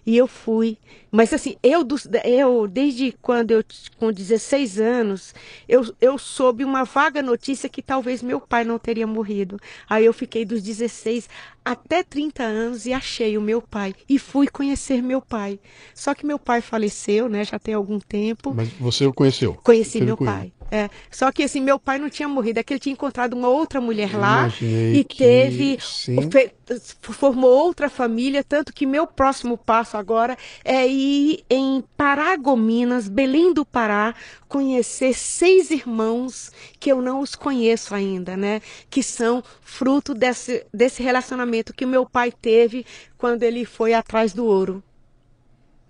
e eu fui. Mas assim, eu, eu desde quando eu com 16 anos, eu, eu soube uma vaga notícia que talvez meu pai não teria morrido. Aí eu fiquei dos 16 até 30 anos e achei o meu pai e fui conhecer meu pai. Só que meu pai faleceu, né, já tem algum tempo. Mas você o conheceu? Conheci Teve meu pai. É. Só que assim, meu pai não tinha morrido, é que ele tinha encontrado uma outra mulher lá e que- teve fe- formou outra família, tanto que meu próximo passo agora é ir em Paragominas, Belém do Pará, conhecer seis irmãos que eu não os conheço ainda, né? Que são fruto desse, desse relacionamento que meu pai teve quando ele foi atrás do ouro.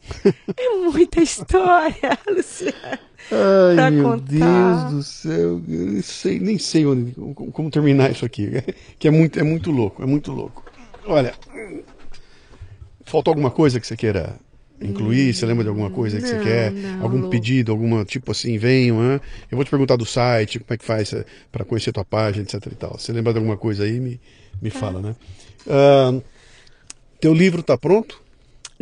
É muita história, Luciana. Ai, pra meu contar. Deus do céu, eu nem sei, nem sei onde, como, terminar isso aqui, que é muito, é muito louco, é muito louco. Olha, faltou alguma coisa que você queira incluir? Você lembra de alguma coisa que você Não, quer? não, Algum pedido, alguma tipo assim, venham, né? Eu vou te perguntar do site, como é que faz para conhecer tua página, etc e tal. Você lembra de alguma coisa aí, me, me Tá. fala, né? Ah, teu livro tá pronto?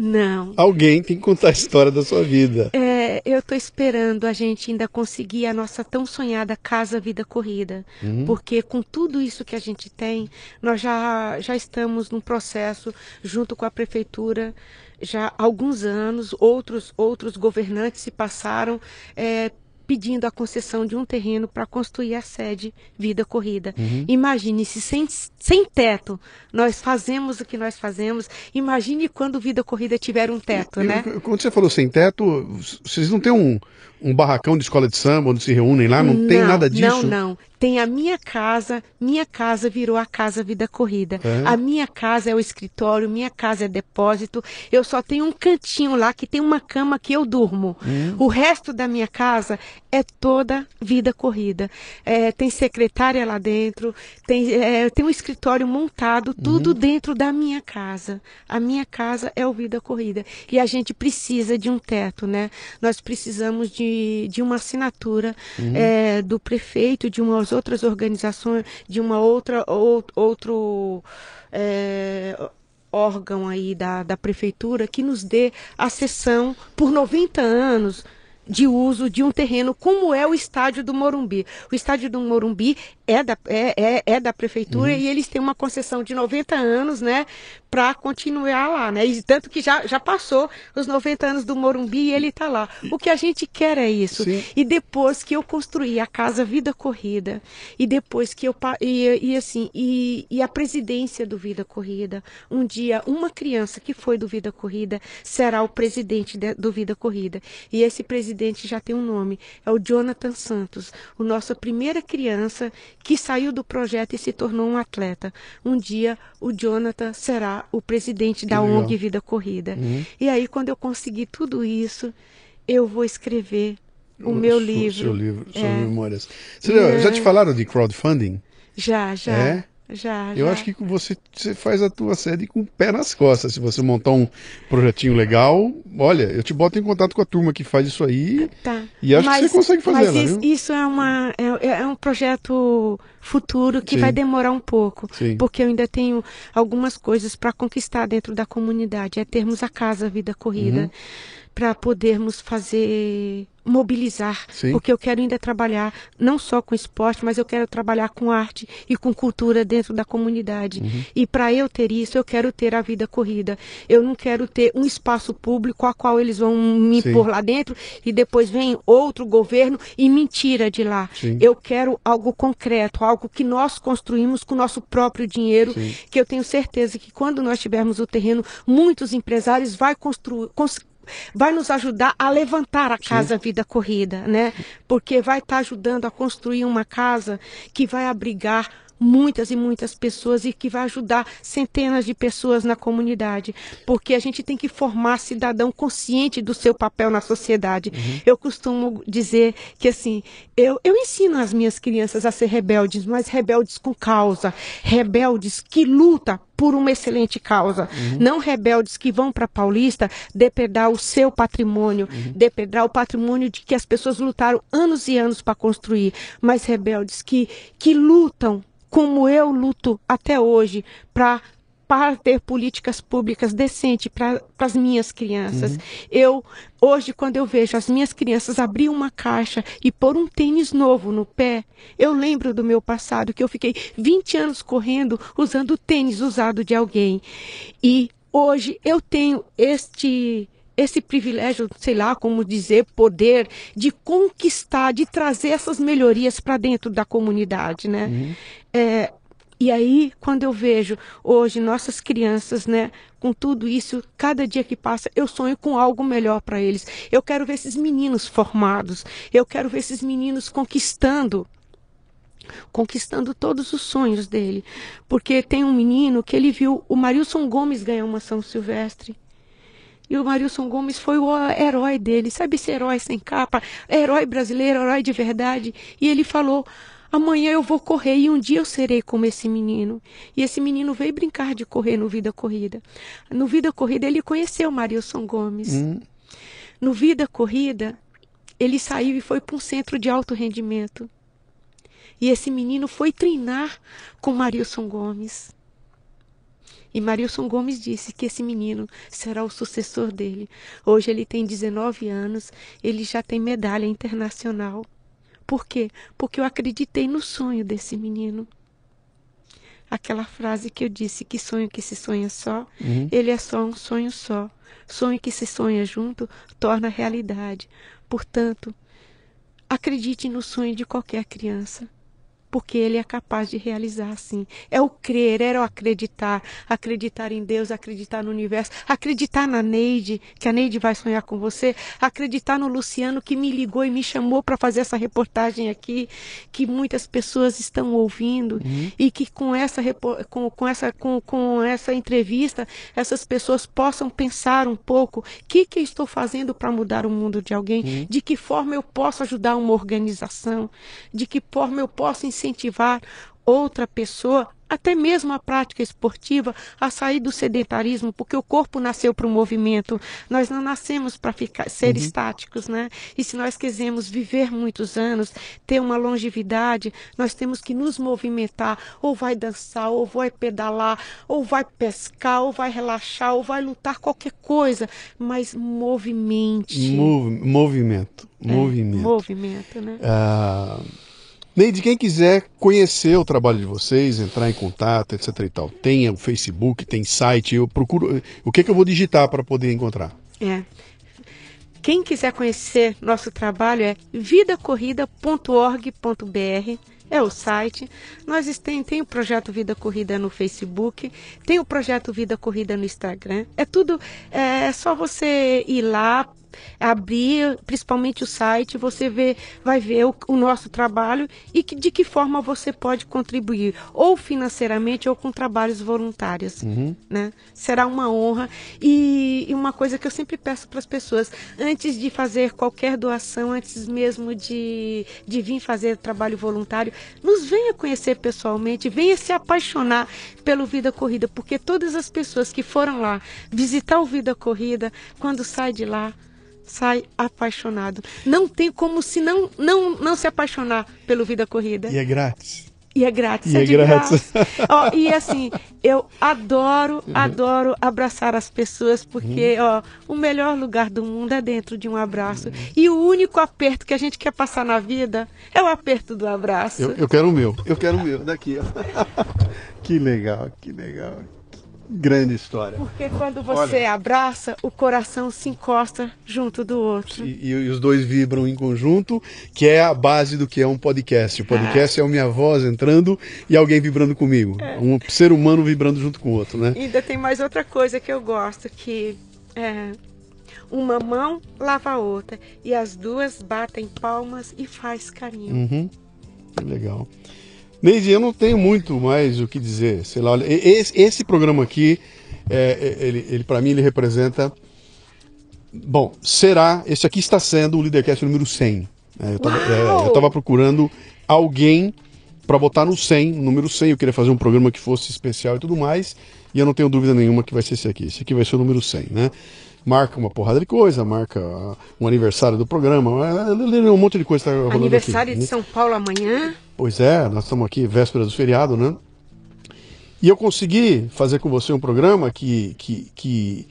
Não. Alguém tem que contar a história da sua vida. É, eu estou esperando a gente ainda conseguir a nossa tão sonhada Casa Vida Corrida. Porque com tudo isso que a gente tem, nós já, já estamos num processo junto com a prefeitura já há alguns anos, outros, outros governantes se passaram é, pedindo a concessão de um terreno para construir a sede Vida Corrida. Imagine se sem, sem teto nós fazemos o que nós fazemos. Imagine quando Vida Corrida tiver um teto, Eu- né? Quando você falou sem teto, vocês não têm um, um barracão de escola de samba onde se reúnem lá? Não, tem nada disso? Não, não. Tem a minha casa, minha casa virou a casa Vida Corrida. É? A minha casa é o escritório, minha casa é depósito. Eu só tenho um cantinho lá que tem uma cama que eu durmo. Hum. O resto da minha casa é toda Vida Corrida. É, tem secretária lá dentro, tem, é, tem um escritório montado, Uhum. tudo dentro da minha casa. A minha casa é o Vida Corrida. E a gente precisa de um teto, né? Nós precisamos de, de uma assinatura Uhum. é, do prefeito, de umas outras organizações, de uma outra ou, outro é, órgão aí da, da prefeitura que nos dê a cessão por 90 anos de uso de um terreno como é o estádio do Morumbi. O estádio do Morumbi é da, é, é, é da prefeitura uhum. e eles têm uma concessão de 90 anos, né, para continuar lá, né? E tanto que já, já passou os 90 anos do Morumbi e ele está lá. O que a gente quer é isso. Sim. E depois que eu construí a casa Vida Corrida e depois que eu e, e assim e, e a presidência do Vida Corrida, um dia uma criança que foi do Vida Corrida será o presidente de, do Vida Corrida. E esse presidente já tem um nome, é o Jonathan Santos, o nossa primeira criança que saiu do projeto e se tornou um atleta. Um dia o Jonathan será o presidente da legal. ONG Vida Corrida. Uhum. E aí, quando eu conseguir tudo isso, eu vou escrever o, o meu livro. Seu livro, suas é. memórias. Você já, já te é. falaram de crowdfunding? Já, já. É? Já, Eu já. acho que você, você faz a tua sede com o pé nas costas. Se você montar um projetinho legal, olha, eu te boto em contato com a turma que faz isso aí. Tá. E acho mas, que você consegue fazer. Mas isso, isso, é, uma, é, é, um projeto futuro que Sim. vai demorar um pouco. Sim. Porque eu ainda tenho algumas coisas para conquistar dentro da comunidade. É termos a casa Vida Corrida. Uhum. Para podermos fazer mobilizar, Sim. porque eu quero ainda trabalhar não só com esporte, mas eu quero trabalhar com arte e com cultura dentro da comunidade. Uhum. E para eu ter isso, eu quero ter a vida corrida. Eu não quero ter um espaço público a qual eles vão me Sim. pôr lá dentro e depois vem outro governo e me tira de lá. Sim. Eu quero algo concreto, algo que nós construímos com o nosso próprio dinheiro, que eu tenho certeza que quando nós tivermos o terreno, muitos empresários vai construir, vai nos ajudar a levantar a casa Sim. Vida Corrida, né? Porque vai estar tá ajudando a construir uma casa que vai abrigar muitas e muitas pessoas e que vai ajudar centenas de pessoas na comunidade, porque a gente tem que formar cidadão consciente do seu papel na sociedade. Uhum. Eu costumo dizer que assim, eu, eu ensino as minhas crianças a ser rebeldes, mas rebeldes com causa, rebeldes que lutam por uma excelente causa. Uhum. Não rebeldes que vão para Paulista depredar o seu patrimônio, uhum. depredar o patrimônio de que as pessoas lutaram anos e anos para construir, mas rebeldes que, que lutam como eu luto até hoje para para ter políticas públicas decentes para as minhas crianças. Uhum. Eu, hoje, quando eu vejo as minhas crianças abrir uma caixa e pôr um tênis novo no pé, eu lembro do meu passado, que eu fiquei 20 anos correndo usando tênis usado de alguém. E hoje eu tenho este esse privilégio, sei lá como dizer, poder de conquistar, de trazer essas melhorias para dentro da comunidade, né? Uhum. É, e aí, quando eu vejo hoje nossas crianças, né, com tudo isso, cada dia que passa, eu sonho com algo melhor para eles. Eu quero ver esses meninos formados, eu quero ver esses meninos conquistando conquistando todos os sonhos dele. Porque tem um menino que ele viu o Marilson Gomes ganhar uma São Silvestre. E o Marilson Gomes foi o herói dele, sabe esse herói sem capa, herói brasileiro, herói de verdade. E ele falou: amanhã eu vou correr e um dia eu serei como esse menino. E esse menino veio brincar de correr no Vida Corrida. No Vida Corrida ele conheceu o Marilson Gomes. Hum. No Vida Corrida, ele saiu e foi para um centro de alto rendimento. E esse menino foi treinar com Marilson Gomes. E Marilson Gomes disse que esse menino será o sucessor dele. Hoje ele tem 19 anos, ele já tem medalha internacional. Por quê? Porque eu acreditei no sonho desse menino. Aquela frase que eu disse, que sonho que se sonha só, uhum. ele é só um sonho só. Sonho que se sonha junto torna realidade. Portanto, acredite no sonho de qualquer criança porque ele é capaz de realizar sim. É o crer, é o acreditar, acreditar em Deus, acreditar no universo, acreditar na Neide, que a Neide vai sonhar com você, acreditar no Luciano que me ligou e me chamou para fazer essa reportagem aqui, que muitas pessoas estão ouvindo uhum. e que com essa com, com essa com, com essa entrevista essas pessoas possam pensar um pouco o que que eu estou fazendo para mudar o mundo de alguém, uhum. de que forma eu posso ajudar uma organização, de que forma eu posso ensinar incentivar outra pessoa, até mesmo a prática esportiva, a sair do sedentarismo, porque o corpo nasceu para o movimento. Nós não nascemos para ficar ser uhum. estáticos, né? E se nós quisermos viver muitos anos, ter uma longevidade, nós temos que nos movimentar, ou vai dançar, ou vai pedalar, ou vai pescar, ou vai relaxar, ou vai lutar qualquer coisa, mas movimente. Mov movimento, é, movimento. Movimento, né? Ah Neide, quem quiser conhecer o trabalho de vocês, entrar em contato, etc e tal, tem o Facebook, tem site, eu procuro. O que, que eu vou digitar para poder encontrar? É. Quem quiser conhecer nosso trabalho é vidacorrida.org.br é o site. Nós tem, tem o projeto Vida Corrida no Facebook, tem o projeto Vida Corrida no Instagram. É tudo, é, é só você ir lá, abrir principalmente o site, você vê, vai ver o, o nosso trabalho e que, de que forma você pode contribuir, ou financeiramente ou com trabalhos voluntários. Uhum. Né? Será uma honra. E, e uma coisa que eu sempre peço para as pessoas, antes de fazer qualquer doação, antes mesmo de, de vir fazer trabalho voluntário, nos venha conhecer pessoalmente, venha se apaixonar pelo Vida Corrida, porque todas as pessoas que foram lá visitar o Vida Corrida, quando sai de lá, sai apaixonado. Não tem como se não, não, não se apaixonar pelo Vida Corrida. E é grátis. E é grátis, e é, é grátis. ó, e assim, eu adoro, uhum. adoro abraçar as pessoas, porque uhum. ó, o melhor lugar do mundo é dentro de um abraço. Uhum. E o único aperto que a gente quer passar na vida é o aperto do abraço. Eu, eu quero o meu, eu quero o meu, daqui, ó. que legal, que legal. Grande história. Porque quando você Olha, abraça, o coração se encosta junto do outro. E, e, os dois vibram em conjunto, que é a base do que é um podcast. O podcast é, é a minha voz entrando e alguém vibrando comigo. É. Um ser humano vibrando junto com o outro, né? E ainda tem mais outra coisa que eu gosto, que é, uma mão lava a outra e as duas batem palmas e faz carinho. Uhum. Legal. Neide, eu não tenho muito mais o que dizer. Sei lá, esse, esse programa aqui, é, é ele, ele para mim, ele representa. Bom, será. Esse aqui está sendo o Leadercast número 100. É, eu estava é, procurando alguém para botar no 100, número 100. Eu queria fazer um programa que fosse especial e tudo mais. E eu não tenho dúvida nenhuma que vai ser esse aqui. Esse aqui vai ser o número 100, né? Marca uma porrada de coisa, marca um aniversário do programa, um monte de coisa tá Aniversário aqui. de São Paulo amanhã? Pois é, nós estamos aqui véspera do feriado, né? E eu consegui fazer com você um programa que, que, que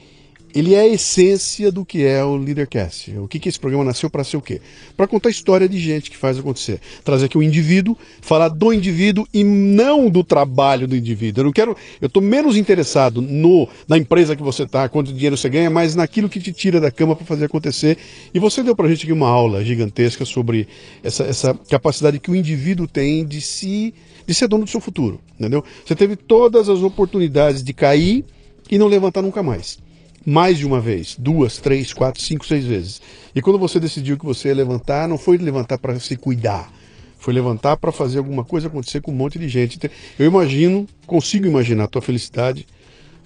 ele é a essência do que é o Leadercast. O que, que esse programa nasceu para ser o quê? Para contar a história de gente que faz acontecer. Trazer aqui o indivíduo, falar do indivíduo e não do trabalho do indivíduo. Eu não quero. Eu estou menos interessado no, na empresa que você está, quanto dinheiro você ganha, mas naquilo que te tira da cama para fazer acontecer. E você deu para gente aqui uma aula gigantesca sobre essa, essa capacidade que o indivíduo tem de se de ser dono do seu futuro. Entendeu? Você teve todas as oportunidades de cair e não levantar nunca mais mais de uma vez, duas, três, quatro, cinco, seis vezes. E quando você decidiu que você ia levantar, não foi levantar para se cuidar, foi levantar para fazer alguma coisa acontecer com um monte de gente. Então, eu imagino, consigo imaginar a tua felicidade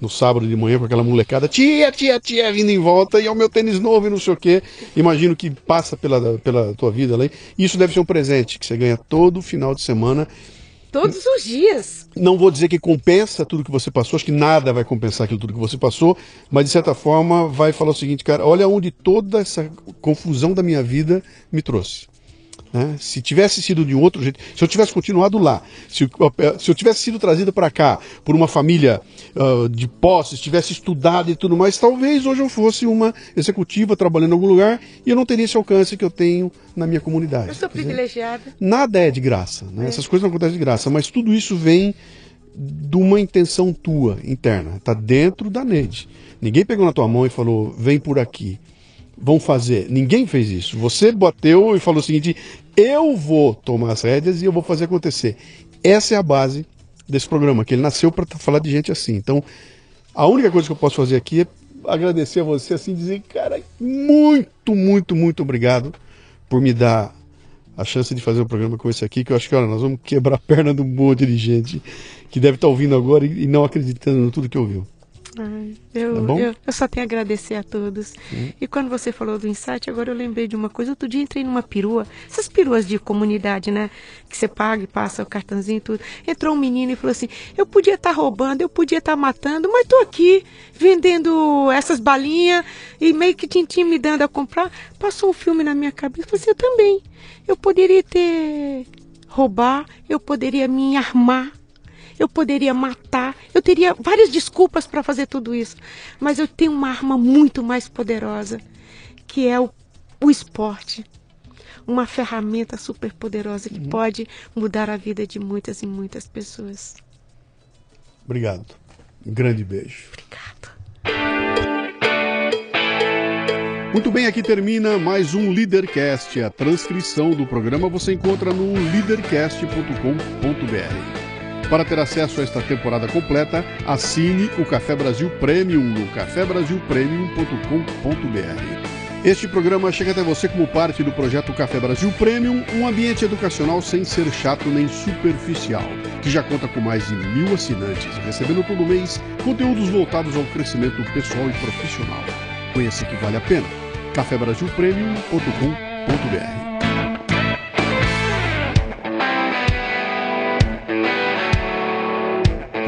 no sábado de manhã com aquela molecada, tia, tia, tia, vindo em volta, e é o meu tênis novo e não sei o quê. Imagino que passa pela, pela tua vida ali. Isso deve ser um presente que você ganha todo final de semana Todos os dias. Não vou dizer que compensa tudo que você passou, acho que nada vai compensar aquilo tudo que você passou, mas de certa forma vai falar o seguinte, cara, olha onde toda essa confusão da minha vida me trouxe. Né? Se tivesse sido de outro jeito, se eu tivesse continuado lá, se, eu, se eu tivesse sido trazido para cá por uma família uh, de posses, tivesse estudado e tudo mais, talvez hoje eu fosse uma executiva trabalhando em algum lugar e eu não teria esse alcance que eu tenho na minha comunidade. Eu sou privilegiada. Nada é de graça, né? é. essas coisas não acontecem de graça, mas tudo isso vem de uma intenção tua interna, está dentro da Neide. Ninguém pegou na tua mão e falou, vem por aqui vão fazer. Ninguém fez isso. Você bateu e falou o seguinte: eu vou tomar as rédeas e eu vou fazer acontecer. Essa é a base desse programa, que ele nasceu para falar de gente assim. Então, a única coisa que eu posso fazer aqui é agradecer a você, assim, dizer, cara, muito, muito, muito obrigado por me dar a chance de fazer um programa com esse aqui, que eu acho que, olha, nós vamos quebrar a perna de um monte de gente que deve estar ouvindo agora e não acreditando em tudo que ouviu. Ai, eu, tá eu, eu, só tenho a agradecer a todos. Hum. E quando você falou do insight, agora eu lembrei de uma coisa. Outro dia entrei numa perua, essas peruas de comunidade, né? Que você paga e passa o cartãozinho e tudo. Entrou um menino e falou assim: Eu podia estar tá roubando, eu podia estar tá matando, mas tô aqui vendendo essas balinhas e meio que te intimidando a comprar. Passou um filme na minha cabeça. Eu falei assim: Eu também. Eu poderia ter roubar, eu poderia me armar eu poderia matar, eu teria várias desculpas para fazer tudo isso, mas eu tenho uma arma muito mais poderosa, que é o, o esporte. uma ferramenta super poderosa que uhum. pode mudar a vida de muitas e muitas pessoas. Obrigado. Um grande beijo. Obrigada. Muito bem, aqui termina mais um Leadercast. A transcrição do programa você encontra no leadercast.com.br. Para ter acesso a esta temporada completa, assine o Café Brasil Premium no cafebrasilpremium.com.br. Este programa chega até você como parte do projeto Café Brasil Premium, um ambiente educacional sem ser chato nem superficial, que já conta com mais de mil assinantes, recebendo todo mês conteúdos voltados ao crescimento pessoal e profissional. Conheça que vale a pena. cafebrasilpremium.com.br